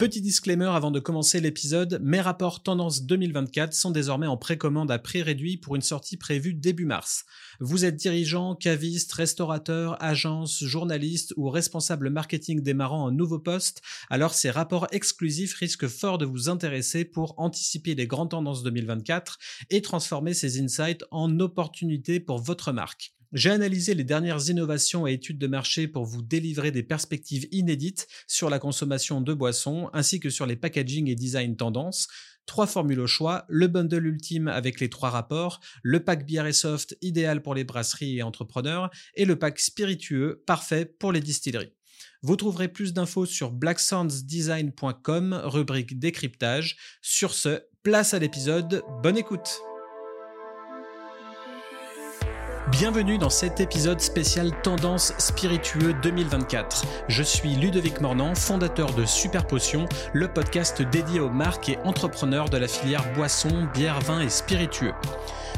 Petit disclaimer avant de commencer l'épisode, mes rapports Tendance 2024 sont désormais en précommande à prix réduit pour une sortie prévue début mars. Vous êtes dirigeant, caviste, restaurateur, agence, journaliste ou responsable marketing démarrant un nouveau poste, alors ces rapports exclusifs risquent fort de vous intéresser pour anticiper les grandes tendances 2024 et transformer ces insights en opportunités pour votre marque. J'ai analysé les dernières innovations et études de marché pour vous délivrer des perspectives inédites sur la consommation de boissons ainsi que sur les packaging et design tendances. Trois formules au choix, le bundle ultime avec les trois rapports, le pack bière et soft idéal pour les brasseries et entrepreneurs et le pack spiritueux parfait pour les distilleries. Vous trouverez plus d'infos sur blacksoundsdesign.com, rubrique décryptage. Sur ce, place à l'épisode, bonne écoute Bienvenue dans cet épisode spécial Tendance spiritueux 2024. Je suis Ludovic Mornan, fondateur de Super Potion, le podcast dédié aux marques et entrepreneurs de la filière boisson, bière, vin et spiritueux.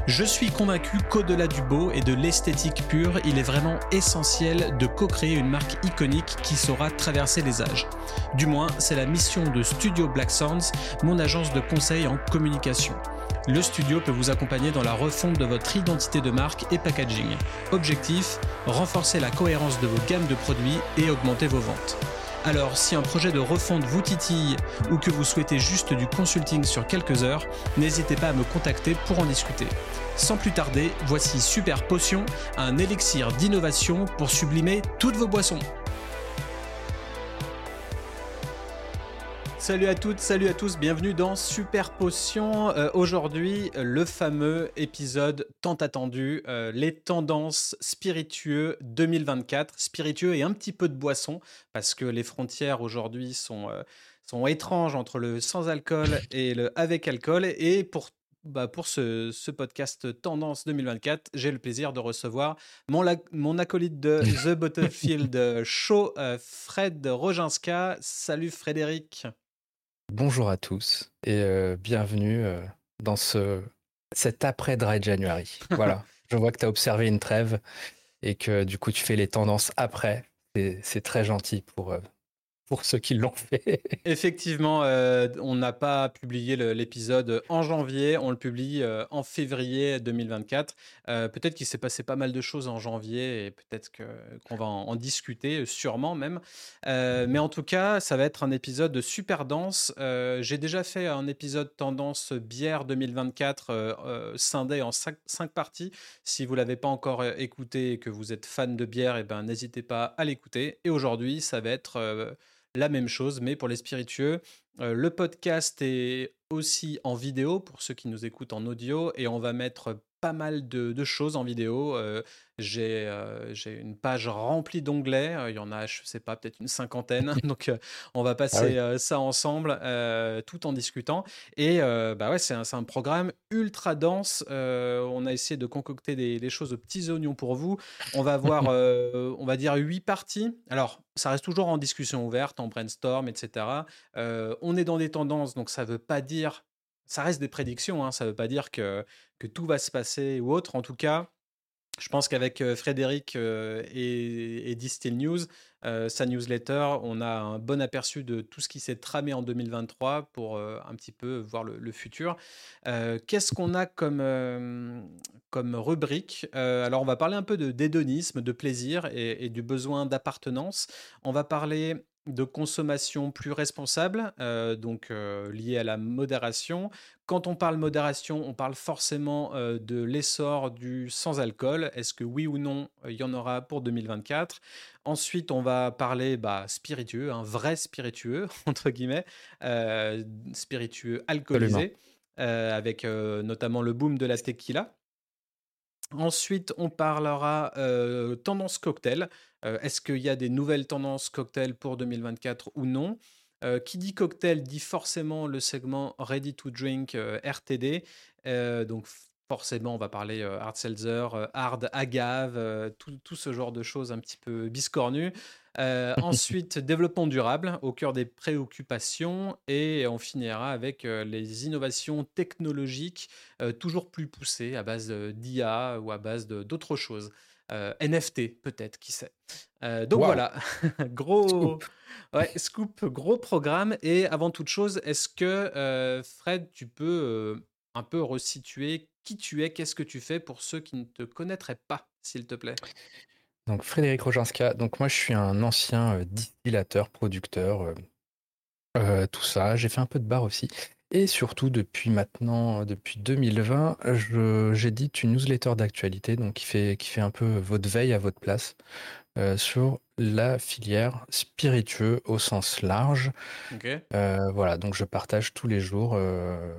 Je suis convaincu qu'au-delà du beau et de l'esthétique pure, il est vraiment essentiel de co-créer une marque iconique qui saura traverser les âges. Du moins, c'est la mission de Studio Black Sounds, mon agence de conseil en communication le studio peut vous accompagner dans la refonte de votre identité de marque et packaging. Objectif, renforcer la cohérence de vos gammes de produits et augmenter vos ventes. Alors, si un projet de refonte vous titille ou que vous souhaitez juste du consulting sur quelques heures, n'hésitez pas à me contacter pour en discuter. Sans plus tarder, voici Super Potion, un élixir d'innovation pour sublimer toutes vos boissons. Salut à toutes, salut à tous, bienvenue dans Super Potion. Euh, aujourd'hui, le fameux épisode tant attendu, euh, les tendances spiritueux 2024. Spiritueux et un petit peu de boisson, parce que les frontières aujourd'hui sont, euh, sont étranges entre le sans alcool et le avec alcool. Et pour bah pour ce, ce, podcast Tendance 2024, j'ai le plaisir de recevoir mon, mon acolyte de The Battlefield Show, Fred Roginska. Salut Frédéric. Bonjour à tous et euh, bienvenue euh, dans ce, cet après Dry January. Voilà, je vois que tu as observé une trêve et que du coup tu fais les tendances après. C'est très gentil pour, euh, pour ceux qui l'ont fait. Effectivement, euh, on n'a pas publié l'épisode en janvier, on le publie euh, en février 2024. Euh, peut-être qu'il s'est passé pas mal de choses en janvier et peut-être qu'on va en, discuter, sûrement même. mais en tout cas, ça va être un épisode super dense. J'ai déjà fait un épisode tendance bière 2024 scindé en cinq, parties. Si vous l'avez pas encore écouté et que vous êtes fan de bière, eh ben n'hésitez pas à l'écouter. Et aujourd'hui, ça va être la même chose, mais pour les spiritueux. Euh, le podcast est aussi en vidéo pour ceux qui nous écoutent en audio et on va mettre pas mal de, choses en vidéo. Euh, euh, j'ai une page remplie d'onglets. Il y en a, je sais pas, peut-être une cinquantaine. Donc, on va ah passer ça ensemble tout en discutant. Et bah ouais, c'est un, un, programme ultra dense. on a essayé de concocter des, des, choses aux petits oignons pour vous. On va avoir, on va dire, huit parties. Alors, ça reste toujours en discussion ouverte, en brainstorm, etc. on est dans des tendances, donc ça ne veut pas dire ça reste des prédictions, hein, ça ne veut pas dire que, tout va se passer ou autre. En tout cas, je pense qu'avec Frédéric et, et Distill News, sa newsletter, on a un bon aperçu de tout ce qui s'est tramé en 2023 pour un petit peu voir le, futur. Qu'est-ce qu'on a comme, rubrique? Alors, on va parler un peu d'hédonisme, de plaisir et du besoin d'appartenance. On va parler de consommation plus responsable, euh, donc euh, liée à la modération. Quand on parle modération, on parle forcément euh, de l'essor du sans-alcool. Est-ce que oui ou non, il y en aura pour 2024 Ensuite, on va parler bah, spiritueux, un vrai spiritueux, entre guillemets, spiritueux alcoolisé, avec notamment le boom de la tequila. Ensuite, on parlera tendance cocktail. Est-ce qu'il y a des nouvelles tendances cocktail pour 2024 ou non? Qui dit cocktail dit forcément le segment Ready to Drink RTD. donc forcément, on va parler hard seltzer, hard agave, tout, tout, ce genre de choses un petit peu biscornues. Euh, ensuite, développement durable au cœur des préoccupations et on finira avec euh, les innovations technologiques euh, toujours plus poussées à base d'IA ou à base d'autres choses. NFT, peut-être, qui sait. donc voilà, gros scoop. Ouais, scoop, gros programme. Et avant toute chose, est-ce que Fred, tu peux un peu resituer qui tu es, qu'est-ce que tu fais pour ceux qui ne te connaîtraient pas, s'il te plaît? Donc Frédéric Roginska, donc moi je suis un ancien distillateur, producteur, tout ça. J'ai fait un peu de bar aussi. Et surtout, depuis maintenant, depuis 2020, j'édite une newsletter d'actualité, donc qui fait, qui fait un peu votre veille à votre place euh, sur la filière spiritueux au sens large. Euh, voilà, donc je partage tous les jours euh,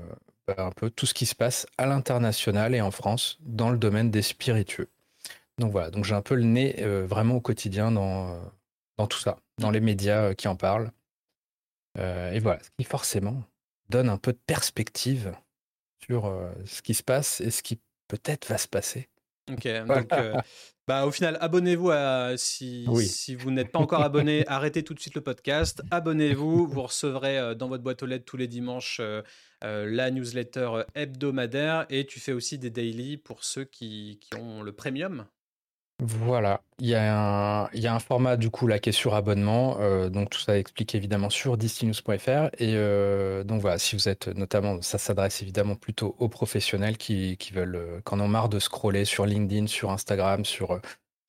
bah, un peu tout ce qui se passe à l'international et en France dans le domaine des spiritueux. Donc voilà, donc j'ai un peu le nez vraiment au quotidien dans, dans tout ça, dans les médias qui en parlent. et voilà, ce qui forcément donne un peu de perspective sur euh, ce qui se passe et ce qui peut-être va se passer. Ok, donc euh, bah, au final, abonnez-vous à si, si vous n'êtes pas encore abonné, arrêtez tout de suite le podcast, abonnez-vous, vous recevrez euh, dans votre boîte aux lettres tous les dimanches la newsletter hebdomadaire et tu fais aussi des daily pour ceux qui, qui ont le premium. Voilà, il y a un, il y a un format du coup là qui est sur abonnement, euh, donc tout ça explique évidemment sur distinews.fr et euh, donc voilà, si vous êtes notamment, ça s'adresse évidemment plutôt aux professionnels qui, qui veulent, euh, qui en ont marre de scroller sur LinkedIn, sur Instagram, sur,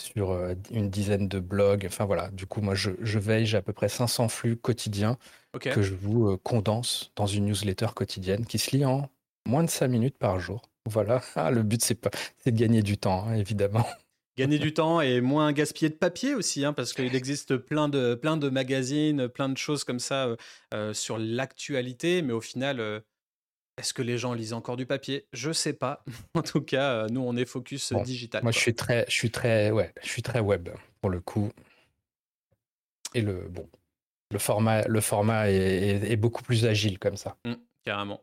sur une dizaine de blogs, enfin voilà, du coup moi je, je veille, j'ai à peu près 500 flux quotidiens que je vous condense dans une newsletter quotidienne qui se lit en moins de 5 minutes par jour. Voilà, le but c'est pas, c'est de gagner du temps hein, évidemment. Gagner du temps et moins gaspiller de papier aussi, hein, parce qu'il existe plein de, plein de magazines, plein de choses comme ça euh, euh, sur l'actualité, mais au final, euh, est-ce que les gens lisent encore du papier? Je sais pas. en tout cas, nous, on est focus digital. Moi, je suis très, je suis très, ouais, je suis très web pour le coup. Et le bon, le format, le format est, beaucoup plus agile comme ça. Mmh, carrément.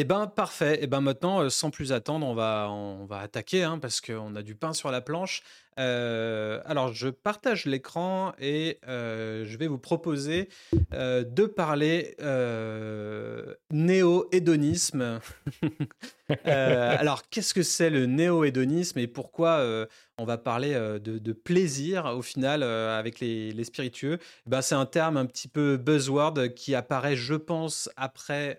Eh ben parfait. Eh ben maintenant, euh, sans plus attendre, on va, on va attaquer hein, parce qu'on a du pain sur la planche. Euh, alors, je partage l'écran et euh, je vais vous proposer de parler néo-hédonisme. alors, qu'est-ce que c'est le néo-hédonisme et pourquoi on va parler de, plaisir au final avec les, les spiritueux? Eh ben, C'est un terme un petit peu buzzword qui apparaît, je pense, après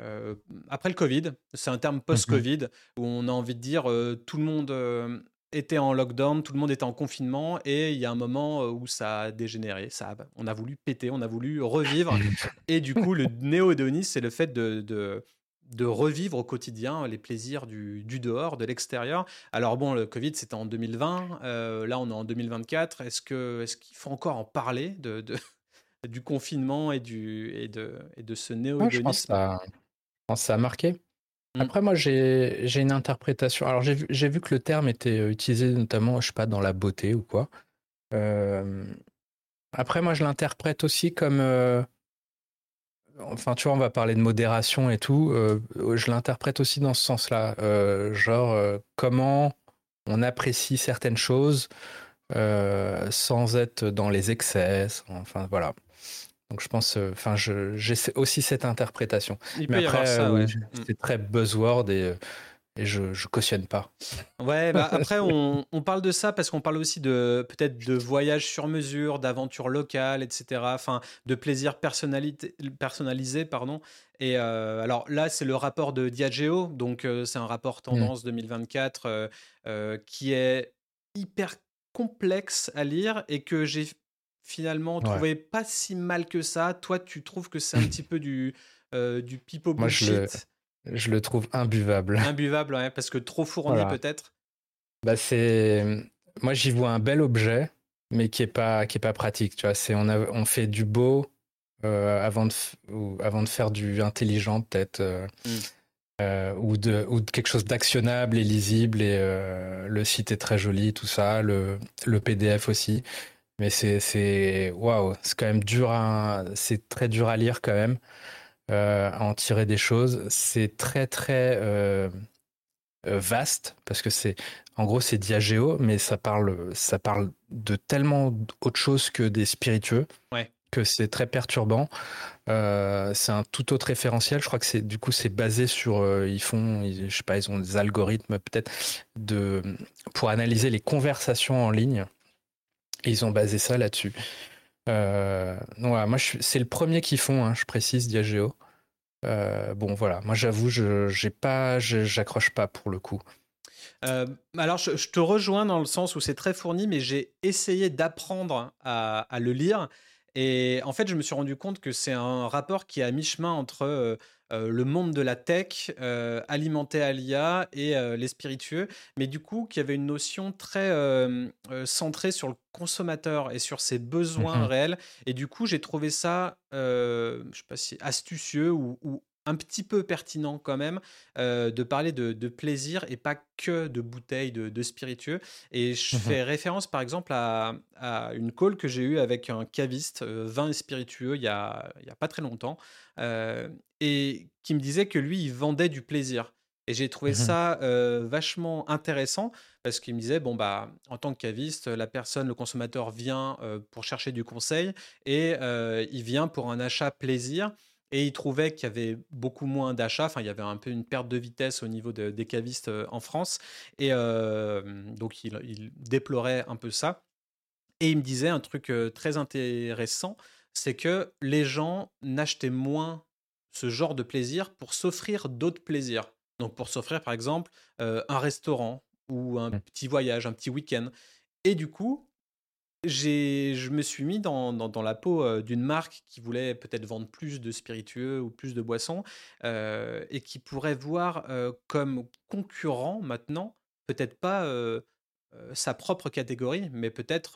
euh, après le Covid, c'est un terme mmh post-Covid où on a envie de dire euh, tout le monde euh, était en lockdown, tout le monde était en confinement et il y a un moment où ça a dégénéré. Ça on a voulu péter, on a voulu revivre. et du coup, le néo-hédonisme, c'est le fait de, de, revivre au quotidien les plaisirs du, dehors, de l'extérieur. Alors bon, le Covid, c'était en 2020. là, on est en 2024. Est-ce qu'il est qu'il faut encore en parler de, du confinement et, du, et, de, et de ce néo-hédonisme? Ça a marqué. Mmh. Après, moi, j'ai une interprétation. Alors, j'ai vu que le terme était euh, utilisé notamment, je sais pas, dans la beauté ou quoi. Après, moi, je l'interprète aussi comme. Euh, enfin, tu vois, on va parler de modération et tout. Euh, je l'interprète aussi dans ce sens-là. genre, comment on apprécie certaines choses sans être dans les excès. Enfin, voilà. Donc je pense, euh, enfin, j'ai aussi cette interprétation. Mais après, euh, mm. c'est très buzzword et, euh, et je, je cautionne pas. Ouais, bah après, on, on, parle de ça parce qu'on parle aussi de peut-être de voyages sur mesure, d'aventures locales, etc. Enfin, de plaisir personnalisé, pardon. Et alors là, c'est le rapport de Diageo, donc c'est un rapport mm. tendance 2024 qui est hyper complexe à lire et que j'ai finalement trouvé pas si mal que ça. Toi, tu trouves que c'est un petit peu du, euh, du pipeau bullshit Moi, je le, trouve imbuvable. Imbuvable, ouais, parce que trop fourni peut-être? Bah c'est, moi j'y vois un bel objet, mais qui est pas qui est pas pratique. Tu vois, c'est on a, on fait du beau euh, avant de ou, avant de faire du intelligent peut-être. Euh, mmh. ou, de, ou de quelque chose d'actionnable et lisible et le site est très joli tout ça le, le PDF aussi mais c'est waouh, c'est quand même dur à, c'est très dur à lire quand même, euh, à en tirer des choses. C'est très très euh, euh, vaste parce que c'est, en gros, c'est diagéo, mais ça parle, ça parle de tellement autre chose que des spiritueux. Ouais. que c'est très perturbant. Euh, c'est un tout autre référentiel. Je crois que c'est du coup c'est basé sur euh, ils font je sais pas ils ont des algorithmes peut-être de pour analyser les conversations en ligne. Ils ont basé ça là-dessus. Euh, moi c'est le premier qu'ils font. Hein, je précise Diageo. bon voilà, moi j'avoue je j'ai pas pas pour le coup. alors, je, te rejoins dans le sens où c'est très fourni, mais j'ai essayé d'apprendre à, le lire. Et en fait, je me suis rendu compte que c'est un rapport qui est à mi-chemin entre le monde de la tech, alimenté à l'IA, et les spiritueux, mais du coup, qui avait une notion très centrée sur le consommateur et sur ses besoins mmh réels. Et du coup, j'ai trouvé ça, je sais pas si astucieux ou, ou un petit peu pertinent quand même de parler de, plaisir et pas que de bouteilles de, spiritueux. Et je mmh fais référence par exemple à, une call que j'ai eue avec un caviste vin et spiritueux il y a, il y a pas très longtemps et qui me disait que lui, il vendait du plaisir. Et j'ai trouvé mmh ça vachement intéressant parce qu'il me disait bon bah en tant que caviste, la personne, le consommateur vient pour chercher du conseil et il vient pour un achat plaisir. Et il trouvait qu'il y avait beaucoup moins d'achats. Enfin, il y avait un peu une perte de vitesse au niveau des cavistes euh, en France. Et euh, donc, il, déplorait un peu ça. Et il me disait un truc euh, très intéressant c'est que les gens n'achetaient moins ce genre de plaisir pour s'offrir d'autres plaisirs. Donc, pour s'offrir, par exemple, un restaurant ou un mmh. petit voyage, un petit week-end. Et du coup, je me suis mis dans, la peau d'une marque qui voulait peut-être vendre plus de spiritueux ou plus de boissons et qui pourrait voir comme concurrent maintenant, peut-être pas sa propre catégorie, mais peut-être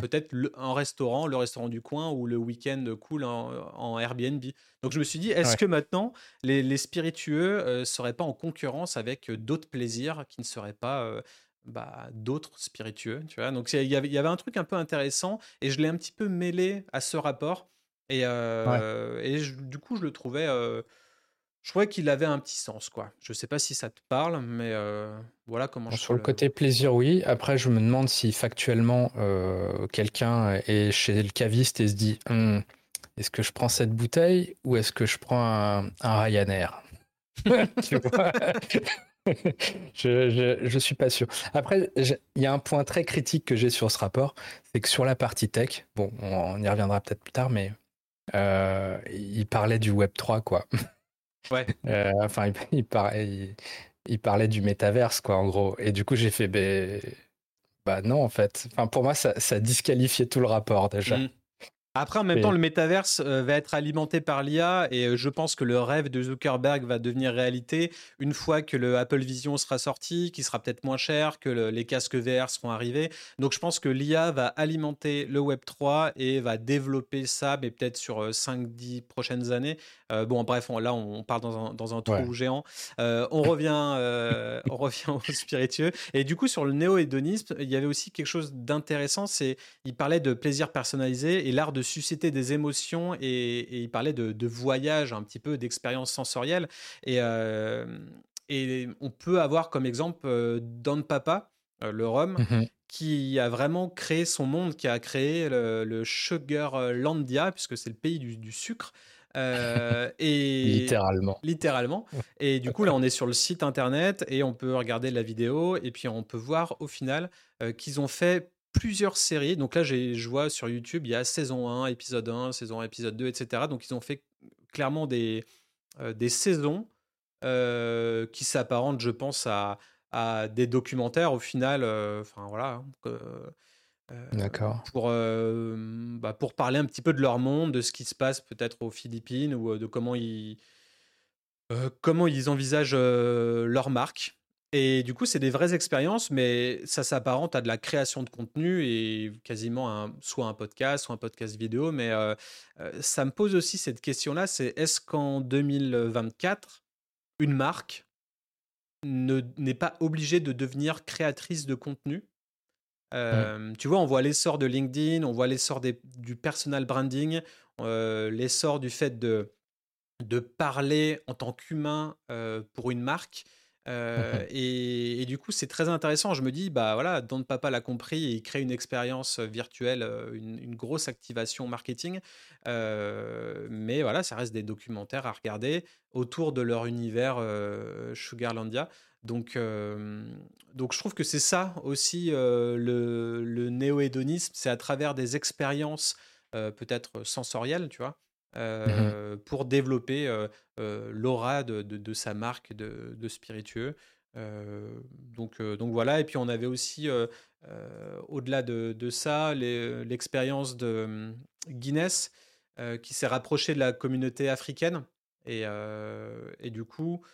peut-être un restaurant, le restaurant du coin ou le week-end cool en, Airbnb. Donc je me suis dit, est-ce que maintenant les, les spiritueux ne seraient pas en concurrence avec d'autres plaisirs qui ne seraient pas bah, d'autres spiritueux, tu vois. Donc il y, avait, un truc un peu intéressant et je l'ai un petit peu mêlé à ce rapport et, euh, et du coup je le trouvais, euh, je trouvais qu'il avait un petit sens quoi. Je sais pas si ça te parle, mais euh, voilà comment. je sur le côté plaisir, oui. Après, je me demande si factuellement quelqu'un est chez le caviste et se dit, «Hum, est-ce que je prends cette bouteille ou est-ce que je prends un, un Ryanair? Tu vois? je, je, suis pas sûr. Après, il y a un point très critique que j'ai sur ce rapport, c'est que sur la partie tech, bon, on, y reviendra peut-être plus tard, mais euh, il parlait du Web 3, quoi. Ouais. Euh, enfin, il, il, parlait, il, parlait du métaverse, quoi, en gros. Et du coup, j'ai fait, ben, bah non, en fait. Enfin, pour moi, ça, ça disqualifiait tout le rapport déjà. Mmh. Après, en même temps, le métaverse euh, va être alimenté par l'IA et euh, je pense que le rêve de Zuckerberg va devenir réalité une fois que le Apple Vision sera sorti, qui sera peut-être moins cher, que les casques VR seront arrivés. Donc, je pense que l'IA va alimenter le Web 3 et va développer ça, mais peut-être sur 5-10 euh, prochaines années. bon, bref, là, on parle dans un, dans un trou géant. on, revient, on revient au spiritueux. Et du coup, sur le néo-hédonisme, il y avait aussi quelque chose d'intéressant c'est il parlait de plaisir personnalisé et l'art de susciter des émotions et, il parlait de, voyage, un petit peu d'expérience sensorielle. Et, euh, et on peut avoir comme exemple euh, Don Papa, euh, le rhum, mmh qui a vraiment créé son monde, qui a créé le, Sugarlandia, puisque c'est le pays du, sucre. et littéralement. Littéralement. Et du coup, là, on est sur le site internet et on peut regarder la vidéo et puis on peut voir au final qu'ils ont fait plusieurs séries. Donc là, je vois sur YouTube, il y a saison 1, épisode 1, saison 1, épisode 2, etc. Donc ils ont fait clairement des, euh, des saisons euh, qui s'apparentent, je pense, à, à, des documentaires au final. Euh, enfin voilà. Hein, D'accord. Pour, bah, pour parler un petit peu de leur monde, de ce qui se passe peut-être aux Philippines ou de comment ils, comment ils envisagent leur marque. Et du coup, c'est des vraies expériences, mais ça s'apparente à de la création de contenu et quasiment un, soit un podcast, soit un podcast vidéo. Mais euh, euh, ça me pose aussi cette question-là, c'est est-ce qu'en 2024, une marque n'est pas obligée de devenir créatrice de contenu? Euh, Tu vois, on voit l'essor de LinkedIn, on voit l'essor du personal branding, l'essor du fait de, de parler en tant qu'humain pour une marque. et, du coup, c'est très intéressant. Je me dis, bah voilà, Don Papa l'a compris et il crée une expérience virtuelle, une, grosse activation marketing. mais voilà, ça reste des documentaires à regarder autour de leur univers Sugarlandia. Donc, donc je trouve que c'est ça aussi le, le néo-hédonisme, c'est à travers des expériences peut-être sensorielles, tu vois, mmh pour développer l'aura de, sa marque de, spiritueux. donc, voilà, et puis on avait aussi, au-delà de, ça, l'expérience de mmh, Guinness qui s'est rapproché de la communauté africaine. Et, et du coup,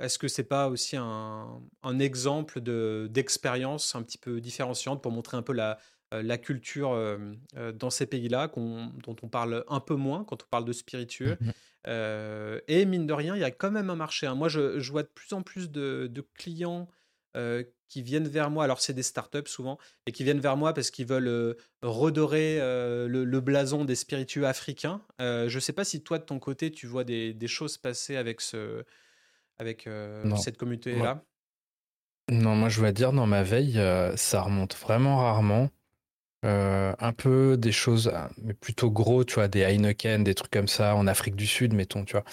est-ce que c'est pas aussi un, exemple d'expérience un petit peu différenciante pour montrer un peu la, la culture dans ces pays-là, dont on parle un peu moins quand on parle de spiritueux mmh Et mine de rien, il y a quand même un marché. Hein. Moi, je, vois de plus en plus de, clients qui viennent vers moi. Alors, c'est des startups souvent, et qui viennent vers moi parce qu'ils veulent redorer le, blason des spiritueux africains. je ne sais pas si toi, de ton côté, tu vois des, des choses passer avec ce avec cette communauté-là? Non, moi je dois dire, dans ma veille, ça remonte vraiment rarement. Un peu des choses, ah, mais plutôt gros, tu vois, des Heineken, des trucs comme ça, en Afrique du Sud, mettons, tu vois.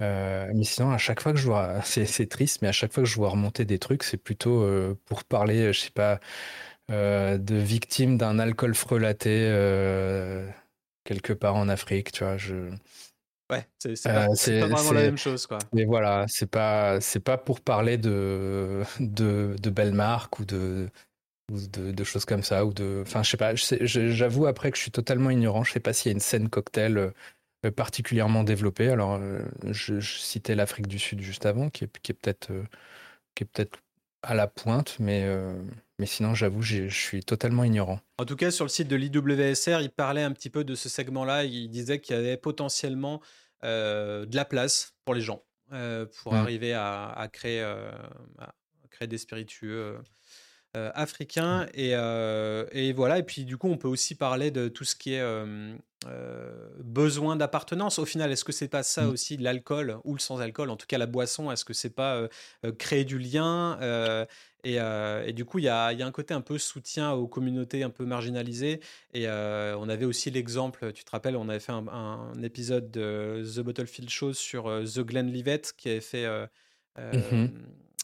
mais sinon, à chaque fois que je vois, c'est triste, mais à chaque fois que je vois remonter des trucs, c'est plutôt pour parler, je sais pas, de victimes d'un alcool frelaté quelque part en Afrique, tu vois. Je... Ouais, c'est pas, euh, vraiment la même chose, quoi. Mais voilà, c'est pas, c'est pas pour parler de, de, de belles marques ou de, de, de, choses comme ça ou de, enfin, je sais pas. J'avoue après que je suis totalement ignorant. Je sais pas s'il y a une scène cocktail euh, particulièrement développée. Alors, euh, je, citais l'Afrique du Sud juste avant, qui est, qui est peut-être, qui est peut-être à la pointe, mais mais sinon, j'avoue, je suis totalement ignorant. En tout cas, sur le site de l'IWSR, il parlait un petit peu de ce segment-là. Il disait qu'il y avait potentiellement euh, de la place pour les gens euh, pour mmh. arriver à, créer, euh, à créer des spiritueux. Africains mmh. et, et, voilà et puis du coup on peut aussi parler de tout ce qui est besoin d'appartenance au final est-ce que c'est pas ça mmh. aussi l'alcool ou le sans alcool en tout cas la boisson est-ce que c'est pas créer du lien et, du coup, il y a, un côté un peu soutien aux communautés un peu marginalisées. Et on avait aussi l'exemple, tu te rappelles, on avait fait un, épisode de The Bottlefield Show sur The Glenlivet qui avait fait mmh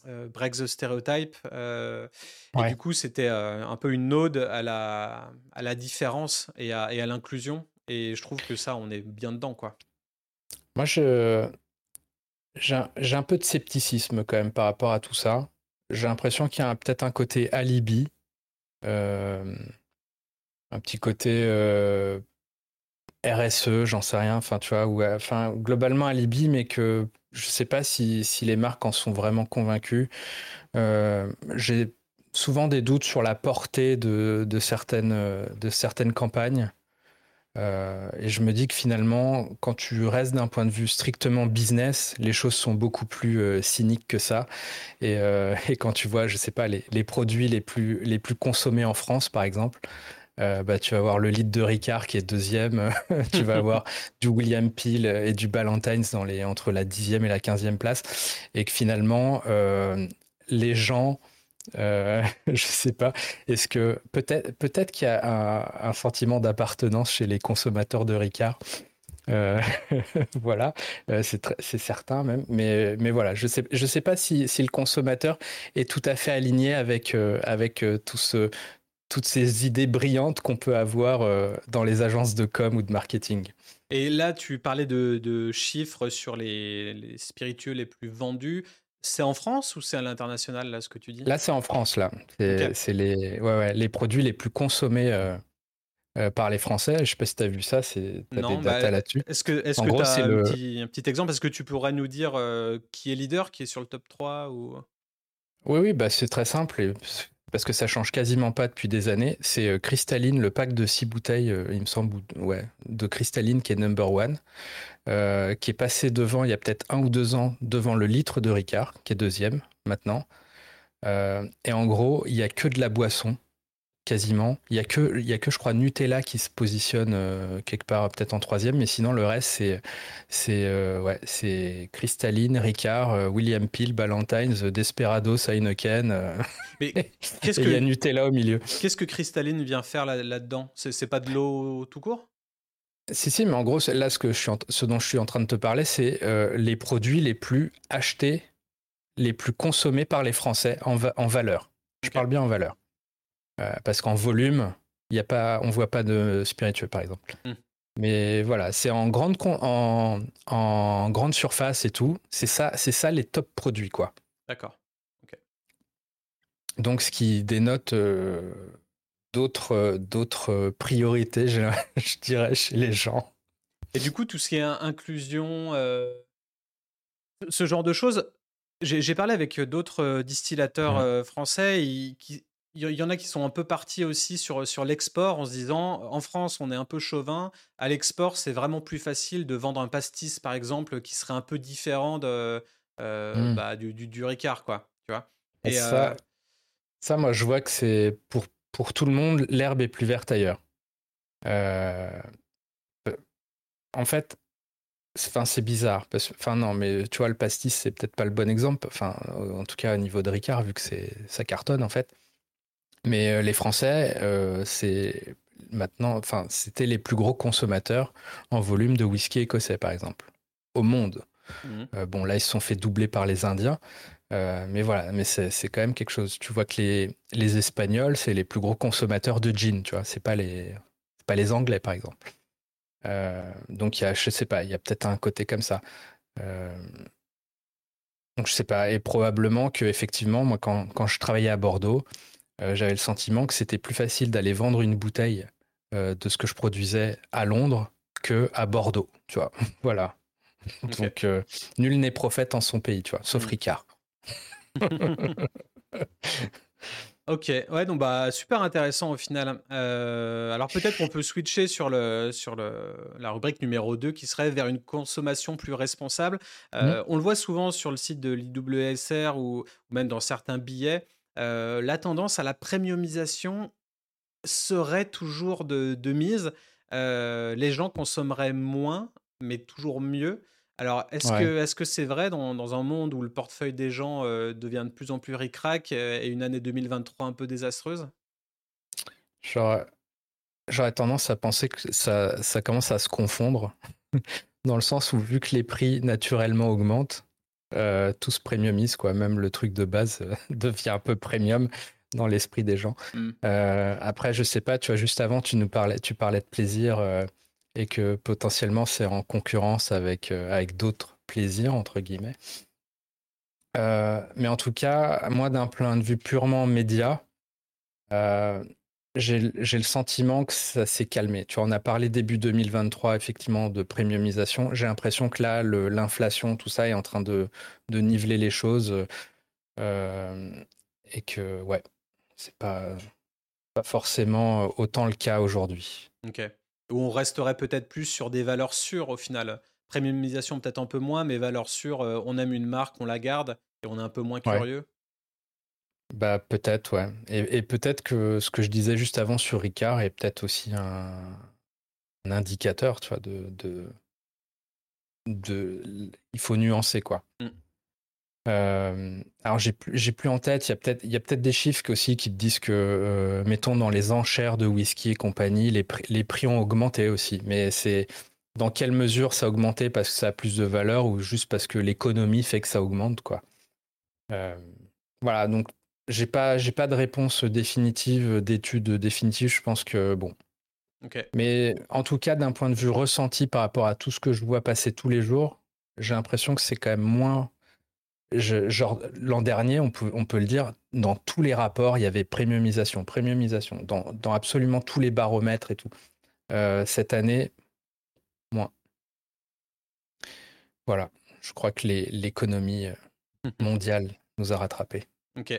Break the Stereotype. Et du coup, c'était un peu une ode à la, à la différence et à, et à l'inclusion. Et je trouve que ça, on est bien dedans, quoi. Moi, je, j'ai un peu de scepticisme quand même par rapport à tout ça j'ai l'impression qu'il y a peut-être un côté alibi, euh, un petit côté euh, RSE, j'en sais rien, enfin tu vois, ou enfin globalement alibi, mais que je sais pas si, les marques en sont vraiment convaincues. Euh, j'ai souvent des doutes sur la portée de, certaines, campagnes. Euh, et je me dis que finalement, quand tu restes d'un point de vue strictement business, les choses sont beaucoup plus euh, cyniques que ça. Et, quand tu vois, je sais pas, les, produits les plus consommés en France, par exemple, bah, tu vas avoir le litre de Ricard qui est deuxième, tu vas avoir du William Peel et du Ballantines dans les, entre la dixième et la quinzième place, et que finalement, les gens euh, je sais pas. Est-ce que peut-être peut-être qu'il y a un, sentiment d'appartenance chez les consommateurs de Ricard? Euh, voilà, euh, c'est certain même. Mais, mais voilà, je sais, je sais pas si, si, le consommateur est tout à fait aligné avec, avec tout ce, toutes ces idées brillantes qu'on peut avoir dans les agences de com ou de marketing. Et là, tu parlais de, de chiffres sur les, les, spiritueux les plus vendus. C'est en France ou c'est à l'international, là, ce que tu dis? Là, c'est en France, là. C'est les, ouais, ouais, les produits les plus consommés euh, euh, par les Français. Je ne sais pas si tu as vu ça, c'est as des bah, là-dessus. Est-ce que tu as un, petit, exemple? Est-ce que tu pourrais nous dire euh, qui est leader, qui est sur le top 3 ou... Oui, oui, bah, c'est très simple. Parce que ça change quasiment pas depuis des années. C'est Cristalline, le pack de 6 bouteilles, il me semble, ouais, de Cristalline qui est number one. Euh, qui est passé devant, il y a peut-être un ou deux ans, devant le litre de Ricard, qui est deuxième maintenant. Euh, et en gros, il n'y a que de la boisson quasiment. Il y a que, il y a que je crois Nutella qui se positionne euh, quelque part peut-être en troisième, mais sinon le reste c'est c'est euh, ouais c'est Cristalline, Ricard, euh, William Peel, Ballantines, Desperados, Heineken. Mais qu'est-ce que il y a Nutella au milieu. Qu'est-ce que Cristalline vient faire là-dedans? C'est pas de l'eau tout court? Si, si, mais en gros, là, ce, que je suis ce dont je suis en train de te parler, c'est les produits les plus achetés, les plus consommés par les Français en, en valeur. Je parle bien en valeur. Euh, parce qu'en volume, y a pas, on voit pas de spiritueux, par exemple. Hmm. Mais voilà, c'est en grande, en, en, grande surface et tout. C'est ça, c'est ça les top produits, quoi. D'accord. Donc, ce qui dénote euh, d'autres, d'autres priorités, je, dirais, chez les gens. Et du coup, tout ce qui est inclusion, euh, ce genre de choses, j'ai parlé avec d'autres distillateurs mmh. français qui, il y en a qui sont un peu partis aussi sur, sur l'export en se disant en France on est un peu chauvin, à l'export c'est vraiment plus facile de vendre un pastis par exemple qui serait un peu différent de, euh, mmh. bah, du, du, Ricard quoi, tu vois. Et, ça, euh ça, moi je vois que c'est pour, pour tout le monde l'herbe est plus verte ailleurs. Euh, en fait, Enfin, c'est bizarre. Parce, enfin, non, mais tu vois, le pastis, c'est peut-être pas le bon exemple. Enfin, en tout cas, au niveau de Ricard, vu que c'est, ça cartonne, en fait. Mais euh, les Français, euh, c'est maintenant, enfin, c'était les plus gros consommateurs en volume de whisky écossais, par exemple, au monde. Mmh. Euh, bon, là, ils se sont fait doubler par les Indiens. mais voilà, mais c'est quand même quelque chose. Tu vois que les, les Espagnols, c'est les plus gros consommateurs de gin, tu vois. C'est pas les, pas les Anglais, par exemple. donc, il y a, je sais pas, il y a peut-être un côté comme ça. donc, je sais pas. Et probablement que, effectivement, moi, quand, quand je travaillais à Bordeaux, j'avais le sentiment que c'était plus facile d'aller vendre une bouteille euh, de ce que je produisais à Londres que à Bordeaux, tu vois. voilà. Donc, euh, nul n'est prophète en son pays, tu vois, sauf mm. Ricard. ok, ouais, donc bah super intéressant au final. alors peut-être qu'on peut switcher sur, le, sur le, la rubrique numéro 2 qui serait vers une consommation plus responsable. Mm. On le voit souvent sur le site de l'IWSR ou, ou même dans certains billets la tendance à la premiumisation serait toujours de, mise. les gens consommeraient moins, mais toujours mieux. Alors, est-ce que est-ce que c'est vrai dans, un monde où le portefeuille des gens devient de plus en plus ric-rac et une année 2023 un peu désastreuse? J'aurais tendance à penser que ça, ça commence à se confondre, dans le sens où vu que les prix naturellement augmentent, euh, tous premiumisent, quoi. Même le truc de base euh, devient un peu premium dans l'esprit des gens. Mm. Euh, après, je sais pas, tu vois, juste avant, tu nous parlais, tu parlais de plaisir et que potentiellement c'est en concurrence avec, avec d'autres plaisirs, entre guillemets. mais en tout cas, moi, d'un point de vue purement média, j'ai le sentiment que ça s'est calmé. Tu vois, on a parlé début 2023 effectivement de premiumisation. J'ai l'impression que là, l'inflation, tout ça est en train de, de niveler les choses euh, et que ouais, c'est pas pas forcément autant le cas aujourd'hui. Ok. Où on resterait peut-être plus sur des valeurs sûres au final. Premiumisation peut-être un peu moins, mais valeurs sûres. Euh, on aime une marque, on la garde et on est un peu moins curieux. Bah peut-être, ouais. Et, peut-être que ce que je disais juste avant sur Ricard est peut-être aussi un, indicateur, tu vois, de, de, il faut nuancer quoi. Mm. Euh, alors j'ai plus, j'ai plus en tête, il y a peut-être, il y a peut-être des chiffres aussi qui te disent que, euh, mettons dans les enchères de whisky et compagnie, les, prix, les prix ont augmenté aussi. Mais c'est dans quelle mesure ça a augmenté parce que ça a plus de valeur ou juste parce que l'économie fait que ça augmente quoi. Euh, voilà, donc j'ai pas, j'ai pas de réponse définitive, d'études définitives. Je pense que bon. Mais en tout cas, d'un point de vue ressenti par rapport à tout ce que je vois passer tous les jours, j'ai l'impression que c'est quand même moins. genre, l'an dernier, on peut, on peut le dire, dans tous les rapports, il y avait premiumisation, premiumisation, dans, dans absolument tous les baromètres et tout. Euh, cette année, moins. Voilà, je crois que l'économie euh, mondiale nous a rattrapés. Ok.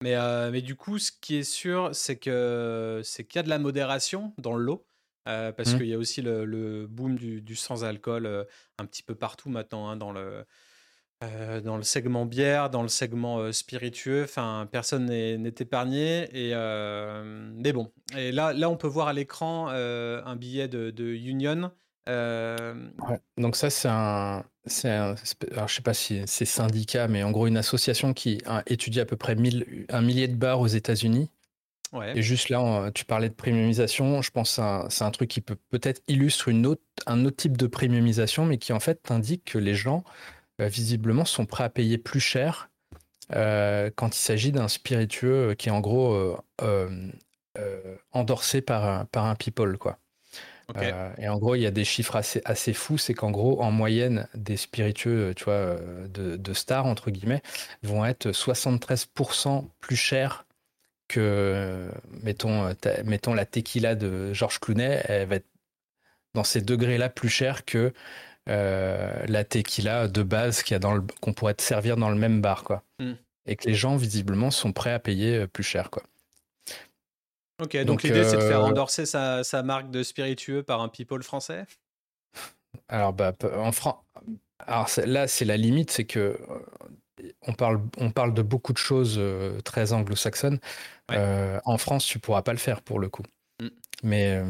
Mais, euh, mais du coup, ce qui est sûr, c'est que c'est qu'il y a de la modération dans le lot. Euh, parce mmh. qu'il y a aussi le, le boom du, du sans-alcool euh, un petit peu partout maintenant hein, dans, le, euh, dans le segment bière, dans le segment spiritueux. Enfin, personne n'est épargné. Et, mais bon, et là, là, on peut voir à l'écran un billet de, Union. Donc ça, c'est un, un, alors je sais pas si c'est syndicat, mais en gros une association qui étudie à peu près un millier de bars aux États-Unis. Et juste là, tu parlais de premiumisation. Je pense que c'est un, truc qui peut peut-être illustrer une autre, un autre type de premiumisation, mais qui en fait indique que les gens euh, visiblement sont prêts à payer plus cher euh, quand il s'agit d'un spiritueux qui est en gros euh, endorsé par un, par un people quoi. Et en gros, il y a des chiffres assez, assez fous, c'est qu'en gros, en moyenne, des spiritueux, tu vois, de, de stars entre guillemets, vont être 73% plus chers que, mettons, mettons la tequila de Georges Clounet, elle va être dans ces degrés-là plus chère que euh, la tequila de base qu'on pourrait te servir dans le même bar, quoi. Hmm. Et que les gens, visiblement, sont prêts à payer euh, plus cher, quoi. Ok, donc, l'idée, c'est de faire euh, endorser sa, marque de spiritueux par un people français? Alors, bah, en France. Alors là, c'est la limite, c'est que on parle, on parle de beaucoup de choses très anglo-saxonnes. en France, tu pourras pas le faire pour le coup. Hmm. Mais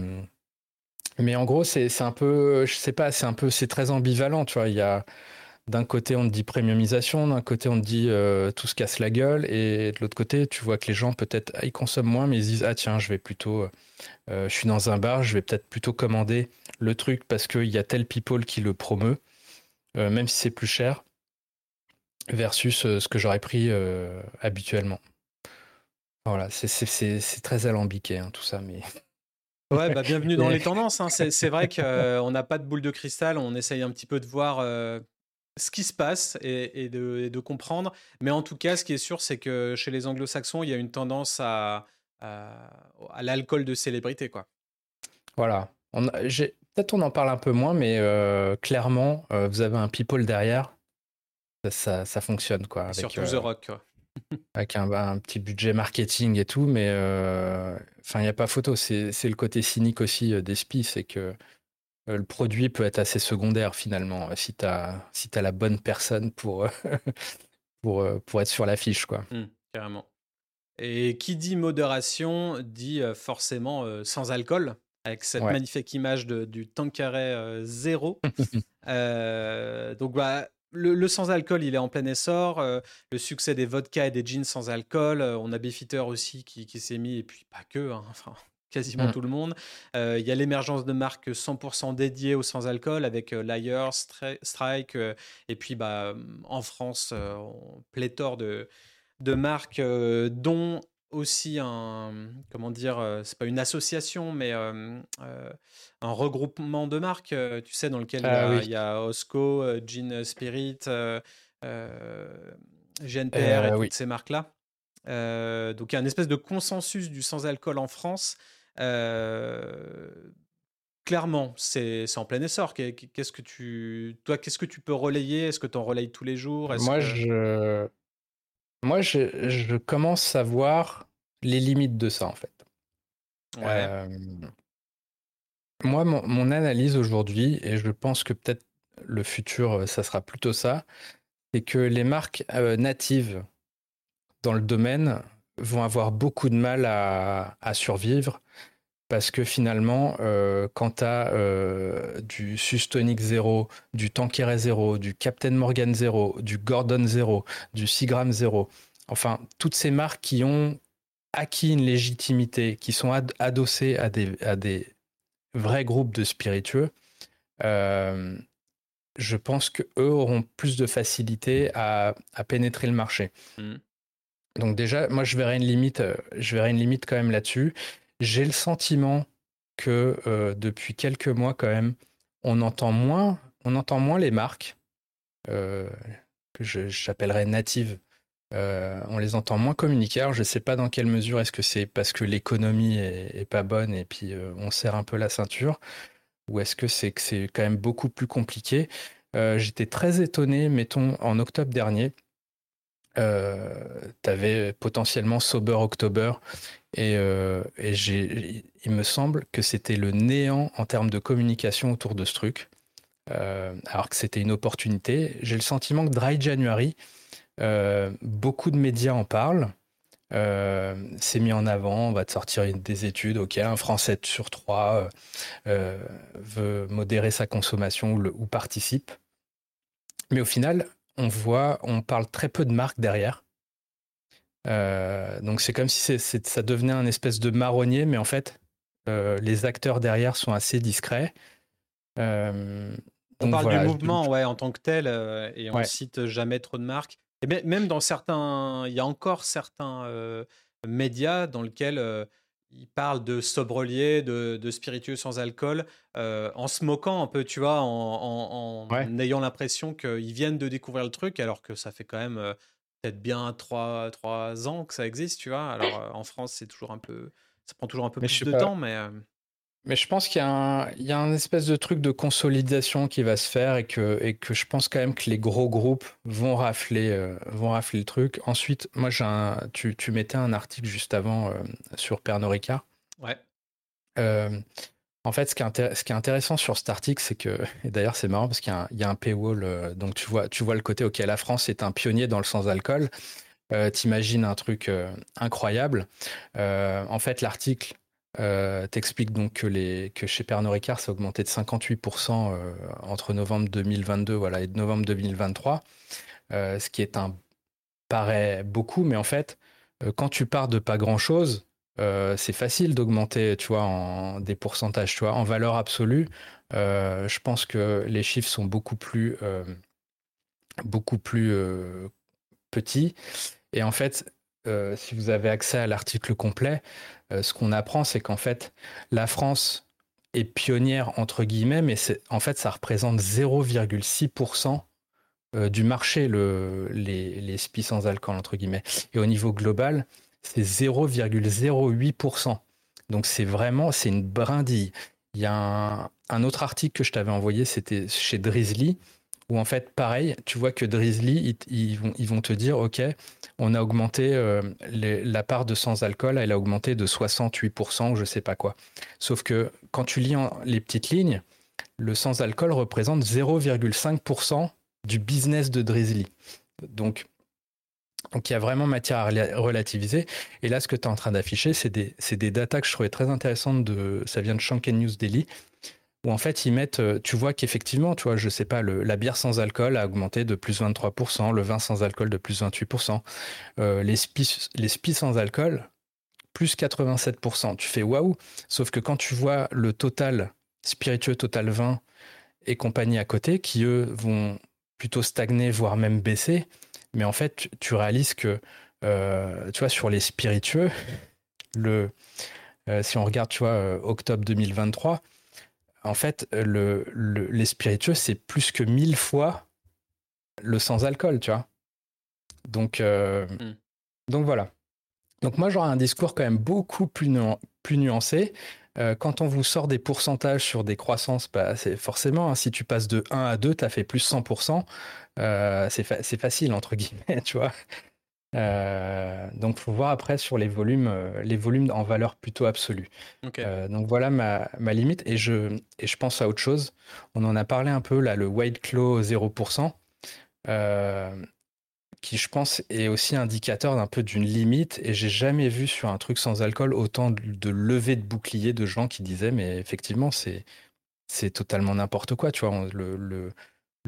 mais en gros, c'est un peu, je sais pas, c'est un peu, c'est très ambivalent, tu vois. Il y a d'un côté, on te dit premiumisation, d'un côté, on te dit euh, tout se casse la gueule, et de l'autre côté, tu vois que les gens, peut-être, ah, ils consomment moins, mais ils disent, ah tiens, je vais plutôt, euh, je suis dans un bar, je vais peut-être plutôt commander le truc parce qu'il y a tel people qui le promeut, euh, même si c'est plus cher, versus ce que j'aurais pris habituellement. Voilà, c'est très alambiqué, hein, tout ça, mais. Ouais, bah, bienvenue dans les tendances. Hein. C'est vrai qu'on euh, n'a pas de boule de cristal, on essaye un petit peu de voir euh, ce qui se passe et, de, comprendre. Mais en tout cas, ce qui est sûr, c'est que chez les anglo-saxons, il y a une tendance à, à, l'alcool de célébrité. Quoi. Voilà. Peut-être on en parle un peu moins, mais euh, clairement, vous avez un people derrière. Ça, ça, fonctionne. Quoi, avec, surtout The Rock. Quoi avec un, petit budget marketing et tout, mais euh, enfin, il n'y a pas photo. C'est le côté cynique aussi euh, d'Espi, c'est que euh, le produit peut être assez secondaire finalement, si tu as, si as la bonne personne pour, pour, pour être sur l'affiche. quoi. Mmh, carrément. Et qui dit modération dit forcément sans alcool, avec cette magnifique image de, du Tanqueray zéro. donc, bah, le, sans-alcool, il est en plein essor. Euh, le succès des vodkas et des jeans sans alcool. Euh, on a Beefeater aussi qui, s'est mis, et puis pas que, hein, enfin, quasiment mmh. tout le monde. Euh, il y a l'émergence de marques 100% dédiées au sans-alcool avec Liar, Strike, et puis bah, en France, pléthore de, de marques, dont aussi un comment dire euh, c'est pas une association mais euh, euh, un regroupement de marques tu sais dans lequel il, y a, ah Osco Gin Spirit GNPR et toutes ces marques là donc il y a une espèce de consensus du sans alcool en France clairement c'est en plein essor. Qu'est-ce que tu toi qu'est-ce que tu peux relayer? Est-ce que tu en relayes tous les jours? Moi je moi, je, commence à voir les limites de ça, en fait. Euh, moi, mon, analyse aujourd'hui, et je pense que peut-être le futur, euh, ça sera plutôt ça, c'est que les marques euh, natives dans le domaine vont avoir beaucoup de mal à, survivre parce que finalement, quand tu as du Sustonic 0, du Tanqueray 0, du Captain Morgan 0, du Gordon 0, du Seagram 0, enfin, toutes ces marques qui ont acquis une légitimité, qui sont à des, à des vrais groupes de spiritueux, euh, je pense qu'eux auront plus de facilité à, pénétrer le marché. Mmh. Donc déjà, moi, je verrais une limite, euh, je verrais une limite quand même là-dessus. J'ai le sentiment que euh, depuis quelques mois, quand même, on entend moins, les marques que j'appellerais natives euh, on les entend moins communiquer. Alors, je ne sais pas dans quelle mesure est-ce que c'est parce que l'économie est, pas bonne et puis euh, on serre un peu la ceinture, ou est-ce que c'est que c'est quand même beaucoup plus compliqué. Euh, j'étais très étonné, mettons, en octobre dernier, tu avais potentiellement Sober October et, il me semble que c'était le néant en termes de communication autour de ce truc. alors que c'était une opportunité. J'ai le sentiment que Dry January, beaucoup de médias en parlent. c'est mis en avant, on va te sortir des études, ok, un Français sur trois veut modérer sa consommation ou participe. Mais au final, on voit, on parle très peu de marques derrière. Euh, donc c'est comme si ça devenait un espèce de marronnier, mais en fait, euh, les acteurs derrière sont assez discrets. Euh, on parle du mouvement, ouais, en tant que tel, et on cite jamais trop de marques. Et même dans certains, il y a encore certains médias dans lesquels ils parlent de sobrelier, de, spiritueux sans alcool, en se moquant un peu, tu vois, en, ayant l'impression qu'ils viennent de découvrir le truc, alors que ça fait quand même peut-être bien trois, trois ans que ça existe, tu vois. Alors euh, en France, c'est toujours un peu, ça prend toujours un peu plus de temps, mais. Euh mais je pense qu'il y, y, a un espèce de truc de consolidation qui va se faire et que, et que je pense quand même que les gros groupes vont rafler, euh, vont rafler le truc. Ensuite, moi, j'ai tu, tu, mettais un article juste avant sur Pernod Ricard. Ouais. En fait, ce qui, est intéressant sur cet article, c'est que, et d'ailleurs c'est marrant parce qu'il y, a un paywall, euh, donc tu vois, tu vois le côté, ok, la France est un pionnier dans le sans-alcool. Euh, T'imagines un truc euh, incroyable. Euh, en fait, l'article t'explique donc que, les, que chez Pernod Ricard, ça a augmenté de 58% entre novembre 2022 voilà, et novembre 2023, ce qui est un paraît beaucoup, mais en fait, quand tu pars de pas grand-chose, euh, c'est facile d'augmenter, tu vois, en des pourcentages, tu vois, en valeur absolue. Euh, je pense que les chiffres sont beaucoup plus, euh, beaucoup plus petits. Et en fait, si vous avez accès à l'article complet, ce qu'on apprend, c'est qu'en fait, la France est pionnière entre guillemets, mais en fait, ça représente 0,6% du marché, le, les, les sans alcool, entre guillemets. Et au niveau global, c'est 0,08%. Donc c'est vraiment, c'est une brindille. Il y a un, autre article que je t'avais envoyé, c'était chez Drizzly, où en fait, pareil, tu vois que Drizzly, ils, vont, te dire, OK, on a augmenté euh, la part de sans-alcool, elle a augmenté de 68% ou je sais pas quoi. Sauf que quand tu lis les petites lignes, le sans-alcool représente 0,5% du business de Drizzly. Donc, donc il y a vraiment matière à relativiser. Et là, ce que tu es en train d'afficher, c'est des, des datas que je trouvais très intéressantes. De, ça vient de Shanken News Daily, où en fait ils mettent, euh, tu vois qu'effectivement, tu vois, je sais pas, le, la bière sans alcool a augmenté de plus 23%, le vin sans alcool de plus 28%, euh, les spies les sans alcool plus 87%. Tu fais waouh. Sauf que quand tu vois le total spiritueux, total vin et compagnie à côté, qui eux vont plutôt stagner, voire même baisser, mais en fait, tu, réalises que, euh, tu vois, sur les spiritueux, le, si on regarde, tu vois, octobre 2023, en fait, le, les spiritueux, c'est plus que mille fois le sans-alcool, tu vois. Donc, hmm. donc voilà. Donc moi, j'aurais un discours quand même beaucoup plus, plus nuancé. quand on vous sort des pourcentages sur des croissances, bah, c'est forcément, hein, si tu passes de 1 à 2, tu as fait plus 100%. Euh, c'est facile entre guillemets, tu vois. Euh, donc, faut voir après sur les volumes, euh, les volumes en valeur plutôt absolue. Euh, donc voilà ma, ma, limite et je, et je pense à autre chose. On en a parlé un peu là, le White Claw 0%, qui je pense est aussi indicateur d'un peu d'une limite. Et j'ai jamais vu sur un truc sans alcool autant de, de levées de boucliers de gens qui disaient mais effectivement c'est c'est totalement n'importe quoi. Tu vois, le, le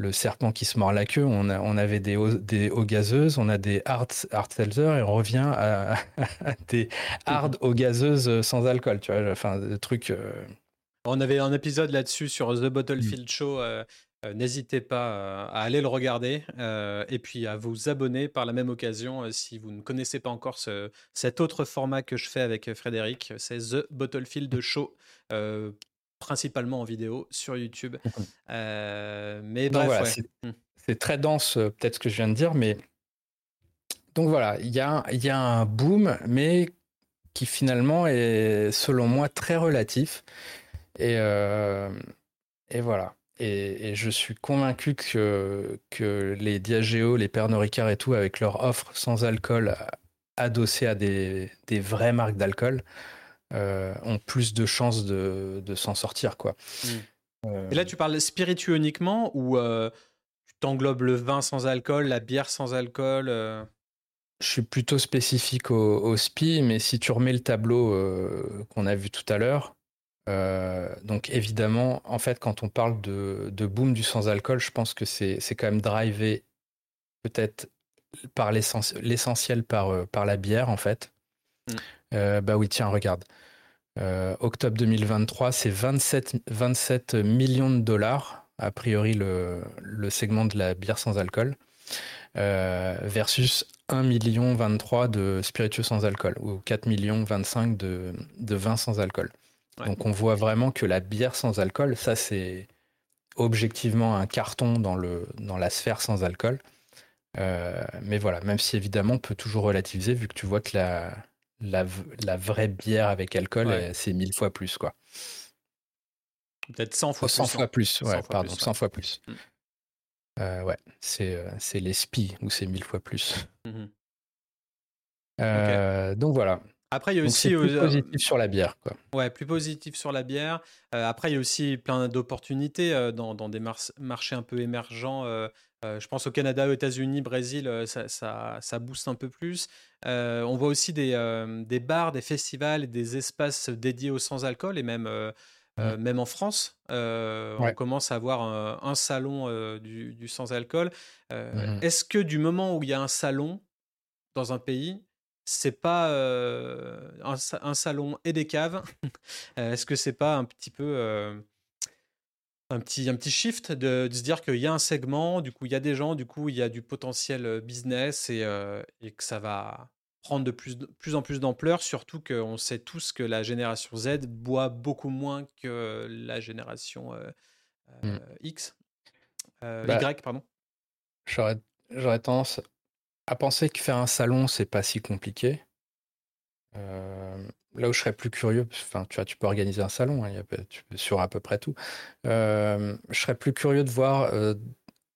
le serpent qui se mord la queue, on, a, on avait des eaux, des eaux gazeuses, on a des hard, hard seltzer et on revient à, des hard eaux gazeuses sans alcool, tu vois, enfin, des trucs. Euh. On avait un épisode là-dessus sur The Bottlefield mm. Show. Euh, euh, n'hésitez pas à aller le regarder et puis à vous abonner par la même occasion si vous ne connaissez pas encore ce, cet autre format que je fais avec Frédéric. C'est The Bottlefield Show principalement en vidéo sur YouTube. Euh, mais bref, hmm. c'est très dense, euh, peut-être ce que je viens de dire, mais donc voilà, il y a, y a un boom, mais qui finalement est, selon moi, très relatif. Et, euh, et voilà. Et, je suis convaincu que, que les Diageo, les Pernod Ricard et tout, avec leur offre sans alcool adossée à des, des vraies marques d'alcool, ont plus de chances de, s'en sortir. Quoi. Mm. Et là, tu parles spiritueux uniquement ou tu t'englobes le vin sans alcool, la bière sans alcool Je suis plutôt spécifique au, SPI, mais si tu remets le tableau qu'on a vu tout à l'heure, donc évidemment, en fait, quand on parle de, boom du sans-alcool, je pense que c'est quand même drivé peut-être par l'essentiel par, par la bière, en fait. Mmh. bah oui, tiens, regarde. Euh, octobre 2023, c'est 27, 27 millions de dollars, a priori le, le segment de la bière sans alcool, euh, versus 1 million 23 de spiritueux sans alcool, ou 4 millions 25 de, de vin sans alcool. Donc on voit vraiment que la bière sans alcool, ça c'est objectivement un carton dans, le, dans la sphère sans alcool. Euh, mais voilà, même si évidemment on peut toujours relativiser vu que tu vois que la, la, la vraie bière avec alcool, c'est mille fois plus, quoi. Peut-être 100 fois 100 plus. 100 fois plus, ouais, pardon, 100 fois plus. Mm. Euh, ouais, c'est euh, c'est les SPI où c'est mille fois plus. Mmh euh, donc voilà. Après, il y a aussi. Plus positif sur la bière, quoi. Ouais, plus positif sur la bière. après, il y a aussi plein d'opportunités dans, dans, des marchés un peu émergents. Je pense au Canada, aux États-Unis, Brésil, ça, ça, ça, booste un peu plus. on voit aussi des, des, bars, des festivals, des espaces dédiés au sans-alcool et même. Même en France, on commence à avoir un, salon du, du sans-alcool. Mmh est-ce que du moment où il y a un salon dans un pays, c'est pas un, salon et des caves Est-ce que c'est pas un petit peu un petit, un petit shift de, se dire qu'il y a un segment, du coup il y a des gens, du coup il y a du potentiel business et, et que ça va prendre de plus, de plus en plus d'ampleur, surtout qu'on sait tous que la génération Z boit beaucoup moins que la génération mmh. X, bah Y, pardon. J'aurais tendance à penser que faire un salon, c'est pas si compliqué. Euh, là où je serais plus curieux, enfin, tu vois, tu peux organiser un salon, hein, sur à peu près tout. Euh, je serais plus curieux de voir euh,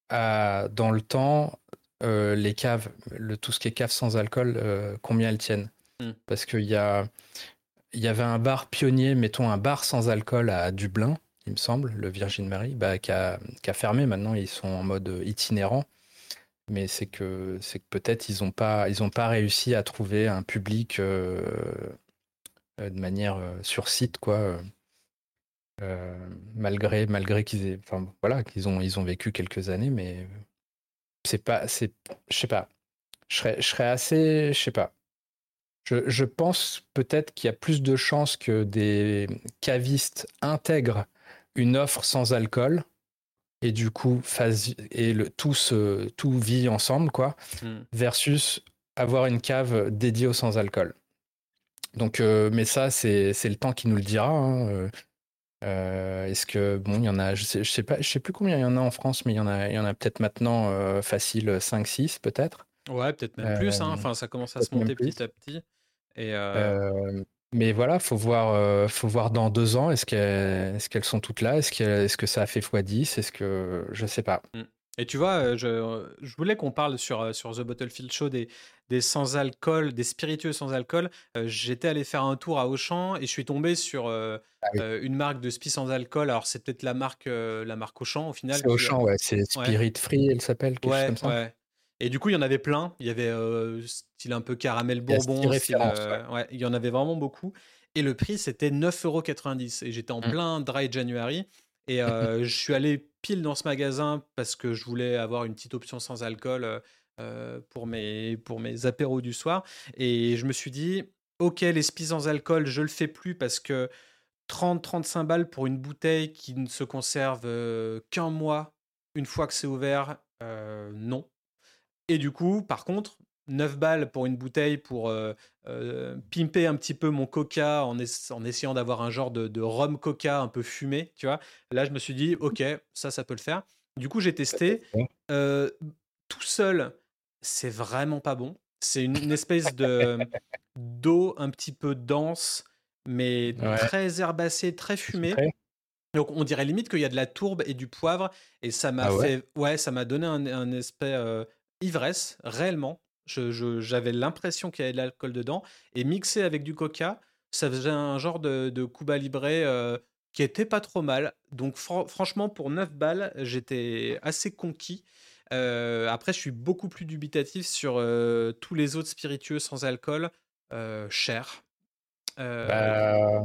à, dans le temps les caves, le, tout ce qui est cave sans alcool, combien elles tiennent. Hmm. Parce qu'il y a, y avait un bar pionnier, mettons un bar sans alcool à Dublin, il me semble, le Virgin Mary, bah, qui, a, qui a fermé. Maintenant, ils sont en mode itinérant mais c'est que c'est que peut-être ils n'ont pas ils ont pas réussi à trouver un public euh, euh, de manière euh, sur site quoi malgré malgré qu'ils aient enfin voilà qu'ils ont ils ont vécu quelques années mais c'est pas c'est je sais pas. Je serais je serais assez je sais pas. Je, je pense peut-être qu'il y a plus de chances que des cavistes intègrent une offre sans alcool et du coup et le, tout, se, tout vit ensemble quoi hmm. versus avoir une cave dédiée au sans alcool donc euh, mais ça c'est le temps qui nous le dira hein, euh, euh, est-ce que bon il y en a je sais, je sais pas je sais plus combien il y en a en France mais il y en a il y en a peut-être maintenant facile 5 6 peut-être ouais peut-être même plus hein. enfin ça commence à se monter petit à petit et mais voilà, faut voir, faut voir dans deux ans. Est-ce qu'elles, sont toutes là? Est-ce que, est-ce que ça a fait x10 Est-ce que je sais pas. Mm. Et tu vois, je, je voulais qu'on parle sur, sur The Bottlefield Show des, des sans-alcool, des spiritueux sans-alcool. j'étais allé faire un tour à Auchan et je suis tombé sur ah une marque de spi sans-alcool. Alors c'est peut-être la marque, la marque Auchan au final. C'est Auchan, ouais. C'est Spirit Free, elle s'appelle. Ouais, comme ça. ouais. Et du coup, il y en avait plein. Il y avait style un peu caramel bourbon. Euh, ouais. il y en avait vraiment beaucoup. Et le prix, c'était 9,90€. Et j'étais en mmh. plein dry January. Et je suis allé pile dans ce magasin parce que je voulais avoir une petite option sans alcool pour, mes, pour mes apéros du soir. Et je me suis dit, ok, les spies sans alcool, je le fais plus parce que 30-35 balles pour une bouteille qui ne se conserve qu'un mois une fois que c'est ouvert, non. Et du coup, par contre, 9 balles pour une bouteille pour euh, euh, pimper un petit peu mon coca en, essayant d'avoir un genre de, rhum coca un peu fumé, tu vois. Là, je me suis dit, ok, ça, ça peut le faire. Du coup, j'ai testé. Euh, tout seul, c'est vraiment pas bon. C'est une, espèce de d'eau un petit peu dense, mais très herbacée, très fumée. Donc on dirait limite qu'il y a de la tourbe et du poivre et ça m'a ah fait ouais ça m'a donné un, un aspect ivresse, réellement. J'avais l'impression qu'il y avait de l'alcool dedans. Et mixé avec du coca, ça faisait un genre de, de Cuba Libre euh, qui était pas trop mal. Donc franchement, pour 9 balles, j'étais assez conquis. Euh, après, je suis beaucoup plus dubitatif sur euh, tous les autres spiritueux sans alcool, chers. Bah,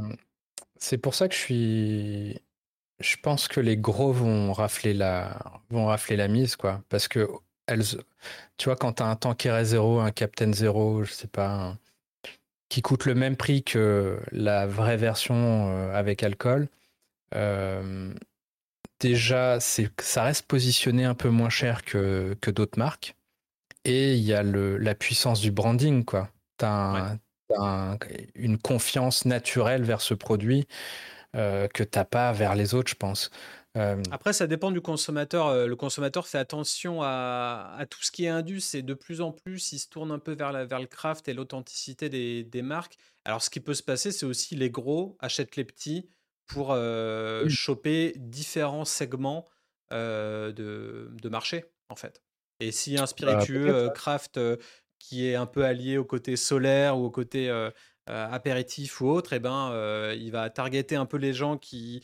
c'est pour ça que je suis. Je pense que les gros vont rafler la, vont rafler la mise, quoi. Parce que elles, tu vois, quand tu as un Tanqueray zéro, un Captain zéro, je sais pas, qui coûte le même prix que la vraie version avec alcool, déjà, ça reste positionné un peu moins cher que, que d'autres marques. Et il y a le, la puissance du branding, quoi. Tu as, une confiance naturelle vers ce produit euh, que tu n'as pas vers les autres, je pense. Euh, Après, ça dépend du consommateur. Euh, le consommateur fait attention à, à, tout ce qui est indus et de plus en plus, il se tourne un peu vers, la, vers le craft et l'authenticité des, des, marques. Alors, ce qui peut se passer, c'est aussi les gros achètent les petits pour choper différents segments de, de, marché, en fait. Et si un bah, spiritueux craft qui est un peu allié au côté solaire ou au côté apéritif ou autre, et eh ben, il va targeter un peu les gens qui,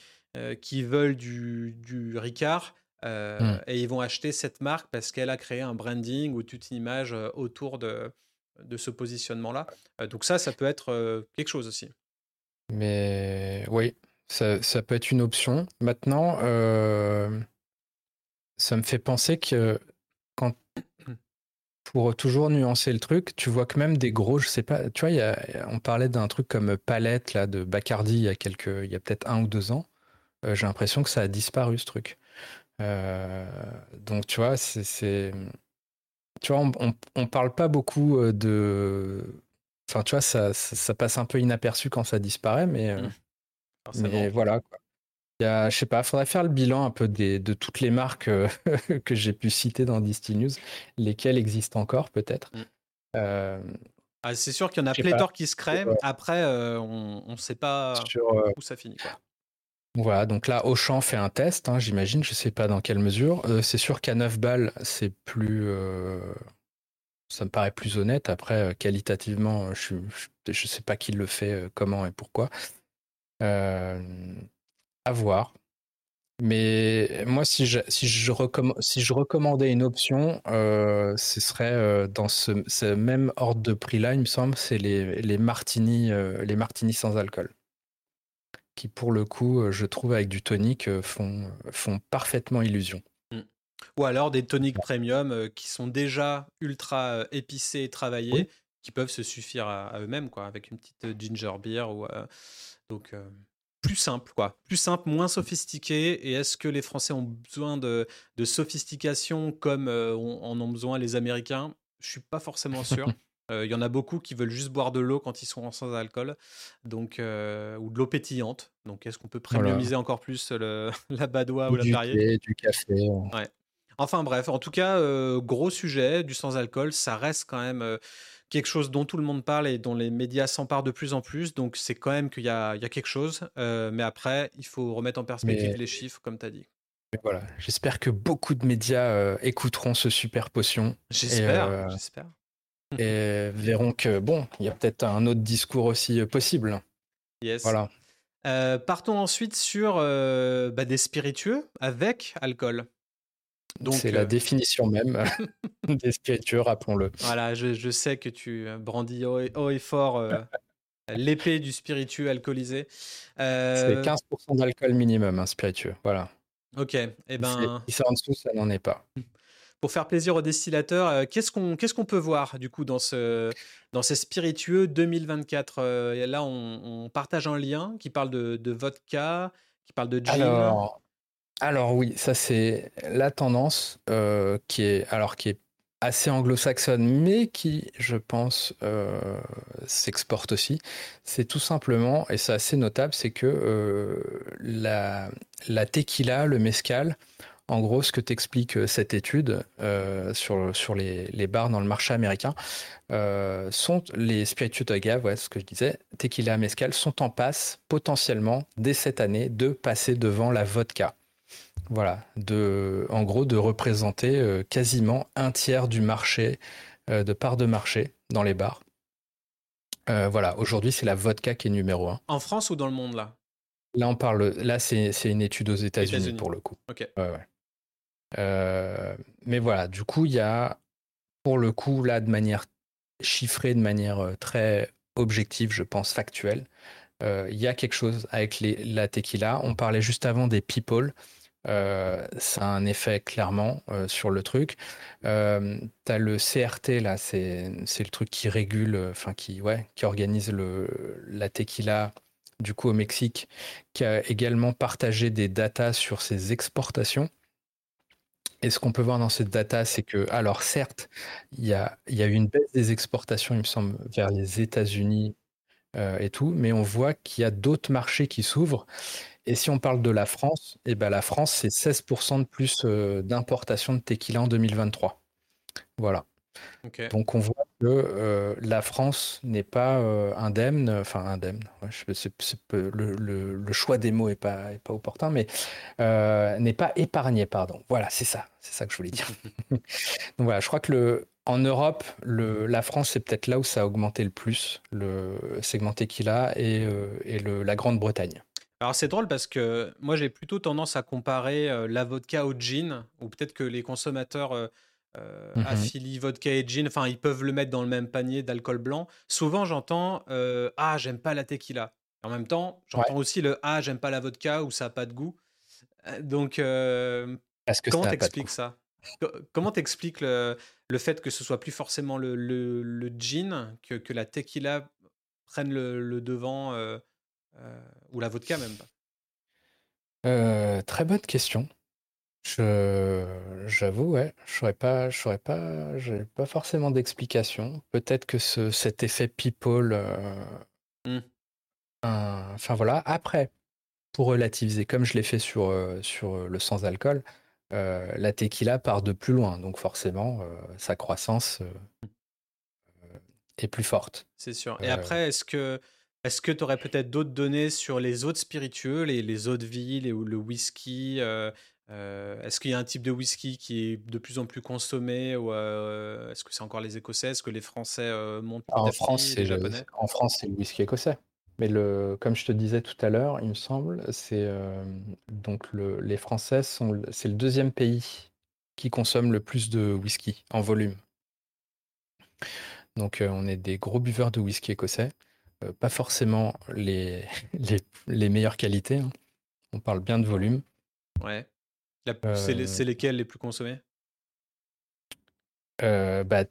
qui veulent du, du Ricard. Mmh. Et ils vont acheter cette marque parce qu'elle a créé un branding ou toute une image autour de, de ce positionnement-là. donc ça, ça peut être quelque chose aussi. Mais oui, ça, ça, peut être une option. Maintenant, euh, ça me fait penser que quand, pour toujours nuancer le truc, tu vois que même des gros, je sais pas, tu vois, y a, on parlait d'un truc comme Palette là, de Bacardi il y a, quelques, il y a peut-être un ou deux ans. Euh, j'ai l'impression que ça a disparu ce truc. Euh, donc, tu vois, c'est. Tu vois, on, on, parle pas beaucoup de. Enfin, tu vois, ça, ça, passe un peu inaperçu quand ça disparaît, mais. Mmh. Mais voilà. Quoi. Il y a, je sais pas, faudrait faire le bilan un peu des, de toutes les marques euh, que j'ai pu citer dans Disney News, lesquelles existent encore peut-être. Mm. Euh, ah, c'est sûr qu'il y en a pléthore qui se créent. Après, euh, on ne sait pas où ça finit. Quoi. Voilà, donc là, Auchan fait un test, hein, j'imagine, je ne sais pas dans quelle mesure. c'est sûr qu'à 9 balles, c'est plus. ça me paraît plus honnête. Après, qualitativement, je ne sais pas qui le fait, comment et pourquoi. Euh, à voir. Mais moi, si je, recommandais une option, euh, ce serait euh, dans ce, même ordre de prix-là, il me semble, c'est les, les, les martini sans alcool. Qui, pour le coup, je trouve, avec du tonic, font, font parfaitement illusion. Mmh. Ou alors des toniques premium qui sont déjà ultra épicés et travaillés, qui peuvent se suffire à, eux-mêmes, quoi, avec une petite ginger beer ou donc, plus simple, quoi. Plus simple, moins sophistiqué. Et est-ce que les Français ont besoin de, de sophistication comme en ont besoin les Américains? Je suis pas forcément sûr. Il y en a beaucoup qui veulent juste boire de l'eau quand ils sont sans alcool, donc ou de l'eau pétillante. Donc, est-ce qu'on peut premiumiser encore plus le, la badoie ou, la Perrier Du café. Ouais. Enfin bref, en tout cas, gros sujet du sans alcool, ça reste quand même quelque chose dont tout le monde parle et dont les médias s'emparent de plus en plus. Donc c'est quand même qu'il y, y a, quelque chose. Euh, mais après, il faut remettre en perspective les chiffres, comme tu as dit. Voilà, j'espère que beaucoup de médias euh, écouteront ce super potion. J'espère, euh, j'espère. Et verront que, bon, il y a peut-être un autre discours aussi possible. Yes. Voilà. partons ensuite sur bah, des spiritueux avec alcool. C'est la euh, définition même des spiritueux, rappelons-le. Voilà, je, sais que tu brandis haut et, fort euh, l'épée du spiritueux alcoolisé. Euh, C'est 15% d'alcool minimum, un spiritueux. Voilà. Ok. Et eh ben. Si ça en dessous, ça n'en est pas. Pour faire plaisir aux distillateurs, qu'est-ce qu'on qu'est-ce qu'on peut voir du coup dans ce ces spiritueux 2024 Là, on, partage un lien qui parle de, vodka, qui parle de gin. Alors oui, ça c'est la tendance euh, qui est alors qui est assez anglo-saxonne, mais qui, je pense, euh, s'exporte aussi. C'est tout simplement, et c'est assez notable, c'est que euh, la, la tequila, le mezcal, en gros, ce que t'explique cette étude sur, sur les, les, bars dans le marché américain, sont les spiritueux d'agave, ouais, ce que je disais, tequila, mezcal, sont en passe potentiellement dès cette année de passer devant la vodka. Voilà, de, en gros, de représenter euh, quasiment un tiers du marché, euh, de part de marché dans les bars. Euh, voilà, aujourd'hui, c'est la vodka qui est numéro un. En France ou dans le monde, là? Là, on parle. Là, c'est une étude aux États-Unis pour le coup. Ok. Mais voilà, du coup, il y a, pour le coup, là, de manière chiffrée, de manière très objective, je pense, factuelle, il y a quelque chose avec la tequila. On parlait juste avant des people. Euh, ça a un effet clairement euh, sur le truc. Euh, tu as le CRT, là, c'est le truc qui régule, enfin, qui, ouais, qui organise la tequila, du coup, au Mexique, qui a également partagé des datas sur ses exportations. Et ce qu'on peut voir dans cette data, c'est que, alors certes, il y a, eu une baisse des exportations, il me semble, vers les États-Unis et tout, mais on voit qu'il y a d'autres marchés qui s'ouvrent. Et si on parle de la France, eh ben la France, c'est 16% de plus euh, d'importation de tequila en 2023. Voilà. Donc on voit que euh, la France n'est pas euh, indemne, enfin indemne, le, choix des mots n'est pas, est pas opportun, mais n'est pas épargnée, pardon. Voilà, c'est ça, c'est ça que je voulais dire. Donc voilà, je crois que le, en Europe, le, la France, c'est peut-être là où ça a augmenté le plus, le segment tequila, et, et la Grande-Bretagne. Alors c'est drôle parce que moi j'ai plutôt tendance à comparer euh, la vodka au gin, ou peut-être que les consommateurs euh, euh, mmh affilient vodka et gin, enfin ils peuvent le mettre dans le même panier d'alcool blanc. Souvent j'entends Ah j'aime pas la tequila. En même temps j'entends aussi le Ah j'aime pas la vodka ou ça n'a pas de goût. Donc comment t'expliques ça? Comment t'expliques le, le, fait que ce soit plus forcément le, le, gin que, que, la tequila prenne le, devant euh, ou la vodka même? Euh, Très bonne question. J'avoue, ouais, je n'aurais pas, je pas, pas forcément d'explication. Peut-être que ce, cet effet people, euh, mmh. enfin voilà. Après, pour relativiser, comme je l'ai fait sur, sur le sans alcool, la tequila part de plus loin, donc forcément, sa croissance est plus forte. C'est sûr. Et après, est-ce que est-ce que tu aurais peut-être d'autres données sur les autres spiritueux, les, les eaux de vie, le whisky euh, euh, Est-ce qu'il y a un type de whisky qui est de plus en plus consommé ou euh, est-ce que c'est encore les Écossais? Est-ce que les Français montent en France, c'est en France, c'est le whisky écossais. Mais le, comme je te disais tout à l'heure, il me semble, c'est donc le, les Français sont c'est le deuxième pays qui consomme le plus de whisky en volume. Donc on est des gros buveurs de whisky écossais. Euh, pas forcément les, les, meilleures qualités. Hein. On parle bien de volume. Ouais. C'est euh, lesquels les plus consommés? Euh, bah,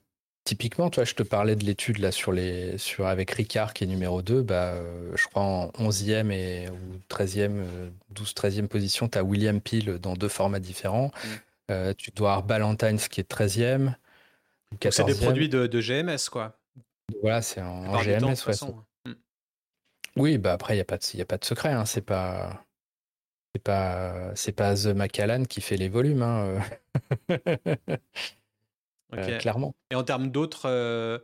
Typiquement, toi, je te parlais de l'étude là sur les sur avec Ricard qui est numéro 2, bah, je crois en 11e et ou 13e 12 13e position, tu as William Peel dans deux formats différents. Mmh. tu dois avoir Ballantines qui est 13e. C'est des produits de, de, GMS quoi. Voilà, c'est en, GMS ouais, oui, bah après, il n'y a, pas de, a pas de secret. Hein. C'est pas. C'est pas, c'est pas The Macallan qui fait les volumes, hein, euh. Euh, clairement. Et en termes d'autres, euh,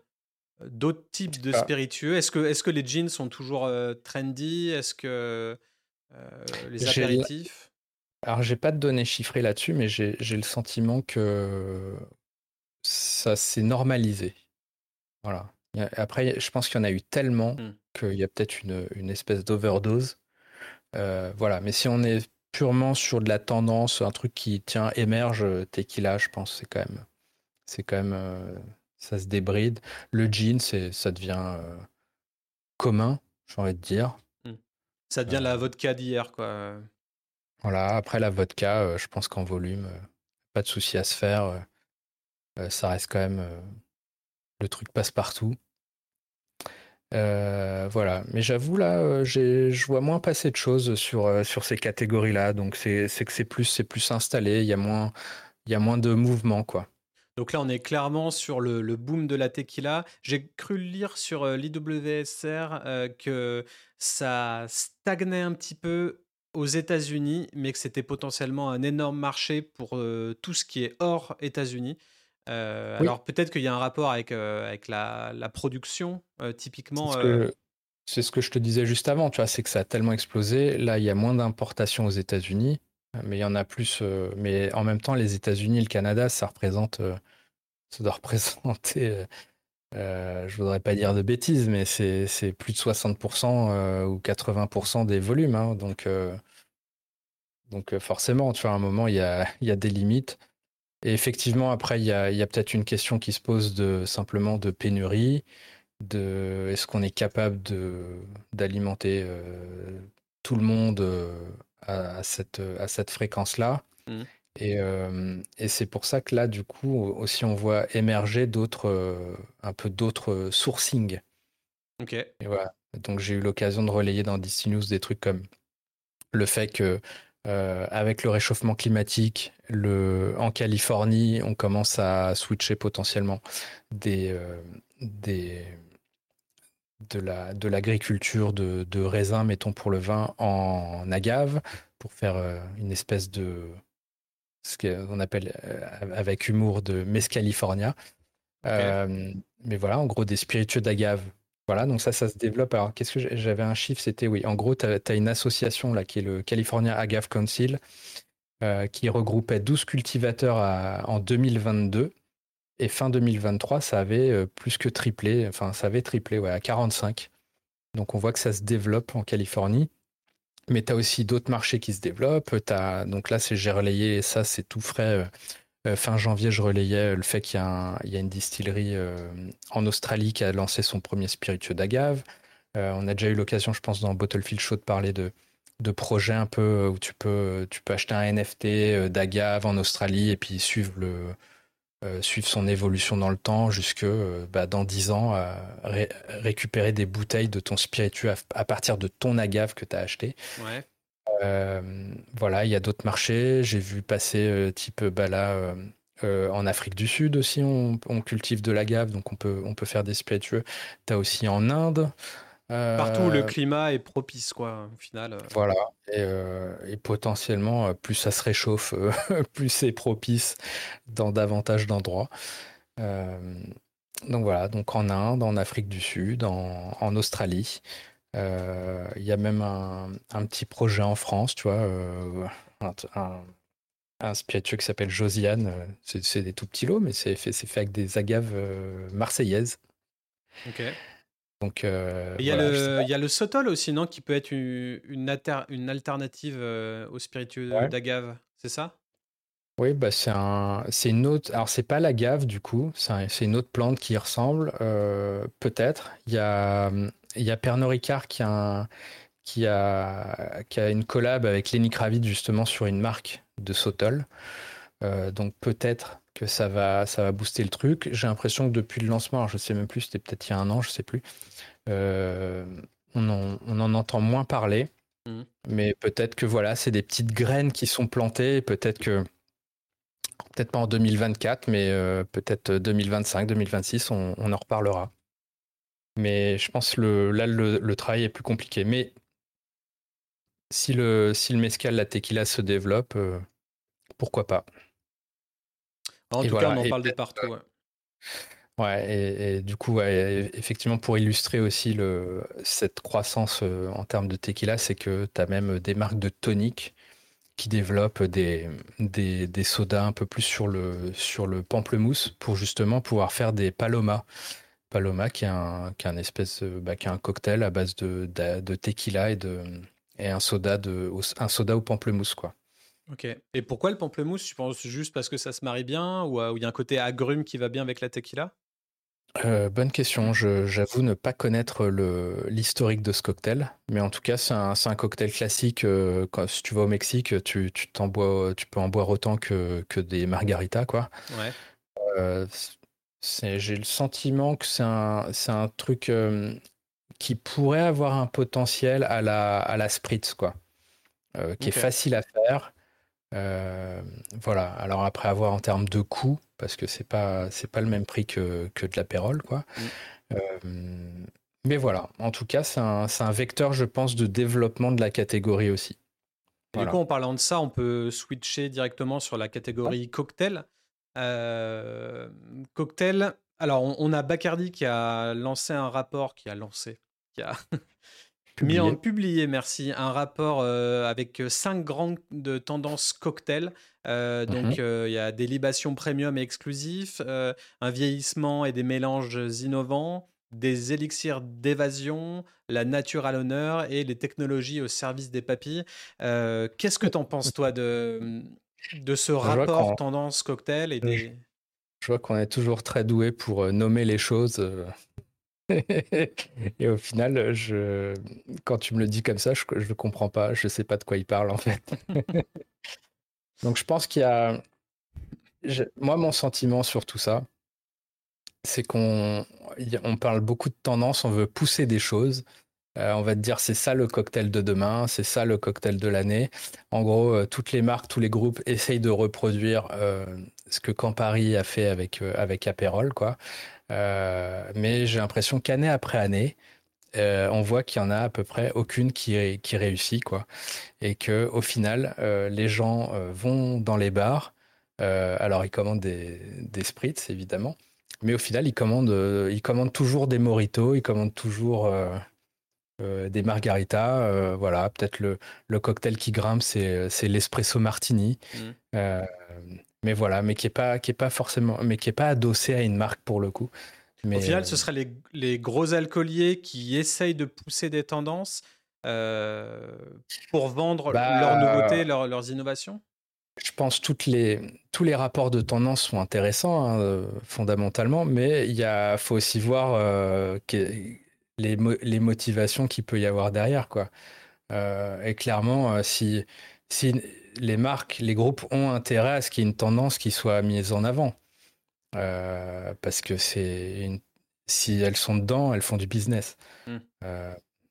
d'autres types de spiritueux, est-ce que, est-ce que les jeans sont toujours trendy? Est-ce que les apéritifs? Alors, j'ai pas de données chiffrées là-dessus, mais j'ai, le sentiment que ça s'est normalisé. Voilà. Après, je pense qu'il y en a eu tellement mmh. qu'il y a peut-être une, une espèce d'overdose. Euh, voilà, mais si on est purement sur de la tendance, un truc qui tient émerge, euh, tequila, je pense, c'est quand même, c'est quand même, euh, ça se débride. Le c'est, ça devient commun, j'ai envie de dire. Mmh. Ça devient la vodka d'hier, quoi. Voilà, après la vodka, je pense qu'en volume, pas de souci à se faire. ça reste quand même le truc passe partout. Euh, voilà, mais j'avoue là, euh, je vois moins passer de choses sur, euh, sur ces catégories-là, donc c'est que c'est plus, c'est plus installé, il y a moins, il y a moins de mouvement quoi. Donc là, on est clairement sur le, le boom de la tequila. J'ai cru lire sur l'IWSR que ça stagnait un petit peu aux États-Unis, mais que c'était potentiellement un énorme marché pour tout ce qui est hors États-Unis. Euh, alors peut-être qu'il y a un rapport avec, euh, avec la, la production, euh, typiquement. C'est ce, que je te disais juste avant, tu vois, c'est que ça a tellement explosé. Là, il y a moins d'importations aux États-Unis, mais il y en a plus. mais en même temps, les États-Unis et le Canada, ça représente, ça doit représenter je voudrais pas dire de bêtises, mais c'est plus de 60% ou 80% des volumes. Hein. donc, donc forcément, tu vois, à un moment, il y a, y a des limites. Et effectivement, après, il y a, y a peut-être une question qui se pose de simplement de pénurie, de est-ce qu'on est capable d'alimenter tout le monde à, cette, à cette fréquence-là. Mmh. Et, et c'est pour ça que là, du coup, aussi, on voit émerger d'autres, un peu d'autres sourcing. Ok. Et voilà. Donc, j'ai eu l'occasion de relayer dans DC News des trucs comme le fait que, avec le réchauffement climatique, le, en Californie, on commence à switcher potentiellement des, des, de la de l'agriculture de, de raisin, mettons pour le vin, en agave pour faire une espèce de ce qu'on appelle euh, avec humour de Mescalifornia. Euh, mais voilà, en gros, des spiritueux d'agave. Voilà, donc ça, ça se développe. Alors, qu'est-ce que j'avais un chiffre C'était, oui, en gros, tu as, une association là qui est le California Agave Council euh, qui regroupait 12 cultivateurs en 2022. Et fin 2023, ça avait plus que triplé, enfin, ça avait triplé ouais, à 45. Donc, on voit que ça se développe en Californie. Mais tu as aussi d'autres marchés qui se développent. Donc là, j'ai relayé, ça c'est tout frais. Euh, euh, fin janvier, je relayais le fait qu'il y, a une distillerie euh, en Australie qui a lancé son premier spiritueux d'agave. on a déjà eu l'occasion, je pense, dans Bottlefield Show de parler de, de projets un peu où tu peux, tu peux acheter un NFT d'agave en Australie et puis suivre le, euh, suivre son évolution dans le temps jusque euh, bah, dans 10 ans, récupérer des bouteilles de ton spiritueux à, partir de ton agave que tu as acheté. Euh, voilà, il y a d'autres marchés. J'ai vu passer type bah là, en Afrique du Sud aussi, on, on cultive de l'agave, donc on peut, on peut faire des spiritueux. Tu as aussi en Inde. Partout où le climat est propice, quoi, au final. Voilà. Euh, et, potentiellement, euh, plus ça se réchauffe, euh, plus c'est propice dans davantage d'endroits. donc voilà, donc en Inde, en Afrique du Sud, en, Australie. Il y a même un, petit projet en France, tu vois, un, un, spiritueux qui s'appelle Josiane. C'est des tout petits lots, mais c'est fait, fait avec des agaves marseillaises. Ok. Donc, euh, il y, a le Sotol aussi, non Qui peut être une, une, alternative euh, au spiritueux d'agave, c'est ça? Oui, bah c'est un, une autre. Alors, c'est pas l'agave du coup, c'est une autre plante qui y ressemble, euh, peut-être. Il y a, il y a Pernod Ricard qui a, qui, a, qui a une collab avec Lenny Kravitz justement sur une marque de Sotol. donc, peut-être que ça va, ça va booster le truc. J'ai l'impression que depuis le lancement, alors je sais même plus, c'était peut-être il y a un an, je sais plus, euh, on, en, entend moins parler. Mmh. Mais peut-être que voilà, c'est des petites graines qui sont plantées. Peut-être que, peut-être pas en 2024, mais euh, peut-être 2025, 2026, on, en reparlera. Mais je pense que là, le, travail est plus compliqué. Mais si le, si le mescal, la tequila se développe, euh, pourquoi pas En tout cas, on en parle de partout. Ouais, et, du coup, effectivement, pour illustrer aussi le, cette croissance euh, en termes de tequila, c'est que tu as même des marques de tonique qui développent des, des, des, sodas un peu plus sur le, sur le pamplemousse pour justement pouvoir faire des palomas. Paloma qui est un, qui est un espèce, bah, qui est un cocktail à base de, de, tequila et, de, et un, soda de, un soda au pamplemousse, quoi. Ok. Et pourquoi le pamplemousse? Tu penses juste parce que ça se marie bien ou euh, il y a un côté agrume qui va bien avec la tequila? Euh, bonne question. j'avoue ne pas connaître l'historique de ce cocktail, mais en tout cas, c'est un, un, cocktail classique. Euh, quand, si tu vas au Mexique, tu, tu, bois, tu peux en boire autant que, que des margaritas, quoi. Ouais. Euh, j'ai le sentiment que c'est un, un truc qui pourrait avoir un potentiel à la, à la spritz, quoi. qui est facile à faire. voilà. Alors après avoir en termes de coût, parce que c'est pas c'est pas le même prix que, que de l'apérole quoi. Mm. Euh, mais voilà, en tout cas, c'est un, un, vecteur, je pense, de développement de la catégorie aussi. Du coup, en parlant de ça, on peut switcher directement sur la catégorie cocktail. Euh, cocktail. Alors, on, a Bacardi qui a lancé un rapport, qui a lancé, qui a publié. mis en publié, merci, un rapport euh, avec cinq grandes tendances cocktail donc mmh il y a des libations premium et exclusifs, un vieillissement et des mélanges innovants, des élixirs d'évasion, la nature à l'honneur et les technologies au service des papilles. Qu'est-ce que tu en penses, toi, de, de ce rapport tendance cocktail et des... Je vois qu'on est toujours très doué pour nommer les choses. et au final, je... quand tu me le dis comme ça, je ne comprends pas. Je ne sais pas de quoi il parle, en fait. Donc, je pense qu'il y a... Moi, mon sentiment sur tout ça, c'est qu'on on parle beaucoup de tendance, on veut pousser des choses. Euh, on va te dire c'est ça le cocktail de demain, c'est ça le cocktail de l'année. En gros, euh, toutes les marques, tous les groupes essayent de reproduire euh, ce que Campari a fait avec avec Aperol, quoi. mais j'ai l'impression qu'année après année, on voit qu'il y en a à peu près aucune qui, qui réussit, quoi. Et que au final, les gens vont dans les bars. alors ils commandent des, des spritz évidemment, mais au final, ils commandent, euh, toujours des moritos, ils commandent toujours euh, euh, des margaritas. voilà, peut-être le, le, cocktail qui grimpe, c'est, l'espresso martini. Mmh. mais voilà, mais qui est pas, qui est pas forcément, mais qui est pas adossé à une marque pour le coup. Mais, Au final, ce seraient les, les, gros alcooliers qui essayent de pousser des tendances pour vendre bah, leurs nouveautés, leurs innovations? je pense toutes les, tous les rapports de tendance sont intéressants hein, euh, fondamentalement, mais il faut aussi voir euh, les, les, motivations qu'il peut y avoir derrière. Quoi. Euh, et clairement, si, si les marques, les groupes ont intérêt à ce qu'il y ait une tendance qui soit mise en avant, parce que c'est si elles sont dedans, elles font du business. Mmh.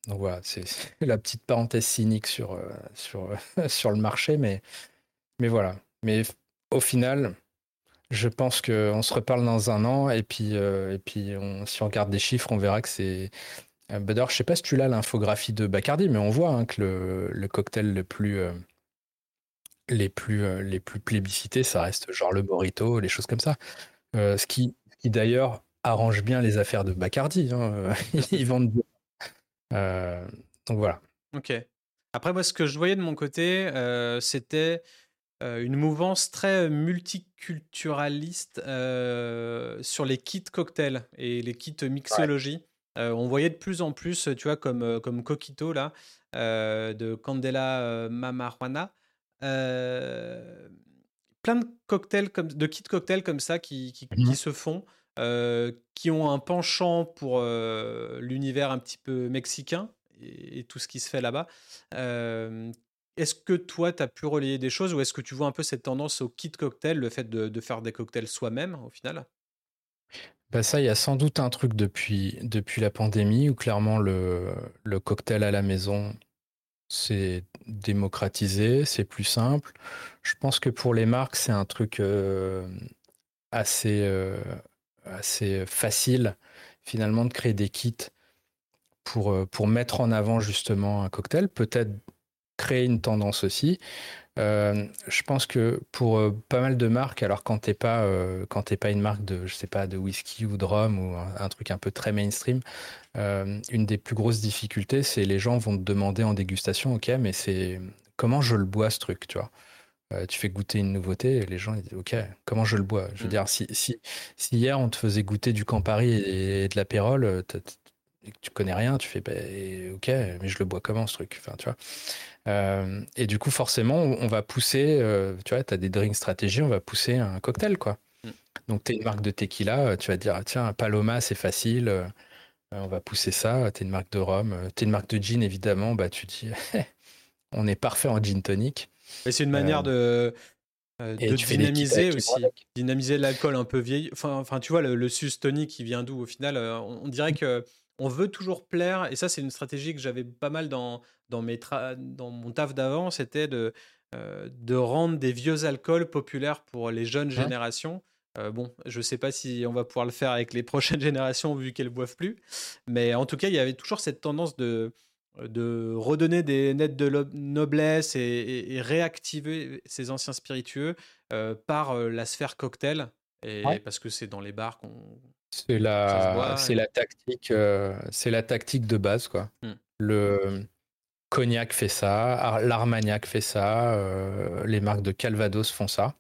donc voilà, c'est la petite parenthèse cynique sur, sur, sur le marché, mais mais voilà. Mais au final, je pense qu'on se reparle dans un an et puis, euh, et puis si on regarde des chiffres, on verra que c'est. Euh, bah, d'ailleurs, je sais pas si tu l'as l'infographie de Bacardi, mais on voit hein, que le, le, cocktail le plus, euh, les, plus, les plus plébiscités, ça reste genre le Morito, les choses comme ça. ce qui, qui d'ailleurs arrange bien les affaires de Bacardi. Hein, ils vendent bien. donc voilà. Ok. Après, moi, ce que je voyais de mon côté, c'était euh, une mouvance très multiculturaliste euh, sur les kits cocktails et les kits mixologie. Euh, on voyait de plus en plus, tu vois, comme, comme Coquito, là, de Candela Mamajuana. plein de cocktails, comme, de kits cocktails comme ça qui, qui, mmh se font, qui ont un penchant pour l'univers un petit peu mexicain et, et, tout ce qui se fait là-bas, est-ce que toi, tu as pu relayer des choses ou est-ce que tu vois un peu cette tendance au kit cocktail, le fait de, faire des cocktails soi-même au final? Bah ça, il y a sans doute un truc depuis, depuis la pandémie où clairement le, cocktail à la maison, c'est démocratisé, c'est plus simple. Je pense que pour les marques, c'est un truc euh, assez, euh, assez facile finalement de créer des kits pour, euh, pour mettre en avant justement un cocktail. Peut-être créer une tendance aussi. Euh, je pense que pour euh, pas mal de marques, alors quand t'es pas euh, quand t'es pas une marque de je sais pas de whisky ou de rhum ou un, truc un peu très mainstream, une des plus grosses difficultés, c'est les gens vont te demander en dégustation, ok, mais c'est comment je le bois ce truc, tu vois? tu fais goûter une nouveauté et les gens ils disent ok comment je le bois? Je veux mm. dire si, si, si, hier on te faisait goûter du Campari et, de l'apérole et tu connais rien tu fais bah, ok mais je le bois comment ce truc? Enfin tu vois? Euh, et du coup, forcément, on va pousser, euh, tu vois, tu as des drink stratégies, on va pousser un cocktail, quoi. Mm. Donc, tu es une marque de tequila, euh, tu vas dire, ah, tiens, Paloma, c'est facile, on va pousser ça. Tu es une marque de rhum, tu es une marque de gin, évidemment, bah, tu dis, on est parfait en gin tonic. c'est une manière de, de dynamiser aussi, dynamiser l'alcool un peu vieilli. Enfin, enfin, tu vois, le, le sus tonic qui vient d'où au final on, dirait que on veut toujours plaire, et ça c'est une stratégie que j'avais pas mal dans, dans, mes dans mon taf d'avant, c'était de, euh, de rendre des vieux alcools populaires pour les jeunes générations. Euh, bon, je sais pas si on va pouvoir le faire avec les prochaines générations vu qu'elles boivent plus, mais en tout cas, il y avait toujours cette tendance de, de redonner des nettes de noblesse et, réactiver ces anciens spiritueux euh, par la sphère cocktail, et, parce que c'est dans les bars qu'on c'est la, c'est la tactique, euh, c'est la tactique de base quoi. Mmh. Le, Cognac fait ça, l'Armagnac fait ça, les marques de Calvados font ça.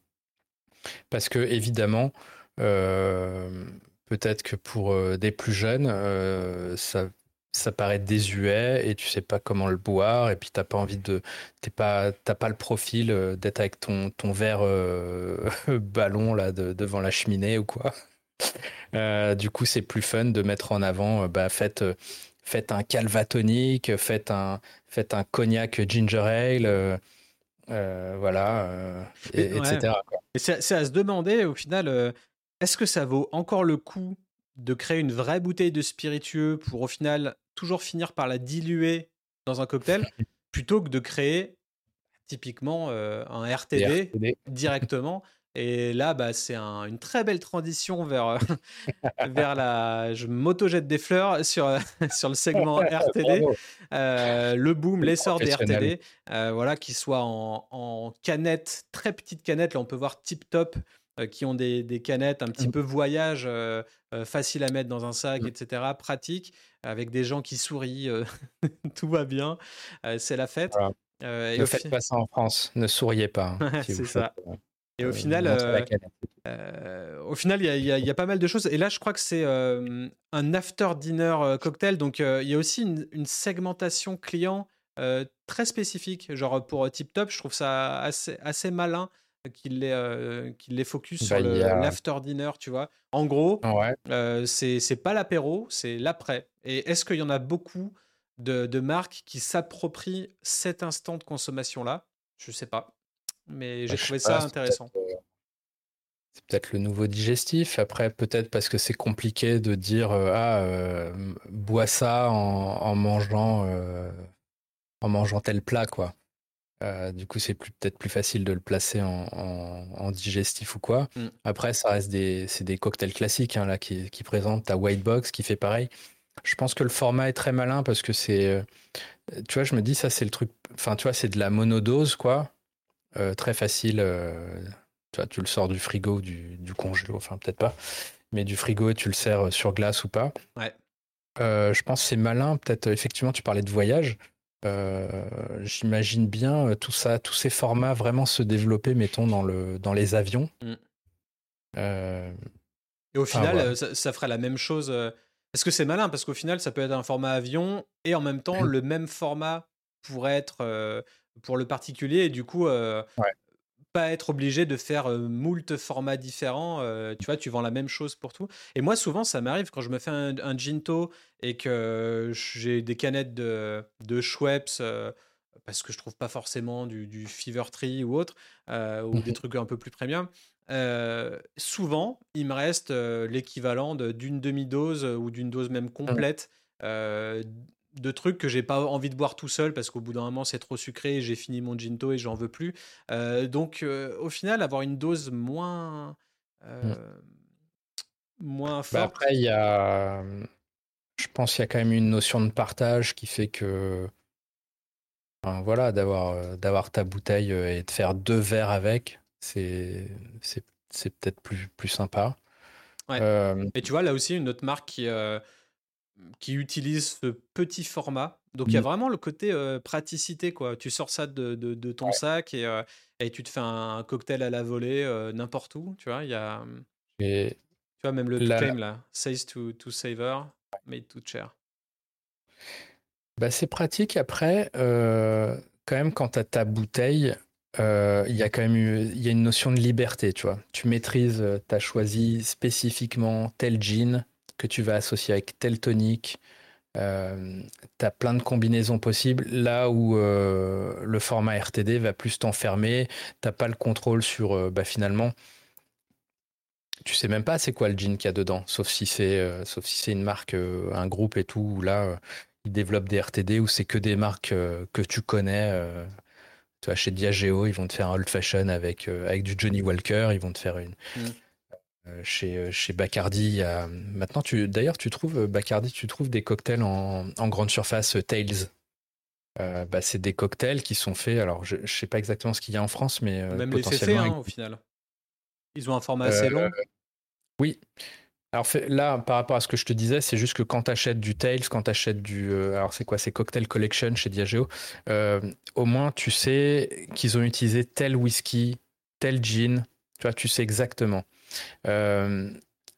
Parce que, évidemment, peut-être que pour des plus jeunes, ça ça paraît désuet et tu sais pas comment le boire et puis t'as pas envie de t'es pas t'as pas le profil euh, d'être avec ton ton verre euh, ballon là devant la cheminée ou quoi euh, du coup c'est plus fun de mettre en avant bah faites faites un calvatonique faites un faites un cognac ginger ale voilà etc c'est à se demander au final est-ce que ça vaut encore le coup de créer une vraie bouteille de spiritueux pour au final toujours finir par la diluer dans un cocktail plutôt que de créer typiquement euh, un RTD, directement. Et là, bah, c'est une très belle transition vers, euh, vers la. Je m'auto-jette des fleurs sur, sur le segment RTD. Euh, le boom, l'essor des RTD, voilà, qui soit en, en canette, très petite canette. Là, on peut voir Tip Top euh, qui ont des, canettes un petit mmh. peu voyage, euh, euh, facile à mettre dans un sac, mmh. etc., pratique, avec des gens qui sourient, tout va bien, c'est la fête. ne faites pas ça en France, ne souriez pas. Hein, c'est ça. Et au final, au final, il y, a pas mal de choses. Et là, je crois que c'est un after dinner cocktail. Donc, il y a aussi une, segmentation client très spécifique. Genre pour Tip Top, je trouve ça assez, assez malin qu'il les, euh, les focus sur bah, l'after dinner, tu vois. En gros, euh, c'est pas l'apéro, c'est l'après. Et est-ce qu'il y en a beaucoup de, marques qui s'approprient cet instant de consommation-là? Je sais pas. Mais j'ai bah, trouvé ça intéressant. Euh, c'est peut-être le nouveau digestif. Après, peut-être parce que c'est compliqué de dire ah bois ça en, mangeant en mangeant tel plat quoi. Euh, du coup, c'est peut-être plus facile de le placer en, digestif ou quoi. Mm. Après, ça reste des, c'est des cocktails classiques hein, là qui, qui présentent ta white box qui fait pareil. Je pense que le format est très malin parce que c'est, euh, tu vois, je me dis ça c'est le truc. Enfin, tu vois, c'est de la monodose quoi, euh, très facile. tu vois, tu le sors du frigo, du, du congélo, enfin peut-être pas, mais du frigo et tu le sers sur glace ou pas. Ouais. je pense que c'est malin. Peut-être effectivement, tu parlais de voyage. Euh, j'imagine bien euh, tout ça, tous ces formats vraiment se développer, mettons, dans, le, dans les avions. Mm. Euh, et au final, ça, ferait la même chose. Est-ce que c'est malin? Parce qu'au final, ça peut être un format avion et en même temps, le même format pourrait être pour le particulier. Et du coup, pas être obligé de faire moult formats différents. tu vois, tu vends la même chose pour tout. Et moi, souvent, ça m'arrive quand je me fais un, un ginto et que j'ai des canettes de, de Schweppes parce que je trouve pas forcément du, du Fever Tree ou autre, ou des mmh trucs un peu plus premium. souvent, il me reste l'équivalent d'une demi-dose ou d'une dose même mmh. complète de trucs que j'ai pas envie de boire tout seul parce qu'au bout d'un moment c'est trop sucré, j'ai fini mon ginto et j'en veux plus. Euh, donc euh, au final avoir une dose moins mmh. euh, moins bah, forte. après il y a, je pense qu'il y a quand même une notion de partage qui fait que voilà d'avoir d'avoir ta bouteille et de faire deux verres avec, c'est c'est peut-être plus plus sympa. et tu vois là aussi une autre marque qui qui utilise ce petit format. Donc il y a mmh. vraiment le côté praticité quoi. Tu sors ça de, de, ton sac et, et, tu te fais un cocktail à la volée n'importe où. Tu vois, il y a. Mmh, et tu vois même le claim là, says to, to savor, made to share. Bah, c'est pratique. Après, quand même, quand tu as ta bouteille, il y a quand même il y a une notion de liberté, tu vois. Tu maîtrises, tu as choisi spécifiquement tel jean, que tu vas associer avec tel tonique. Euh, tu as plein de combinaisons possibles. Là où euh, le format RTD va plus t'enfermer, t'as pas le contrôle sur euh, bah, finalement. Tu sais même pas c'est quoi le jean qu'il y a dedans, sauf si c'est sauf si c'est une marque, un groupe et tout, où là ils développent des RTD où c'est que des marques que tu connais. tu vois, chez Diageo, ils vont te faire un old fashion avec, avec du Johnny Walker, ils vont te faire une, mm. Euh, chez, euh, chez Bacardi. Maintenant, tu, d'ailleurs, tu trouves, euh, Bacardi, tu trouves des cocktails en, en grande surface Tails? bah, c'est des cocktails qui sont faits. Alors, je ne sais pas exactement ce qu'il y a en France, mais même potentiellement, les CC, hein, au final. Ils ont un format assez long. Oui, Alors là, par rapport à ce que je te disais, c'est juste que quand tu achètes du Tales, quand tu achètes du... Alors c'est quoi C'est Cocktail Collection chez Diageo. Au moins, tu sais qu'ils ont utilisé tel whisky, tel gin. Tu vois, tu sais exactement. Euh,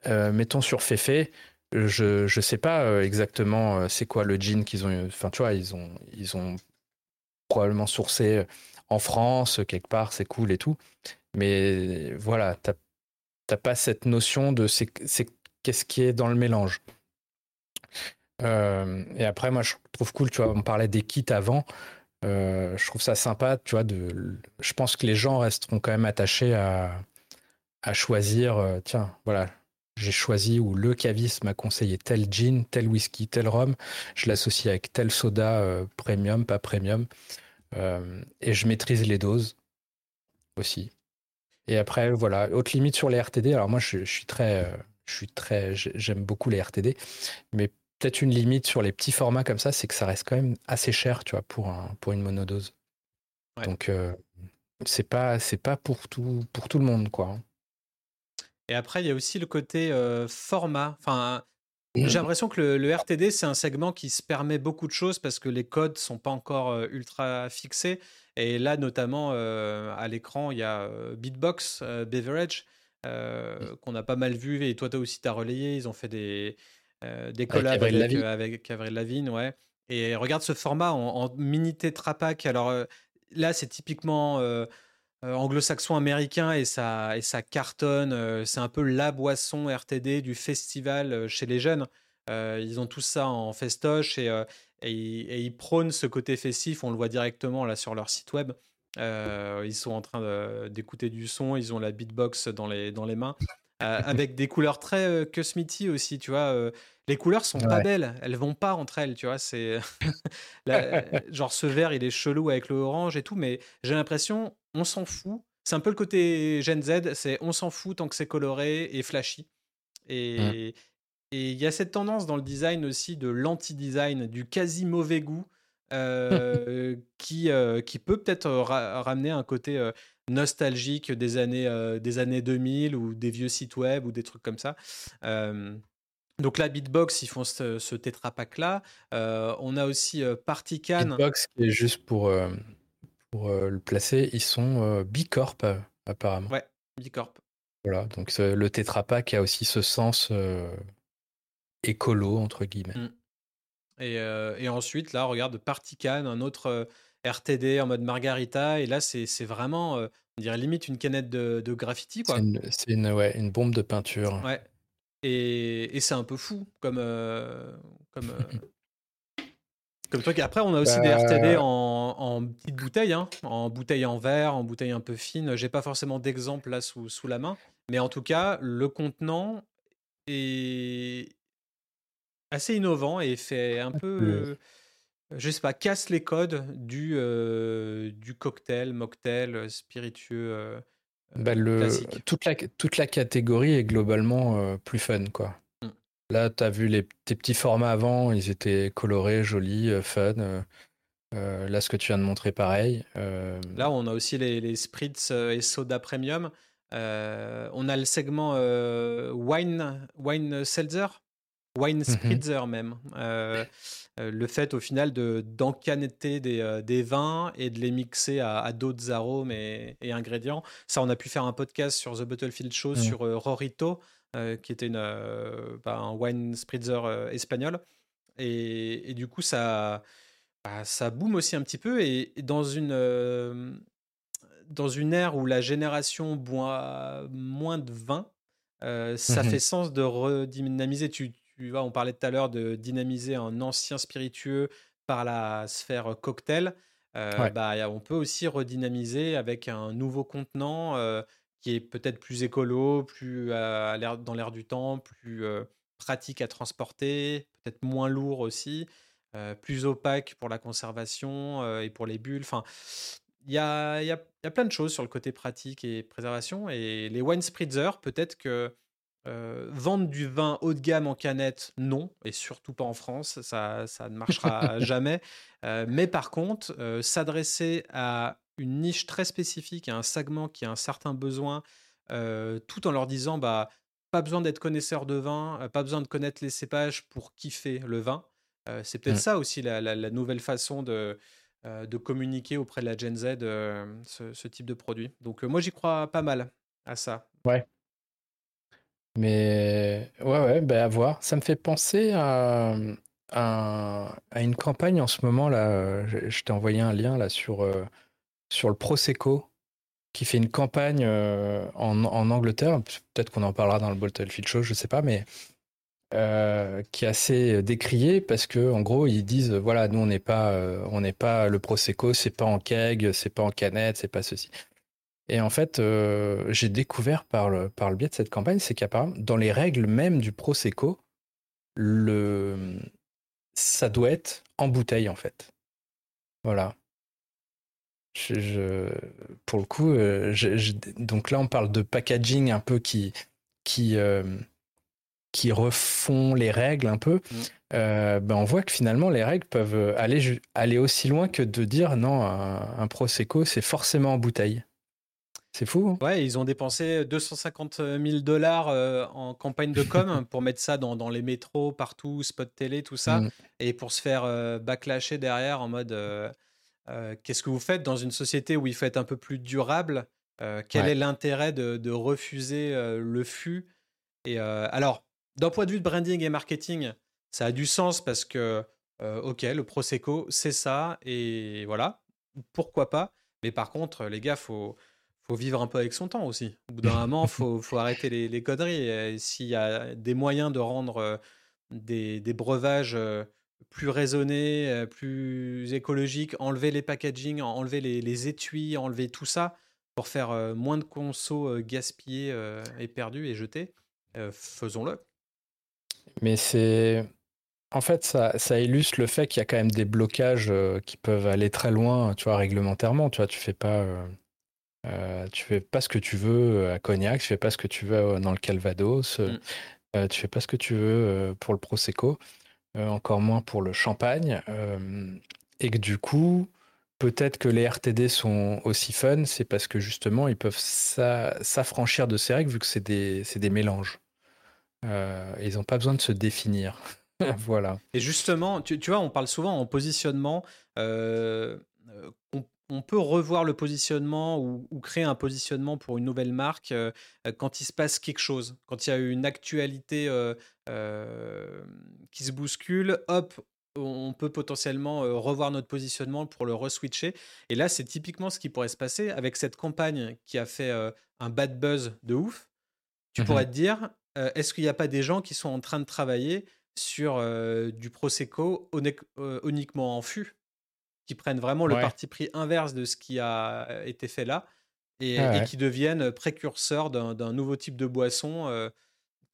mettons sur Fefe, je ne sais pas exactement c'est quoi le gin qu'ils ont... Enfin, tu vois, ils ont, ils ont probablement sourcé en France, quelque part, c'est cool et tout. Mais voilà, tu n'as pas cette notion de c'est qu'est-ce qui est dans le mélange. Euh, et après, moi, je trouve cool, tu vois, on parlait des kits avant. Euh, je trouve ça sympa, tu vois, de, je pense que les gens resteront quand même attachés à, à choisir, euh, tiens, voilà, j'ai choisi ou le caviste m'a conseillé tel gin, tel whisky, tel rhum, je l'associe avec tel soda premium, pas premium, et je maîtrise les doses aussi. Et après, voilà, haute limite sur les RTD, alors moi je suis très je suis très, j'aime beaucoup les RTD, mais peut-être une limite sur les petits formats comme ça, c'est que ça reste quand même assez cher, tu vois, pour un, pour une monodose. Donc euh, c'est pas, c'est pas pour tout, pour tout le monde, quoi. Et après, il y a aussi le côté euh, format. Enfin, j'ai mmh. l'impression que le, RTD, c'est un segment qui se permet beaucoup de choses parce que les codes sont pas encore euh, ultra fixés. Et là, notamment, à l'écran, il y a Beatbox Beverage euh, qu'on a pas mal vu, et toi, toi aussi, tu as relayé. Ils ont fait des, des collabs avec, Avril Lavigne, ouais. Et regarde ce format en, mini tétrapack. Alors là, c'est typiquement anglo-saxon américain et ça, et ça cartonne. c'est un peu la boisson RTD du festival chez les jeunes. ils ont tout ça en festoche et, et, ils prônent ce côté festif. On le voit directement là sur leur site web. Euh, ils sont en train d'écouter du son, ils ont la beatbox dans les, dans les mains, euh, avec des couleurs très euh, aussi, tu vois. Les couleurs sont pas belles, elles vont pas entre elles, tu vois. C'est genre ce vert, il est chelou avec le orange et tout, mais j'ai l'impression, on s'en fout. C'est un peu le côté Gen Z, c'est on s'en fout tant que c'est coloré et flashy. Et il y a cette tendance dans le design aussi de l'anti-design, du quasi mauvais goût. Euh, qui, euh, qui peut peut-être ramener un côté nostalgique des années, des années 2000 ou des vieux sites web ou des trucs comme ça. Donc là, Beatbox, ils font ce, ce là on a aussi Partican. Beatbox, qui est juste pour, pour le placer, ils sont Bicorp apparemment. Ouais, Bicorp. Voilà, donc le Tetra a aussi ce sens écolo, entre guillemets. Mmh. Euh, et, ensuite, là, regarde Partican, un autre euh, RTD en mode margarita. Et là, c'est vraiment, euh, on dirait limite une canette de, graffiti. C'est une, ouais, une bombe de peinture. Ouais. Et, et c'est un peu fou comme. comme Comme truc. Après, on a aussi des bah RTD en, en petites bouteilles, hein, en bouteilles en verre, en bouteilles un peu fines. J'ai pas forcément d'exemple là sous, sous la main, mais en tout cas, le contenant est, assez innovant et fait un peu, je sais pas, casse les codes du, du cocktail, mocktail, spiritueux. Bah, le, toute, la, toute la catégorie est globalement plus fun, quoi. Mmh. Là, tu as vu les, tes petits formats avant, ils étaient colorés, jolis, fun. là, ce que tu viens de montrer, pareil. Là, on a aussi les, les spritz et soda premium. on a le segment wine, wine seltzer wine spritzer même. Euh, euh, le fait au final de d'encanetter des, euh, des, vins et de les mixer à, d'autres arômes et, ingrédients. Ça, on a pu faire un podcast sur The Bottlefield Show mmh. sur Rorito, qui était une, bah, un wine spritzer espagnol. Et, et, du coup, ça, bah, ça boom aussi un petit peu. Et, dans une, dans une ère où la génération boit moins de vin, ça mmh fait sens de redynamiser. Tu, on parlait tout à l'heure de dynamiser un ancien spiritueux par la sphère cocktail. Euh, bah, on peut aussi redynamiser avec un nouveau contenant euh, qui est peut-être plus écolo, plus dans l'air du temps, plus pratique à transporter, peut-être moins lourd aussi, plus opaque pour la conservation et pour les bulles. Enfin, il y a, y a, plein de choses sur le côté pratique et préservation. Et les wine spritzers, peut-être que euh, vendre du vin haut de gamme en canette, non, et surtout pas en France, ça, ça ne marchera jamais. Euh, mais par contre, euh, s'adresser à une niche très spécifique, à un segment qui a un certain besoin, tout en leur disant, bah, pas besoin d'être connaisseur de vin, pas besoin de connaître les cépages pour kiffer le vin. c'est peut-être mmh. ça aussi la, nouvelle façon de, de communiquer auprès de la Gen Z ce, type de produit. Donc moi j'y crois pas mal à ça. Ouais. Mais ouais, ouais, bah à voir. Ça me fait penser à, une campagne en ce moment là. Je, t'ai envoyé un lien là sur, sur le Prosecco qui fait une campagne en, en, Angleterre. Peut-être qu'on en parlera dans le Bottlefield Show, je sais pas, mais qui est assez décrié parce que en gros ils disent voilà nous on n'est pas n'est pas le prosecco c'est pas en keg c'est pas en canette c'est pas ceci et en fait, euh, j'ai découvert par le, par le biais de cette campagne, c'est qu'apparemment, dans les règles même du Prosecco, le... ça doit être en bouteille, en fait. Voilà. Je, pour le coup, euh, donc là, on parle de packaging un peu qui, qui, euh, qui refont les règles un peu. Mmh. ben on voit que finalement, les règles peuvent aller, aller aussi loin que de dire non, un, un Prosecco, c'est forcément en bouteille. C'est fou. Hein. ouais, ils ont dépensé 250 000 dollars euh, en campagne de com pour mettre ça dans, les métros, partout, spot télé, tout ça, mmh. et pour se faire euh, backlasher derrière en mode euh, qu'est-ce que vous faites dans une société où il faut être un peu plus durable Quel est l'intérêt de, refuser le fût Et alors, d'un point de vue de branding et marketing, ça a du sens parce que, ok, le Prosecco, c'est ça, et voilà, pourquoi pas. Mais par contre, les gars, faut faut vivre un peu avec son temps aussi. Au bout d'un moment, faut, faut, arrêter les, les conneries. S'il y a des moyens de rendre euh, des, des breuvages euh, plus raisonnés, euh, plus écologiques, enlever les packaging, enlever les, les étuis, enlever tout ça pour faire moins de conso gaspillés et perdus et jetés, faisons-le. Mais c'est. En fait, ça, ça, illustre le fait qu'il y a quand même des blocages qui peuvent aller très loin, tu vois, réglementairement. Tu vois, tu fais pas. Euh, tu fais pas ce que tu veux à Cognac, tu fais pas ce que tu veux dans le Calvados, mm. euh, tu fais pas ce que tu veux euh, pour le Prosecco, encore moins pour le champagne. et que du coup, peut-être que les RTD sont aussi fun, c'est parce que justement, ils peuvent s'affranchir de ces règles vu que c'est des, des, mélanges. ils n'ont pas besoin de se définir. voilà. Et justement, tu, tu, vois, on parle souvent en positionnement on peut revoir le positionnement ou, créer un positionnement pour une nouvelle marque euh, euh, quand il se passe quelque chose, quand il y a une actualité euh, qui se bouscule, hop, on peut potentiellement revoir notre positionnement pour le reswitcher. Et là, c'est typiquement ce qui pourrait se passer avec cette campagne qui a fait un bad buzz de ouf. Tu mmh pourrais te dire, est-ce qu'il n'y a pas des gens qui sont en train de travailler sur du Prosecco uniquement en fût? Qui prennent vraiment le parti pris inverse de ce qui a euh, été fait là et, ah qui deviennent précurseurs d'un nouveau type de boisson euh,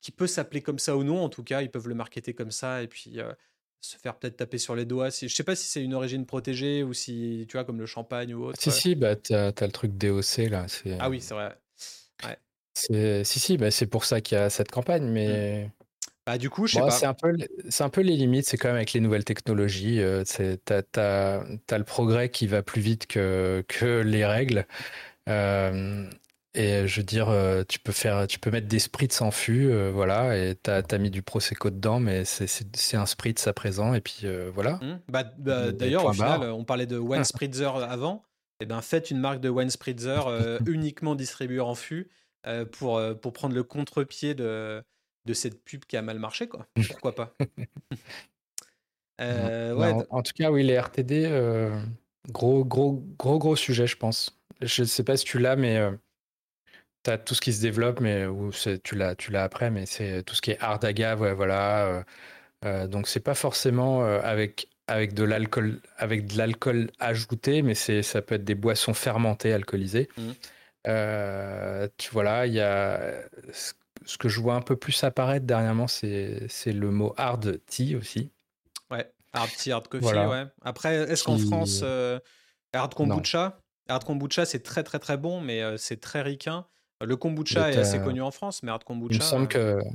qui peut s'appeler comme ça ou non. En tout cas, ils peuvent le marketer comme ça et puis euh, se faire peut-être taper sur les doigts. Si, je sais pas si c'est une origine protégée ou si, tu vois, comme le champagne ou autre. Si, si, bah, tu as, le truc DOC là. Ah oui, c'est vrai. Ouais. Si, si, bah, c'est pour ça qu'il y a cette campagne, mmh. mais. Bah, du coup, je sais pas. C'est un, peu, un peu les limites, c'est quand même avec les nouvelles technologies. Euh, tu as, le progrès qui va plus vite que, que les règles. Euh, et je veux dire, euh, tu peux, faire, tu peux mettre des spritz en fût, voilà, et tu as, mis du Prosecco dedans, mais c'est un spritz à présent, et puis voilà. Mmh. Bah, bah, D'ailleurs, au final, on parlait de Wine Spritzer avant. Et eh ben, faites une marque de Wine Spritzer uniquement distribuée en fût pour, pour prendre le contre-pied de de cette pub qui a mal marché, quoi. Pourquoi pas? Euh, ouais, en, tout cas, oui, les RTD, euh, gros, gros, gros, gros sujet, je pense. Je ne sais pas si tu l'as, mais euh, tu as tout ce qui se développe, mais ou tu l'as, tu l'as après, mais c'est tout ce qui est hard agave, ouais, voilà. donc c'est pas forcément avec avec de l'alcool avec de l'alcool ajouté, mais c'est ça peut être des boissons fermentées alcoolisées. Mmh. tu voilà, il y a ce que je vois un peu plus apparaître dernièrement, c'est le mot hard tea aussi. Ouais, hard tea, hard coffee, ouais. Après, est-ce qu'en France, euh, hard kombucha? Hard kombucha, c'est très très très bon, mais euh, c'est très ricain. Le kombucha est assez connu en France, mais hard kombucha. Il me semble euh, que,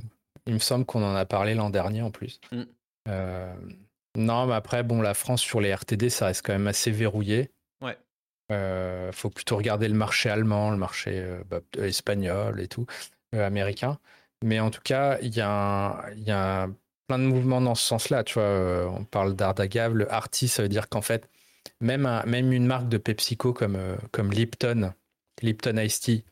il me semble qu'on en a parlé l'an dernier en plus. Mm. non, mais après, bon, la France sur les RTD, ça reste quand même assez verrouillé. Ouais. faut plutôt regarder le marché allemand, le marché bah, espagnol et tout. Euh, américain. Mais en tout cas, il y, a y a plein de mouvements dans ce sens-là. Tu vois, on parle d'Ardagave, le Arty, ça veut dire qu'en fait, même, même une marque de PepsiCo comme, comme Lipton, Lipton Ice Tea,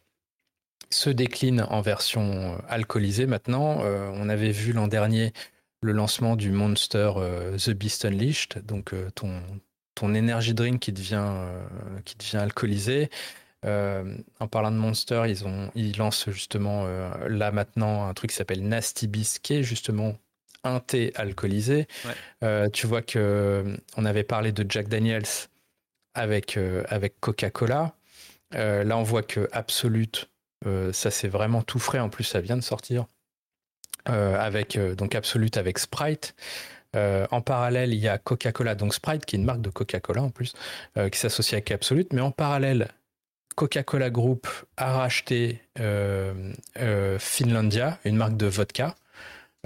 se décline en version alcoolisée maintenant. on avait vu l'an dernier le lancement du Monster The Beast Unleashed, donc ton, ton energy drink qui devient, qui devient alcoolisé. Euh, en parlant de Monster, ils, ont, ils lancent justement euh, là maintenant un truc qui s'appelle Nasty Biscuit, justement un thé alcoolisé. Euh, tu vois que on avait parlé de Jack Daniels avec, avec Coca-Cola. là, on voit que Absolute, ça c'est vraiment tout frais. En plus, ça vient de sortir. avec donc Absolute avec Sprite. en parallèle, il y a Coca-Cola, donc Sprite, qui est une marque de Coca-Cola en plus, qui s'associe avec Absolute. Mais en parallèle, Coca-Cola Group a racheté euh, euh, Finlandia, une marque de vodka.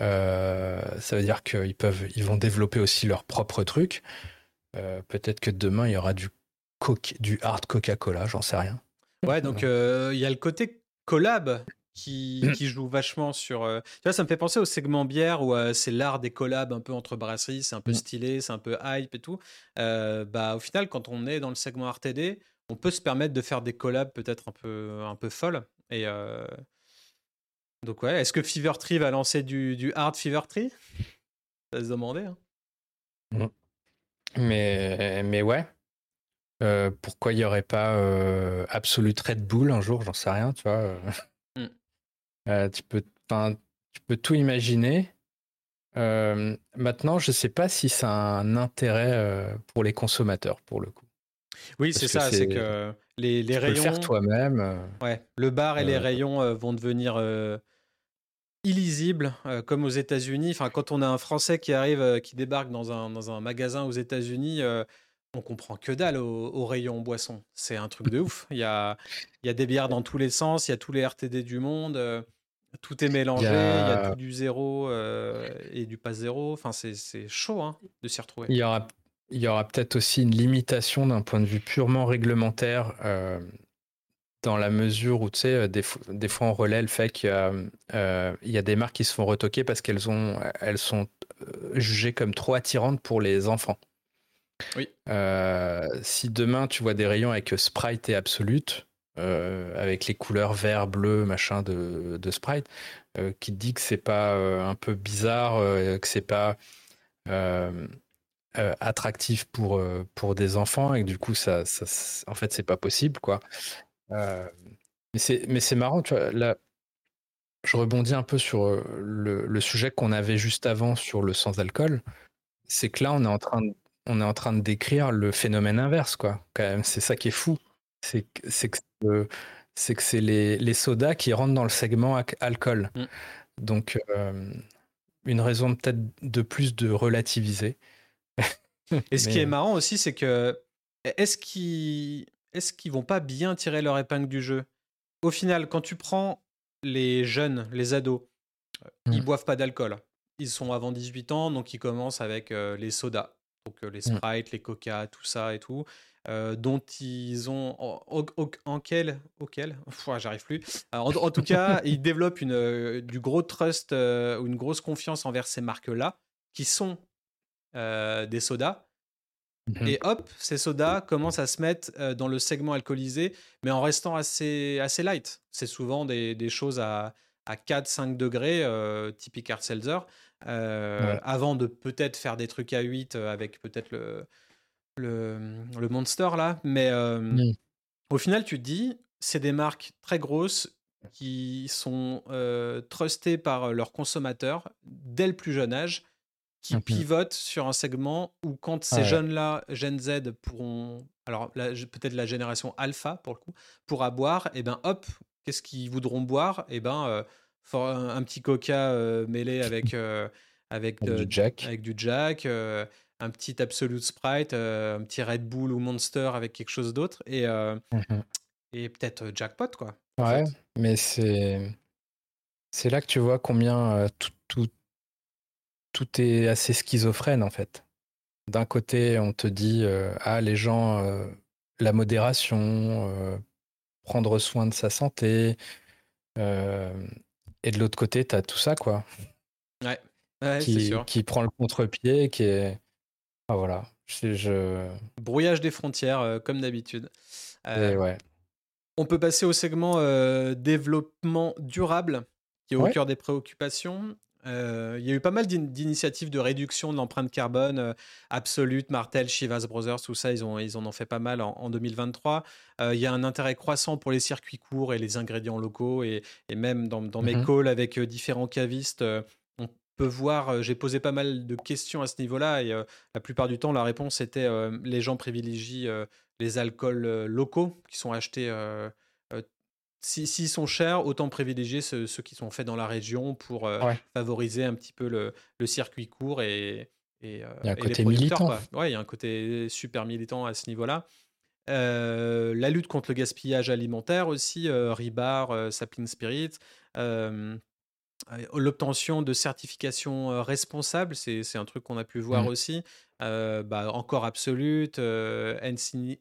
Euh, ça veut dire qu'ils peuvent, ils vont développer aussi leur propre truc. Peut-être que demain il y aura du, du hard Coca-Cola, j'en sais rien. Ouais, donc il y a le côté collab qui, qui, joue vachement sur. Tu vois, ça me fait penser au segment bière où c'est l'art des collabs un peu entre brasseries, c'est un peu mm. stylé, c'est un peu hype et tout. bah, au final, quand on est dans le segment RTD, on peut se permettre de faire des collabs peut-être un peu, un peu folles. Et euh, donc, ouais, est-ce que Fever Tree va lancer du, du hard Fever Tree? Ça se demander. Hein. Mmh. Mais, mais ouais. Euh, pourquoi il n'y aurait pas euh, Absolute Red Bull un jour? J'en sais rien, tu vois. Mmh. tu, peux, tu peux tout imaginer. maintenant, je ne sais pas si ça a un intérêt pour les consommateurs, pour le coup. Oui, c'est ça, c'est que les, les rayons. Peux le faire toi-même. Euh. Ouais, le bar et les rayons euh, vont devenir euh, illisibles, comme aux États-Unis. Enfin, quand on a un Français qui arrive, qui débarque dans un, dans un magasin aux États-Unis, on comprend que dalle aux au rayons boissons. C'est un truc de ouf. Il y a, il y a des bières dans tous les sens, il y a tous les RTD du monde. tout est mélangé, il y a, tout du zéro et du pas zéro. Enfin, c'est chaud hein, de s'y retrouver. Il y aura il y aura peut-être aussi une limitation d'un point de vue purement réglementaire, euh, dans la mesure où, tu sais, euh, des, des, fois on relaie le fait qu'il y, euh, y, a des marques qui se font retoquer parce qu'elles ont, elles sont jugées comme trop attirantes pour les enfants. Oui. si demain tu vois des rayons avec Sprite et Absolute, avec les couleurs vert, bleu, machin de, de Sprite, qui te dit que c'est pas un peu bizarre, que c'est pas euh, attractif pour, euh, pour des enfants et que du coup, ça, en fait, c'est pas possible, quoi. Euh, mais c'est, mais c'est marrant, tu vois, là, je rebondis un peu sur le, sujet qu'on avait juste avant sur le sans-alcool. C'est que là, on est en train de, on est en train de décrire le phénomène inverse, quoi. Quand même, c'est ça qui est fou. C'est, c'est que c'est que c'est les, les, sodas qui rentrent dans le segment alcool. Mm. Donc, une raison peut-être de plus de relativiser. Et ce qui est marrant aussi, c'est que est-ce qu'ils est-ce qu'ils vont pas bien tirer leur épingle du jeu? Au final, quand tu prends les jeunes, les ados, ils mmh. boivent pas d'alcool. Ils sont avant 18 ans, donc ils commencent avec euh, les sodas, donc euh, les mmh. Sprite, les Coca, tout ça et tout, euh, dont ils ont en, quel auquel? J'arrive plus. En, en, tout cas, ils développent une, du gros trust ou une grosse confiance envers ces marques-là, qui sont euh, des sodas. Mmh Et hop, ces sodas commencent à se mettre euh, dans le segment alcoolisé, mais en restant assez, assez light. C'est souvent des, des, choses à, à 4-5 degrés, euh, typique Hard Seltzer, avant de peut-être faire des trucs à 8 avec peut-être le, le, le, Monster là. Mais mmh. au final, tu te dis, c'est des marques très grosses qui sont trustées par leurs consommateurs dès le plus jeune âge qui pivote sur un segment où quand ces jeunes-là, Gen Z, pourront, alors peut-être la génération alpha pour le coup, pourra boire, et ben hop, qu'est-ce qu'ils voudront boire? Et ben euh, un, petit coca euh, mêlé avec, euh, avec, du Jack, avec du Jack un petit Absolute Sprite, un petit Red Bull ou Monster avec quelque chose d'autre, et, mmh et peut-être Jackpot quoi. Ouais, mais c'est c'est là que tu vois combien tout, tout, tout est assez schizophrène en fait. D'un côté, on te dit euh, ah les gens, euh, la modération, euh, prendre soin de sa santé, et de l'autre côté, tu as tout ça, quoi. Ouais, qui, sûr. qui prend le contre-pied, qui est. Ah, voilà. Je, Brouillage des frontières, comme d'habitude. ouais. On peut passer au segment développement durable, qui est au cœur des préoccupations. Il y a eu pas mal d'initiatives de réduction de l'empreinte carbone. Absolute, Martel, Chivas Brothers, tout ça, ils, ont, ils en ont fait pas mal en, 2023. il y a un intérêt croissant pour les circuits courts et les ingrédients locaux. Et, même dans, mes mmh calls avec différents cavistes, on peut voir, j'ai posé pas mal de questions à ce niveau-là. Et la plupart du temps, la réponse était les gens privilégient les alcools locaux qui sont achetés. S'ils sont chers, autant privilégier ceux, qui sont faits dans la région pour favoriser un petit peu le, circuit court et, et, il y a un côté militant. Ouais, il y a un côté super militant à ce niveau-là. la lutte contre le gaspillage alimentaire aussi, Ribar, Sapling Spirit. L'obtention de certifications responsables, c'est un truc qu'on a pu voir mmh. aussi. bah, encore Absolute, NCNIN.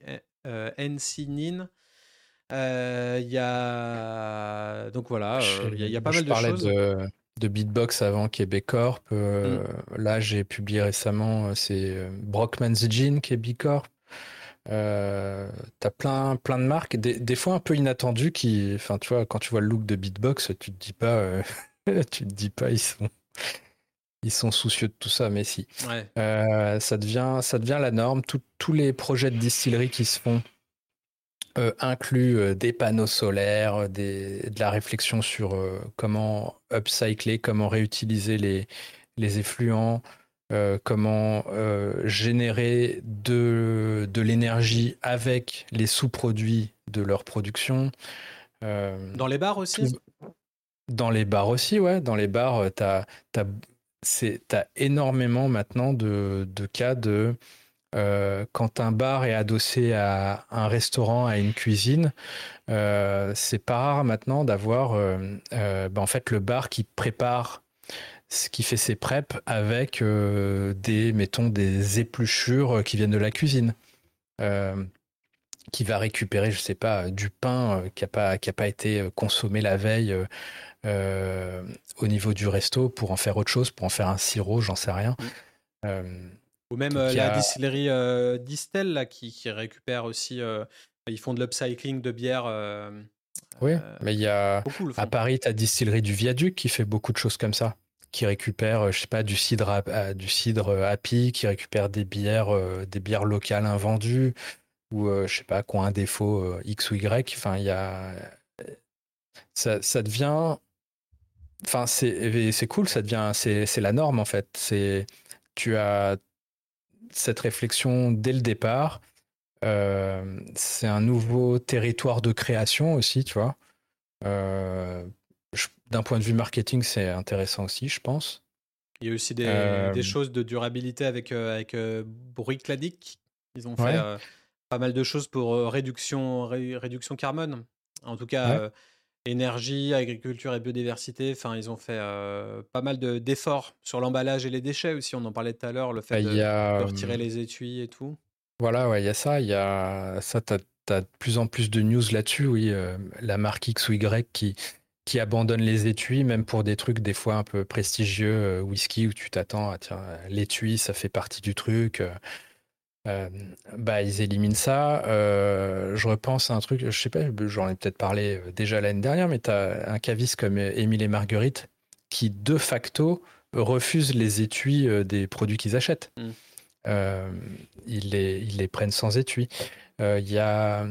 Il y a. Donc voilà, il y, a pas mal de choses. De, de Beatbox avant qui est B Corp. Mmh. Là, j'ai publié récemment, c'est Brockman's Gin qui est. Euh, t'as plein, plein de marques, des, fois un peu inattendues qui, enfin, tu vois, quand tu vois le look de Beatbox, tu te dis pas, tu te dis pas, ils sont, ils sont soucieux de tout ça, mais si. Euh, ça, devient, ça devient la norme. tous les projets de distillerie qui se font euh, incluent euh, des panneaux solaires, des, de la réflexion sur comment upcycler, comment réutiliser les, les effluents, comment générer de, de l'énergie avec les sous-produits de leur production. Dans les bars aussi? dans les bars aussi, ouais. Dans les bars, euh, tu as, as, énormément maintenant de, de cas de euh, quand un bar est adossé à un restaurant, à une cuisine, euh, c'est pas rare maintenant d'avoir ben, en fait le bar qui prépare ce qui fait ses preps avec des mettons des épluchures qui viennent de la cuisine qui va récupérer, je sais pas, du pain qui n'a pas, qui a pas été consommé la veille euh, au niveau du resto pour en faire autre chose, pour en faire un sirop, j'en sais rien. Mm. Euh, Ou même euh, la distillerie Distel là, qui, qui, récupère aussi, ils font de l'upcycling de bière. oui, mais il y a à Paris, tu as Distillerie du Viaduc qui fait beaucoup de choses comme ça qui récupère, je sais pas, du cidre, du cidre happy, qui récupère des bières, des bières locales invendues, ou je sais pas, qui ont un défaut X ou Y. Enfin, il y a, ça, ça, devient Enfin, c'est cool, ça devient, c'est la norme en fait. C'est, tu as cette réflexion dès le départ. Euh, c'est un nouveau territoire de création aussi, tu vois. Euh, d'un point de vue marketing, c'est intéressant aussi, je pense. Il y a aussi des, euh, des choses de durabilité avec, avec Ils ont fait pas mal de choses pour réduction, réduction carbone. En tout cas, énergie, agriculture et biodiversité. Enfin, ils ont fait pas mal d'efforts sur l'emballage et les déchets aussi. On en parlait tout à l'heure, le fait bah, de, retirer les étuis et tout. Voilà, ouais, il y a ça. Il y a ça. tu as de plus en plus de news là-dessus. Oui, la marque X ou Y qui qui abandonne les étuis, même pour des trucs des fois un peu prestigieux, whisky où tu t'attends à tiens, l'étui, ça fait partie du truc. Euh, bah, ils éliminent ça. Euh, je repense à un truc, je sais pas, j'en ai peut-être parlé euh, déjà l'année dernière, mais tu as un caviste comme Émile et Marguerite qui, de facto, refusent les étuis des produits qu'ils achètent. Mm. ils, les, ils les prennent sans étui. Il y a,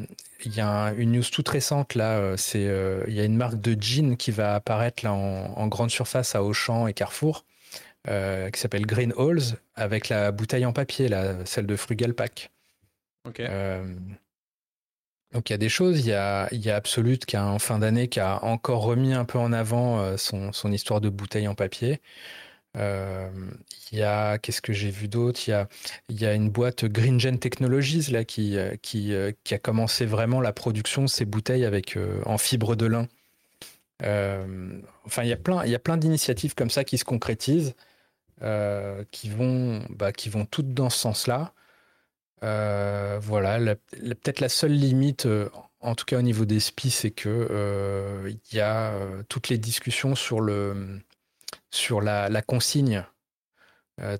y a une news toute récente là, c'est il y a une marque de jeans qui va apparaître là en, en grande surface à Auchan et Carrefour euh, qui s'appelle Green Halls avec la bouteille en papier, là, celle de Frugal Pack. Euh, donc il y a des choses, il y a, y a Absolute qui a en fin d'année qui a encore remis un peu en avant euh, son, son, histoire de bouteille en papier. il y a, qu'est-ce que j'ai vu d'autre? Il, y a, y a une boîte Green Gen Technologies là, qui, qui, qui a commencé vraiment la production de ces bouteilles avec, en fibre de lin. enfin, il y a plein, il y a plein d'initiatives comme ça qui se concrétisent. Euh, qui, vont, bah, qui vont toutes dans ce sens-là. Euh, voilà, peut-être la seule limite euh, en tout cas au niveau des SPI, c'est que il y a toutes les discussions sur le sur la, consigne.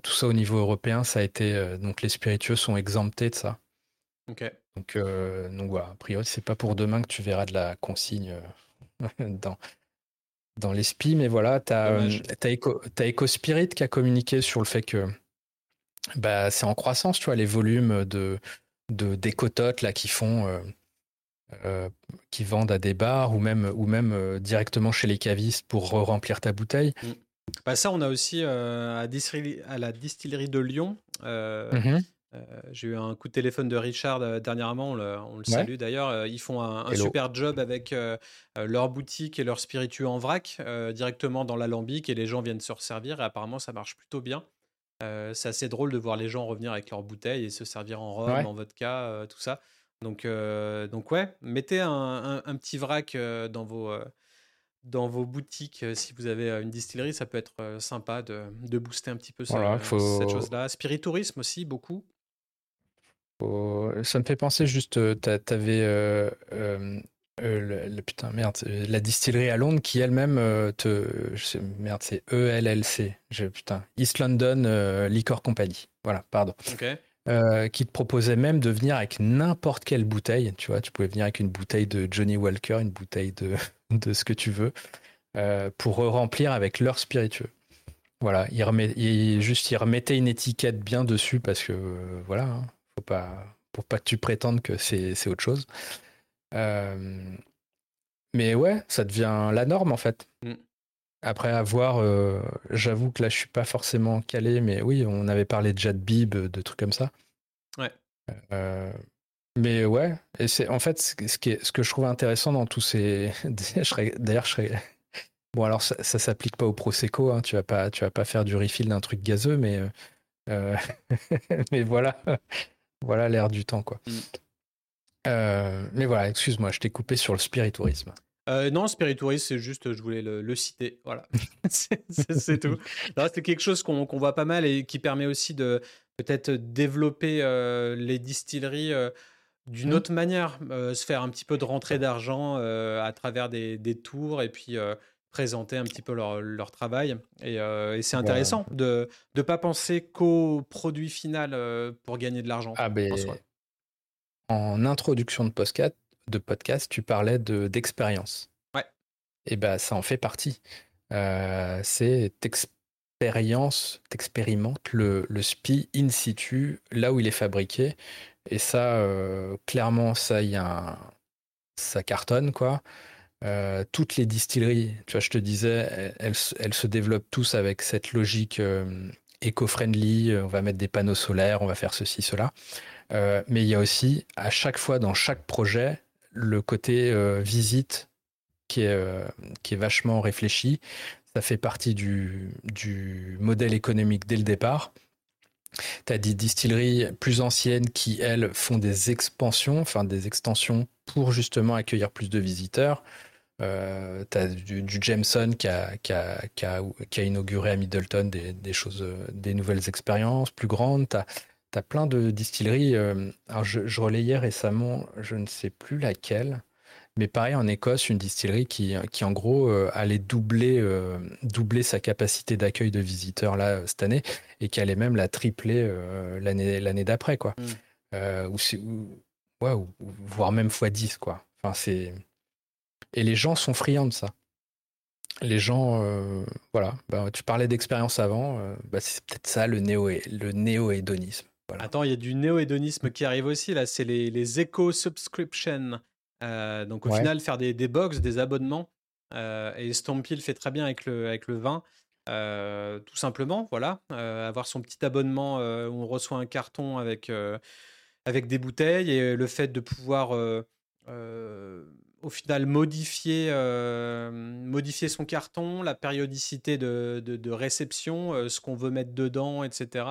tout ça au niveau européen, ça a été donc les spiritueux sont exemptés de ça. Donc, donc voilà, a priori, c'est pas pour demain que tu verras de la consigne dans, dans les SPI, mais voilà, tu as, Eco, EcoSpirit qui a communiqué sur le fait que bah, c'est en croissance, tu vois, les volumes de, de d'écototes là qui font euh, euh, qui vendent à des bars ou même ou même euh, directement chez les cavistes pour remplir ta bouteille. Mm. Bah ça, on a aussi à, à, la distillerie de Lyon. Mmh j'ai eu un coup de téléphone de Richard dernièrement, on le, salue d'ailleurs. Ils font un, super job avec leur boutique et leur spiritueux en vrac directement dans l'alambic et les gens viennent se resservir et apparemment ça marche plutôt bien c'est assez drôle de voir les gens revenir avec leurs bouteilles et se servir en rhum, en vodka, tout ça. Donc, donc ouais, mettez un, petit vrac dans vos, dans vos boutiques si vous avez une distillerie, ça peut être sympa de, de booster un petit peu cette chose-là. Spiritourisme aussi, beaucoup. Ça me fait penser juste, euh, le, putain, merde, la distillerie à Londres qui elle-même euh, te. merde, c'est ELLC. Je, putain, East London euh, Liquor Company. Voilà, pardon. qui te proposait même de venir avec n'importe quelle bouteille. Tu vois, tu pouvais venir avec une bouteille de Johnny Walker, une bouteille de, de ce que tu veux, pour remplir avec leur spiritueux. Voilà, il, remet, il, juste, il remettait une étiquette bien dessus parce que, voilà, hein, pas, pour pas que tu prétendes que c'est autre chose. Euh, mais ouais, ça devient la norme en fait. Mm. Après avoir, euh, j'avoue que là je suis pas forcément calé, mais oui, on avait parlé de Jad Bib, de trucs comme ça. Ouais. Euh, mais ouais, et c'est en fait ce, qui est, ce que je trouve intéressant dans tous ces. D'ailleurs, je serais. Bon, alors ça, ça s'applique pas au Prosecco, hein, tu vas pas, tu vas pas faire du refill d'un truc gazeux, mais mais voilà, voilà l'air du temps quoi. Mm. Euh, mais voilà, excuse-moi, je t'ai coupé sur le spiritourisme. Euh, non, spiritourisme, c'est juste, je voulais le, citer. Voilà, c'est tout. C'est quelque chose qu'on voit pas mal et qui permet aussi de peut-être développer euh, les distilleries d'une mmh. autre manière, se faire un petit peu de rentrée d'argent à travers des, tours et puis présenter un petit peu leur, travail. Et, c'est intéressant de ne pas penser qu'au produit final pour gagner de l'argent. Ah, ben, en introduction de podcast, de podcast tu parlais de, d'expérience. Ouais. Et ben ça en fait partie. Euh, c'est expérience, t'expérimentes le, le SPI in situ, là où il est fabriqué. Et ça, euh, clairement, ça, y a ça cartonne, quoi. Euh, toutes les distilleries, tu vois, je te disais, elles, se développent tous avec cette logique éco-friendly. On va mettre des panneaux solaires, on va faire ceci, cela. Euh, mais il y a aussi, à chaque fois, dans chaque projet, le côté euh, visite qui est, euh, vachement réfléchi. Ça fait partie du modèle économique dès le départ. Tu as des distilleries plus anciennes qui, elles, font des expansions, enfin des extensions pour justement accueillir plus de visiteurs. Euh, tu as du, Jameson qui a, inauguré à Middleton des, choses, des nouvelles expériences plus grandes. Tu tu plein de distilleries. Euh, alors je, relayais récemment, je ne sais plus laquelle, mais pareil en Écosse, une distillerie qui, qui en gros euh, allait doubler, euh, doubler sa capacité d'accueil de visiteurs là cette année et qui allait même la tripler l'année l'année d'après quoi. Mm. ou, ouais, voire même x 10 quoi. Enfin c'est et les gens sont friands de ça. Les gens, voilà, bah, tu parlais d'expérience avant, bah, c'est peut-être ça le néo-hédonisme. Attends, il y a du néo-hédonisme qui arrive aussi, là, c'est les, les éco-subscriptions. Euh, donc au final, faire des, des box, des abonnements. Euh, et Stampy le fait très bien avec le, avec le vin. Euh, tout simplement, voilà. avoir son petit abonnement où on reçoit un carton avec, avec des bouteilles et le fait de pouvoir au final modifier, modifier son carton, la périodicité de, de, de réception, ce qu'on veut mettre dedans, etc.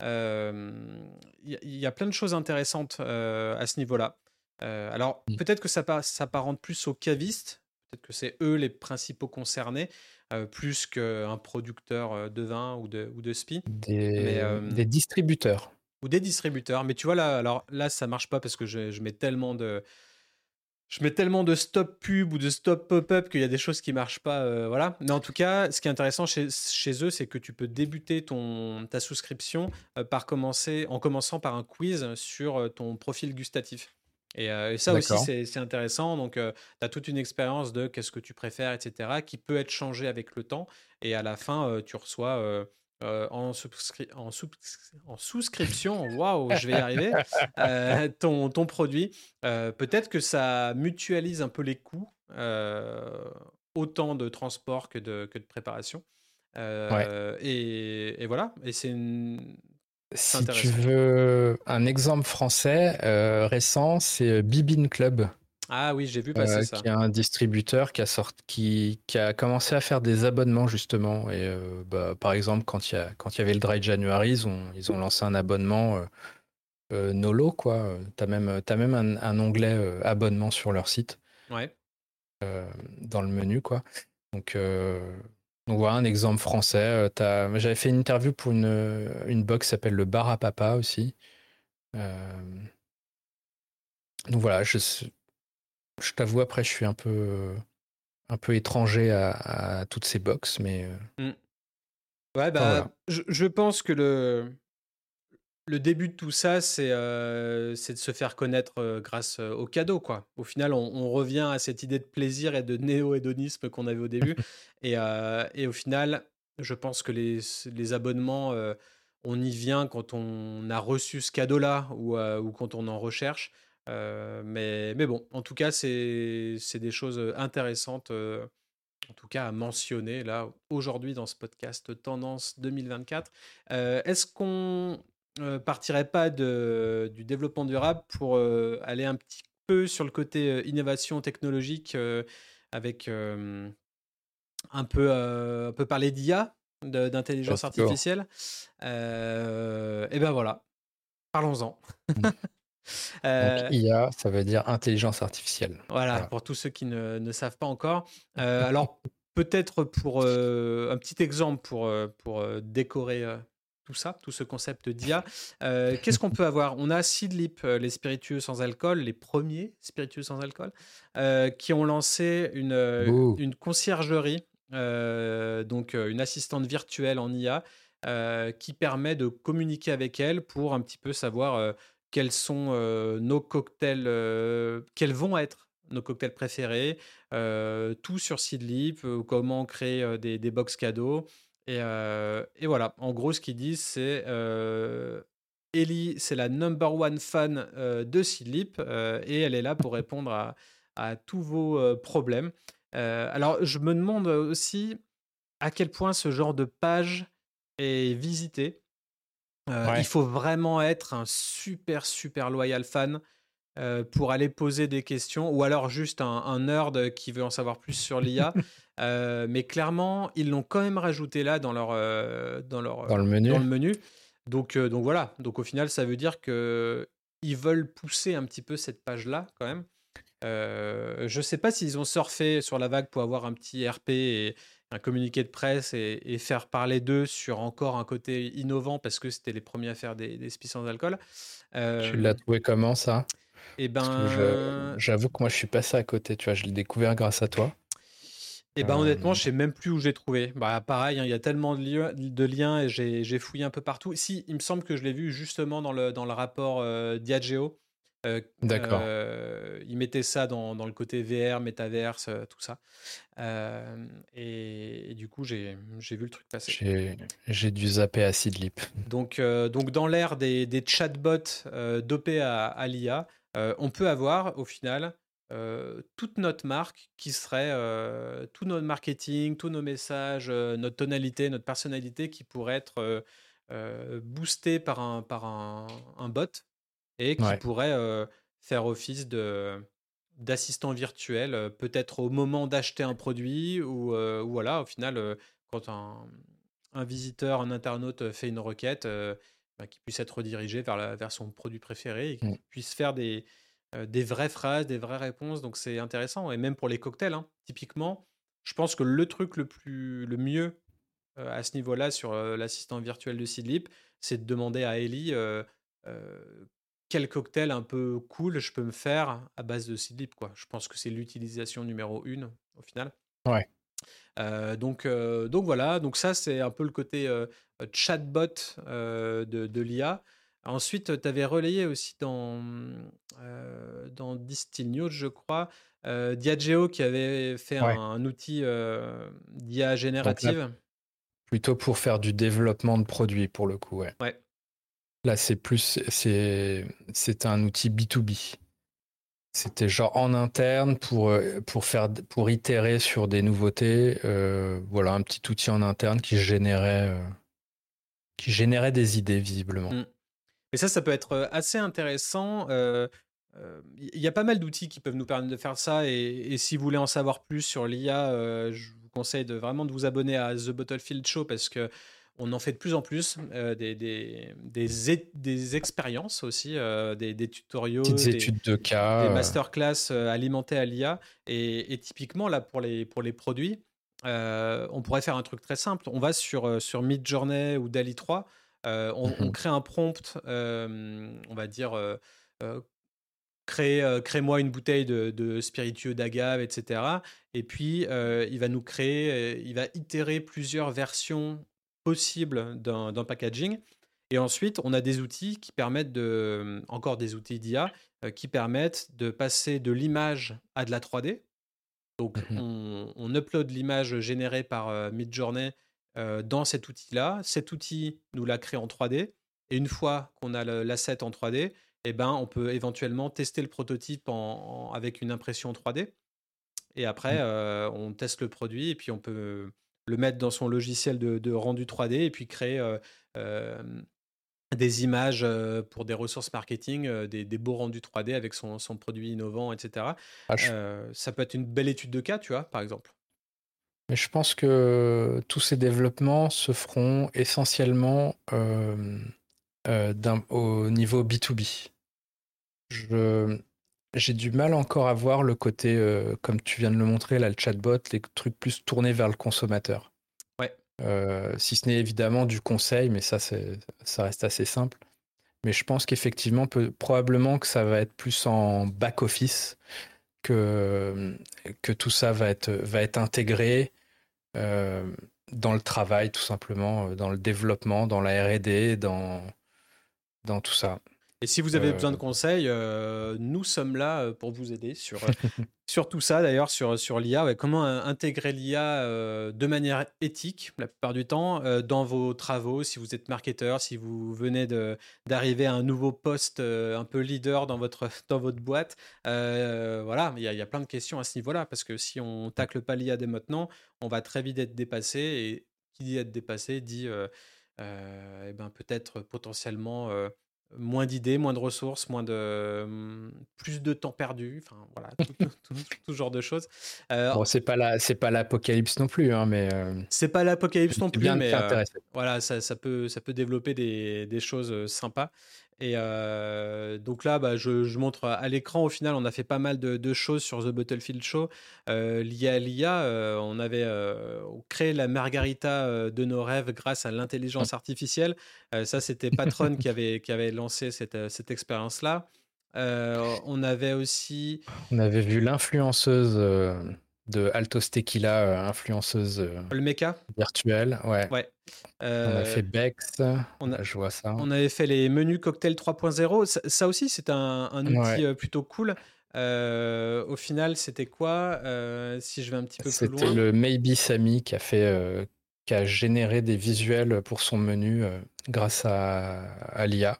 Il y, a plein de choses intéressantes à ce niveau-là. Alors, mmh. peut-être que ça s'apparente plus aux cavistes, peut-être que c'est eux les principaux concernés, plus qu'un producteur de vin ou de, ou de spi. Des, des, distributeurs. Ou des distributeurs. Mais tu vois, là, alors, là ça marche pas parce que je, je mets tellement de, je mets tellement de stop pub ou de stop pop-up qu'il y a des choses qui marchent pas. Euh, voilà. Mais en tout cas, ce qui est intéressant chez, eux, c'est que tu peux débuter ton, ta souscription euh, par commencer, en commençant par un quiz sur euh, ton profil gustatif. Et, ça aussi, c'est intéressant. Donc, tu as toute une expérience de qu'est-ce que tu préfères, etc., qui peut être changée avec le temps. Et à la fin, tu reçois euh, en, souscription, waouh, je vais y arriver, euh, ton, ton, produit. Euh, peut-être que ça mutualise un peu les coûts, autant de transport que de, que de préparation. Et, et, voilà, et c'est une... Si tu veux un exemple français récent, c'est Bibin Club. Ah oui, j'ai vu passer euh, ça. Qui est un distributeur qui a, sorti, qui, a commencé à faire des abonnements justement. Et euh, bah, par exemple, quand il y, quand il y avait le Dry January, ils ont, ils ont lancé un abonnement euh, Nolo. quoi. Tu as même, as même un, onglet abonnement sur leur site. Ouais. dans le menu. quoi. Donc, donc voilà un exemple français. J'avais fait une interview pour une, une box qui s'appelle le Bar à Papa aussi. Donc voilà, je, je t'avoue, après, je suis un peu, un peu étranger à, toutes ces box, mais. Euh, mmh. Ouais, bah, je, pense que le, le début de tout ça, c'est euh, de se faire connaître euh, grâce aux cadeaux, quoi. Au final, on, revient à cette idée de plaisir et de néo-hédonisme qu'on avait au début. et, et, au final, je pense que les, les abonnements, on y vient quand on a reçu ce cadeau-là ou, ou quand on en recherche. Euh, mais, mais bon, en tout cas, c'est des choses intéressantes, en tout cas à mentionner là aujourd'hui dans ce podcast Tendance 2024. Est-ce qu'on partirait pas de, du développement durable pour aller un petit peu sur le côté innovation technologique avec un peu, un peu parler d'IA, d'intelligence artificielle. et ben voilà, parlons-en. Mmh. Donc IA, ça veut dire intelligence artificielle. Voilà, pour tous ceux qui ne, ne savent pas encore. Euh, alors, peut-être pour euh, un petit exemple pour, euh, pour décorer tout ça, tout ce concept d'IA. Qu'est-ce qu'on peut avoir? On a Seedlip, les spiritueux sans alcool, les premiers spiritueux sans alcool, qui ont lancé une, une conciergerie, donc une assistante virtuelle en IA, qui permet de communiquer avec elle pour un petit peu savoir quels sont nos cocktails, quels vont être nos cocktails préférés, tout sur Seedlip, comment créer des, des, box cadeaux. Et, et, voilà, en gros, ce qu'ils disent, c'est Ellie, c'est la number one fan de Seedlip et elle est là pour répondre à, à tous vos problèmes. alors, je me demande aussi à quel point ce genre de page est visité. Euh, il faut vraiment être un super, super loyal fan euh, pour aller poser des questions, ou alors juste un, nerd qui veut en savoir plus sur l'IA. Euh, mais clairement, ils l'ont quand même rajouté là dans leur, dans leur dans le menu. Dans le menu. Donc, donc voilà. Donc au final, ça veut dire que ils veulent pousser un petit peu cette page-là quand même. je ne sais pas s'ils ont surfé sur la vague pour avoir un petit RP et, un communiqué de presse et, faire parler d'eux sur encore un côté innovant parce que c'était les premiers à faire des, des sans alcool. Euh, tu l'as trouvé comment ça? Et eh ben, j'avoue que moi je suis passé à côté. Tu vois, je l'ai découvert grâce à toi. Et eh ben honnêtement, euh, je sais même plus où j'ai trouvé. Bah pareil, hein, il y a tellement de, de liens et j'ai fouillé un peu partout. Si, il me semble que je l'ai vu justement dans le, dans le rapport euh, Diageo euh, D'accord. Euh, ils mettaient ça dans, dans, le côté VR, métaverse, tout ça. Et, du coup, j'ai vu le truc passer. J'ai dû zapper à Seedlip. Donc, donc dans l'ère des, des, chatbots dopés à, à l'IA, on peut avoir au final toute notre marque qui serait tout notre marketing, tous nos messages, notre tonalité, notre personnalité qui pourrait être boosté par un, par un, un bot et qui pourrait faire office de d'assistant virtuel, peut-être au moment d'acheter un produit ou, voilà, au final, quand un, un, visiteur, un internaute fait une requête, bah, qu'il puisse être redirigé vers, la, vers son produit préféré et qu'il mmh. puisse faire des, des vraies phrases, des vraies réponses. Donc c'est intéressant. Et même pour les cocktails, hein, typiquement, je pense que le truc le, plus, le mieux à ce niveau-là sur l'assistant virtuel de Seedlip, c'est de demander à Ellie quel cocktail un peu cool je peux me faire à base de quoi. Je pense que c'est l'utilisation numéro une au final. Ouais. Donc, donc voilà, donc ça c'est un peu le côté chatbot de, de l'IA. Ensuite, tu avais relayé aussi dans, dans Distill News, je crois, Diageo qui avait fait un, outil d'IA générative. plutôt pour faire du développement de produits, pour le coup, ouais. Ouais. Là, c'est plus, c'est un outil B2B. C'était genre en interne pour, pour, faire, pour itérer sur des nouveautés. voilà, un petit outil en interne qui générait, qui générait des idées, visiblement. Et ça, ça peut être assez intéressant. Il y a pas mal d'outils qui peuvent nous permettre de faire ça. Et, si vous voulez en savoir plus sur l'IA, je vous conseille vraiment de vous abonner à The Battlefield Show parce que on en fait de plus en plus des, des, des, expériences aussi, des, des, tutoriaux, des études de cas, des masterclass alimentés à l'IA. Et, typiquement, là, pour les, pour les produits, on pourrait faire un truc très simple. On va sur, sur Midjourney ou DALI 3. Euh, on, mmh crée un prompt, on va dire, crée, crée-moi une bouteille de, spiritueux d'agave, etc. Et puis, il va nous créer, il va itérer plusieurs versions possibles d'un packaging. Et ensuite, on a des outils qui permettent de, encore des outils d'IA, qui permettent de passer de l'image à de la 3D. Donc, mmh on, on, upload l'image générée par Midjourney dans cet outil-là. Cet outil nous l'a créé en 3D. Et une fois qu'on a l'asset en 3D, eh ben, on peut éventuellement tester le prototype en, avec une impression 3D. Et après, mmh. on teste le produit et puis on peut le mettre dans son logiciel de, rendu 3D et puis créer des images pour des ressources marketing, des, beaux rendus 3D avec son, produit innovant, etc. Ah, ça peut être une belle étude de cas, tu vois, par exemple. Mais je pense que tous ces développements se feront essentiellement euh, euh, au niveau B2B. J'ai du mal encore à voir le côté, euh, comme tu viens de le montrer, là, le chatbot, les trucs plus tournés vers le consommateur. Ouais. si ce n'est évidemment du conseil, mais ça, ça reste assez simple. Mais je pense qu'effectivement, probablement que ça va être plus en back-office que, que tout ça va être, va être intégré euh, dans le travail, tout simplement, euh, dans le développement, dans la RD, dans, dans tout ça. Et si vous avez besoin de euh, conseils, euh, nous sommes là euh, pour vous aider sur, sur tout ça, d'ailleurs, sur, sur l'IA. comment intégrer l'IA de manière éthique, la plupart du temps, dans vos travaux, si vous êtes marketeur, si vous venez d'arriver à un nouveau poste un peu leader dans votre, dans votre boîte. voilà, il y, a, y a plein de questions à ce niveau-là, parce que si on tacle pas l'IA dès maintenant, on va très vite être dépassé. Et qui dit être dépassé dit eh ben, peut-être potentiellement moins d'idées, moins de ressources, moins de mmh, plus de temps perdu, enfin voilà, tout, tout, genre de choses. Euh, bon, c'est pas la, c'est pas l'apocalypse non plus, hein, mais euh, c'est pas l'apocalypse non plus, mais euh, voilà, ça, ça, peut, ça peut développer des, des choses sympas. Et donc là, bah, je, montre à l'écran. Au final, on a fait pas mal de, choses sur The Battlefield Show liées à l'IA. on avait créé la margarita de nos rêves grâce à l'intelligence mmh. artificielle. ça, c'était Patron qui avait, qui avait lancé cette, cette expérience-là. on avait aussi. On avait vu l'influenceuse de Altos Tequila, euh, influenceuse euh, le mecha virtuelle. Ouais. ouais. on a euh, fait Bex. On a, je vois ça. On avait fait les menus cocktail 3.0. Ça, aussi, c'est un, outil plutôt cool. au final, c'était quoi Si je vais un petit peu plus loin? C'était le Maybe Sami qui a fait, qui a généré des visuels pour son menu grâce à, à l'IA.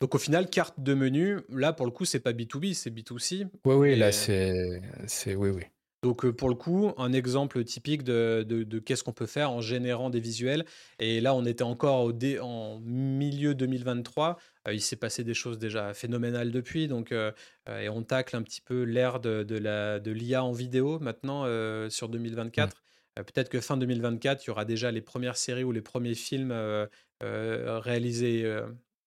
Donc au final, carte de menu, là pour le coup, c'est pas B2B, c'est B2C. Oui, oui, là c'est. Oui, oui. Donc pour le coup, un exemple typique de, de, qu'est-ce qu'on peut faire en générant des visuels. Et là, on était encore au dé, en milieu 2023. il s'est passé des choses déjà phénoménales depuis. Donc, et on tacle un petit peu l'ère de, de l'IA en vidéo maintenant sur 2024. Mmh. Peut-être que fin 2024, il y aura déjà les premières séries ou les premiers films réalisés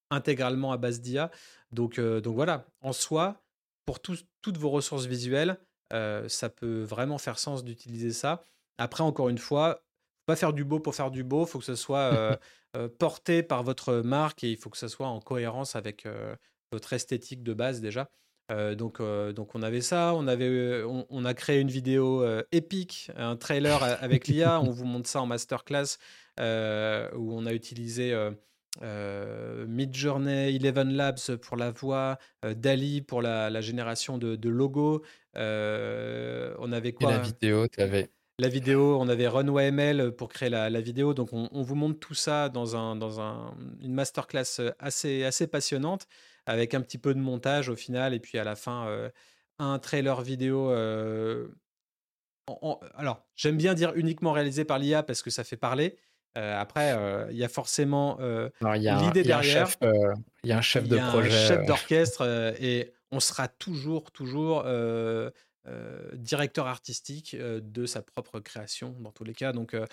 intégralement à base d'IA. Donc, euh, donc voilà, en soi, pour toutes vos ressources visuelles, euh, ça peut vraiment faire sens d'utiliser ça. Après, encore une fois, pas faire du beau pour faire du beau. Il faut que ce soit porté par votre marque et il faut que ce soit en cohérence avec votre esthétique de base déjà. donc, donc on avait ça, on, avait, on, a créé une vidéo épique, un trailer avec l'IA, on vous montre ça en masterclass, où on a utilisé Midjourney, Eleven Labs pour la voix, Dali pour la, génération de, de logos. on avait quoi Et la vidéo, tu avais la vidéo, on avait Runway ML pour créer la, vidéo. Donc, on, vous montre tout ça dans, un, dans un, une masterclass assez, assez passionnante, avec un petit peu de montage au final, et puis à la fin, euh, un trailer vidéo. Euh, alors, j'aime bien dire uniquement réalisé par l'IA parce que ça fait parler. Euh, après, il y a forcément l'idée derrière. Il y a un chef de projet. Un chef d'orchestre, et on sera toujours, toujours euh, directeur artistique euh, de sa propre création dans tous les cas. Donc, euh,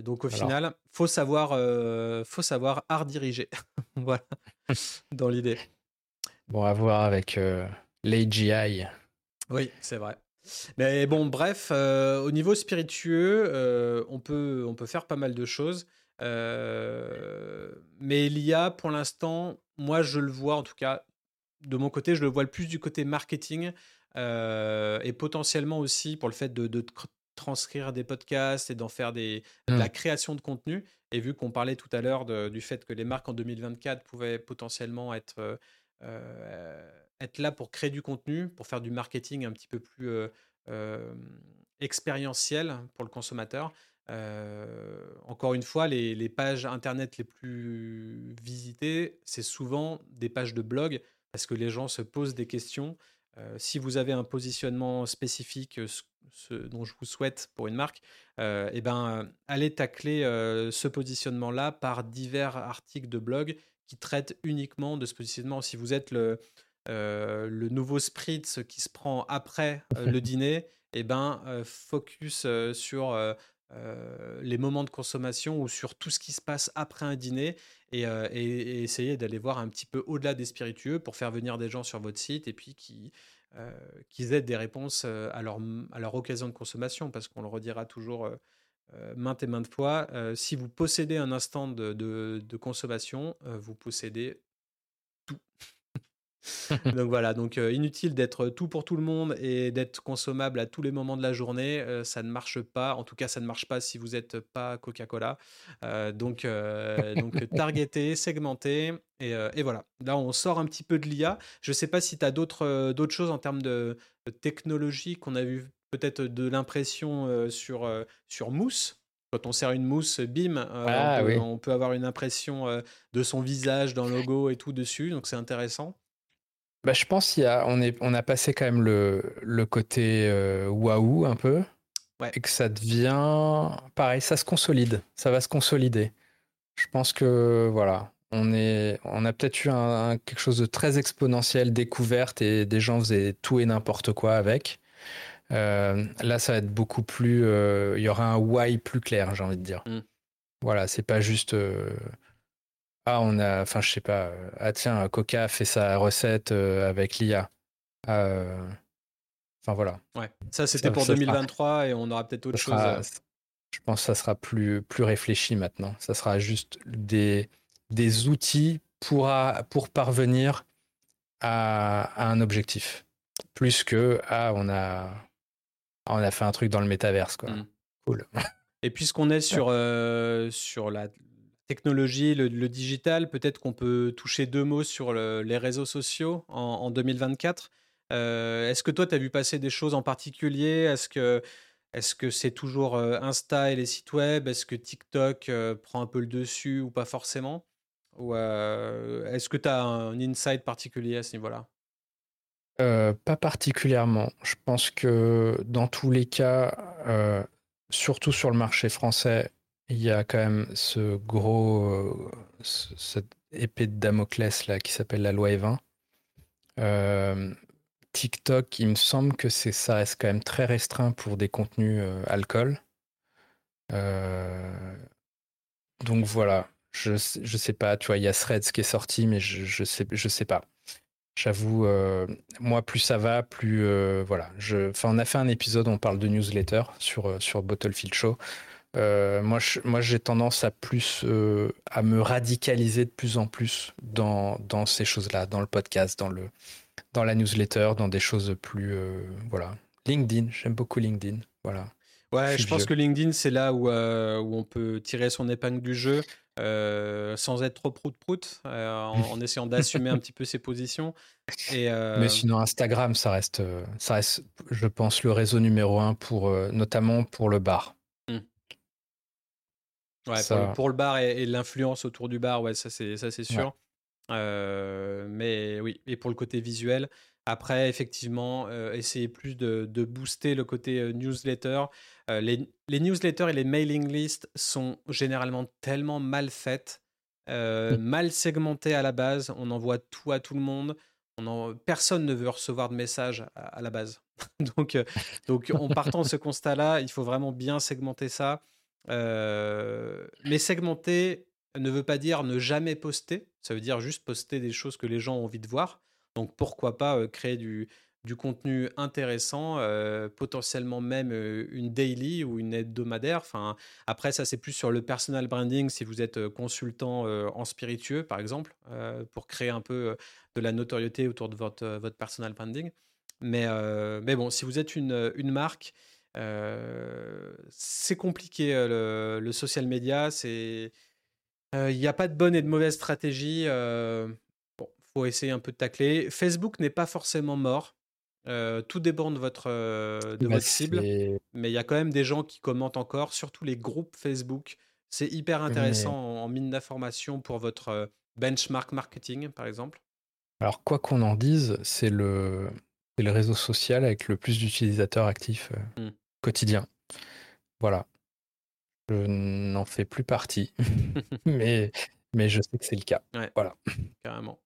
donc au final, faut savoir, faut savoir art diriger. voilà, dans l'idée. Bon, à voir avec l'AGI. Oui, c'est vrai. Mais bon, bref, au niveau spiritueux, on, peut, on peut faire pas mal de choses. mais l'IA, pour l'instant, moi, je le vois, en tout cas, de mon côté, je le vois le plus du côté marketing euh, et potentiellement aussi pour le fait de, transcrire des podcasts et d'en faire des, de la mmh. création de contenu. Et vu qu'on parlait tout à l'heure du fait que les marques en 2024 pouvaient potentiellement être, euh, euh, être là pour créer du contenu, pour faire du marketing un petit peu plus expérientiel pour le consommateur. encore une fois, les, pages internet les plus visitées, c'est souvent des pages de blog parce que les gens se posent des questions si vous avez un positionnement spécifique, ce, dont je vous souhaite pour une marque, euh, eh ben, allez tacler ce positionnement-là par divers articles de blog qui traitent uniquement de ce positionnement. Si vous êtes le, le nouveau spritz qui se prend après le dîner, eh ben, focus sur les moments de consommation ou sur tout ce qui se passe après un dîner et, et, essayer d'aller voir un petit peu au-delà des spiritueux pour faire venir des gens sur votre site et puis qui, qu'ils aient des réponses à leur, à leur occasion de consommation parce qu'on le redira toujours maintes et maintes fois. si vous possédez un instant de, de, de consommation, vous possédez tout. donc voilà, donc inutile d'être tout pour tout le monde et d'être consommable à tous les moments de la journée, ça ne marche pas. En tout cas, ça ne marche pas si vous n'êtes pas Coca-Cola. donc, donc targeter, segmenter et, voilà. Là, on sort un petit peu de l'IA. Je ne sais pas si tu as d'autres d'autres choses en termes de, technologie qu'on a vu peut-être de l'impression sur, sur mousse. Quand on sert une mousse, bim, ah on, peut, on, peut, avoir une impression de son visage dans le logo et tout dessus, donc c'est intéressant. Bah, je pense qu'on on, est, on a passé quand même le, le côté euh, waouh un peu. Et que ça devient. Pareil, ça se consolide. Ça va se consolider. Je pense que, voilà. On, est, on a peut-être eu un, quelque chose de très exponentiel, découverte, et des gens faisaient tout et n'importe quoi avec. Euh, là, ça va être beaucoup plus. Euh, il y aura un why plus clair, j'ai envie de dire. Mm. Voilà, c'est pas juste ah, on a, enfin, je sais pas, euh, ah tiens, Coca fait sa recette euh, avec l'IA. Euh, enfin voilà. Ouais, ça c'était pour 2023 et on aura peut-être autre chose. Je pense que ça sera plus, plus réfléchi maintenant. Ça sera juste des, des outils pour, pour parvenir à, un objectif. Plus que, ah, on a, on a fait un truc dans le métaverse, quoi. Mmh. Cool. Et puisqu'on est sur, sur la, technologie, le, digital, peut-être qu'on peut toucher deux mots sur les réseaux sociaux en, 2024. Euh, est-ce que toi, tu as vu passer des choses en particulier? Est-ce que c'est toujours euh, Insta et les sites web? Est-ce que TikTok euh, prend un peu le dessus ou pas forcément? Ou est-ce que tu as un insight particulier à ce niveau-là? Pas particulièrement. Je pense que dans tous les cas, surtout sur le marché français, il y a quand même ce gros, euh, cette épée de Damoclès là qui s'appelle la loi Evin. Euh, TikTok, il me semble que c'est ça reste quand même très restreint pour des contenus euh, alcool. donc voilà, je, je sais pas, tu vois, il y a Threads qui est sorti, mais je, je sais, je sais pas. J'avoue, moi, plus ça va, plus voilà. On a fait un épisode, on parle de newsletter sur sur Bottlefield Show. Moi, moi, j'ai tendance à plus à me radicaliser de plus en plus dans, dans ces choses-là, dans le podcast, dans le dans la newsletter, dans des choses plus voilà. LinkedIn, j'aime beaucoup LinkedIn, voilà. Ouais, je, pense que LinkedIn, c'est là où, où on peut tirer son épingle du jeu. Euh, sans être trop prout-prout, euh, en, essayant d'assumer un petit peu ses positions. Et, euh, Mais sinon, Instagram, ça reste, ça reste, je pense, le réseau numéro un, pour, notamment pour le bar. Pour, le, bar et, l'influence autour du bar, ouais, ça c'est ça c'est sûr. mais oui, et pour le côté visuel, après, effectivement, essayer plus de, de, booster le côté newsletter. Euh, les, newsletters et les mailing lists sont généralement tellement mal faites, euh, mmh. mal segmentées à la base. On envoie tout à tout le monde. On personne ne veut recevoir de messages à, la base. donc, euh, donc, en partant de ce constat-là, il faut vraiment bien segmenter ça. Mais segmenter ne veut pas dire ne jamais poster. Ça veut dire juste poster des choses que les gens ont envie de voir. Donc pourquoi pas créer du, contenu intéressant, euh, potentiellement même euh, une daily ou une hebdomadaire. Enfin, après, ça, c'est plus sur le personal branding si vous êtes euh, consultant en spiritueux, par exemple, pour créer un peu de la notoriété autour de votre, personal branding. Mais, bon, si vous êtes une marque, c'est compliqué le, le, social media. Il n'y a pas de bonne et de mauvaise stratégie. bon, faut essayer un peu de tacler. Facebook n'est pas forcément mort. Euh, tout dépend de votre, euh, de bah, votre cible, mais il y a quand même des gens qui commentent encore, surtout les groupes Facebook. C'est hyper intéressant en, mine d'information pour votre euh, benchmark marketing, par exemple. Alors, quoi qu'on en dise, c'est le, le réseau social avec le plus d'utilisateurs actifs mmh. Quotidien. Voilà. Je n'en fais plus partie, mais, mais je sais que c'est le cas. Voilà. Carrément.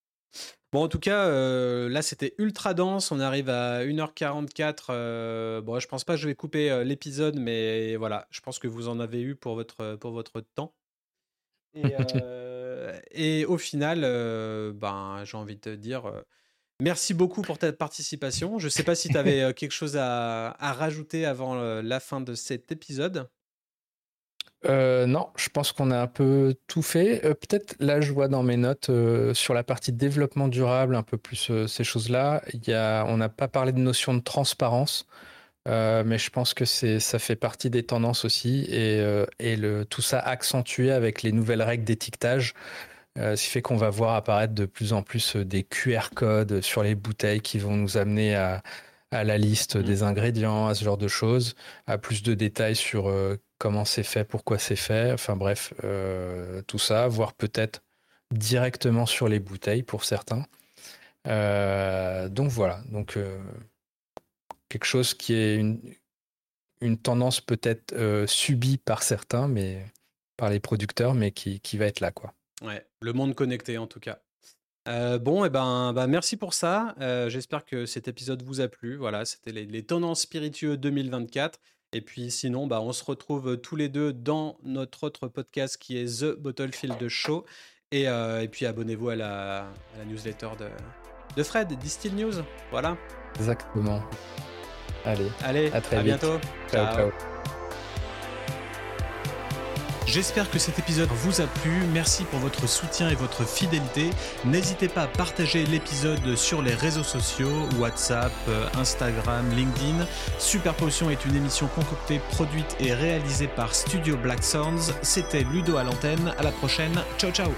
Bon, en tout cas, euh, là, c'était ultra dense. On arrive à 1h44. Euh, bon, je pense pas que je vais couper euh, l'épisode, mais voilà, je pense que vous en avez eu pour votre, pour votre temps. Et, au final, ben, j'ai envie de te dire merci beaucoup pour ta participation. Je sais pas si tu avais quelque chose à rajouter avant la fin de cet épisode. Euh, non, je pense qu'on a un peu tout fait. Euh, peut-être là, je vois dans mes notes euh, sur la partie développement durable, un peu plus ces choses-là. On n'a pas parlé de notion de transparence, mais je pense que ça fait partie des tendances aussi, et, et le, tout ça accentué avec les nouvelles règles d'étiquetage. Ce qui fait qu'on va voir apparaître de plus en plus des QR codes sur les bouteilles qui vont nous amener à, à la liste mmh. des ingrédients, à ce genre de choses, à plus de détails sur comment c'est fait, pourquoi c'est fait, enfin bref, euh, tout ça, voire peut-être directement sur les bouteilles pour certains. Euh, donc voilà, donc euh, quelque chose qui est une, une tendance peut-être subie par certains, mais par les producteurs, mais qui, qui, va être là quoi. Ouais, le monde connecté en tout cas. bon, et eh ben, bah, merci pour ça. J'espère que cet épisode vous a plu. Voilà, c'était les, les tendances spiritueux 2024. Et puis sinon, bah, on se retrouve tous les deux dans notre autre podcast qui est The Bottlefield Show. Et, euh, et puis abonnez-vous à la, newsletter de, de Fred, Distill News. Voilà. Exactement. Allez, Allez à très bientôt. ciao. ciao. J'espère que cet épisode vous a plu. Merci pour votre soutien et votre fidélité. N'hésitez pas à partager l'épisode sur les réseaux sociaux, WhatsApp, euh, Instagram, LinkedIn. Super Potion est une émission concoctée, produite et réalisée par Studio Black Sounds. C'était Ludo à l'antenne. À la prochaine. Ciao ciao.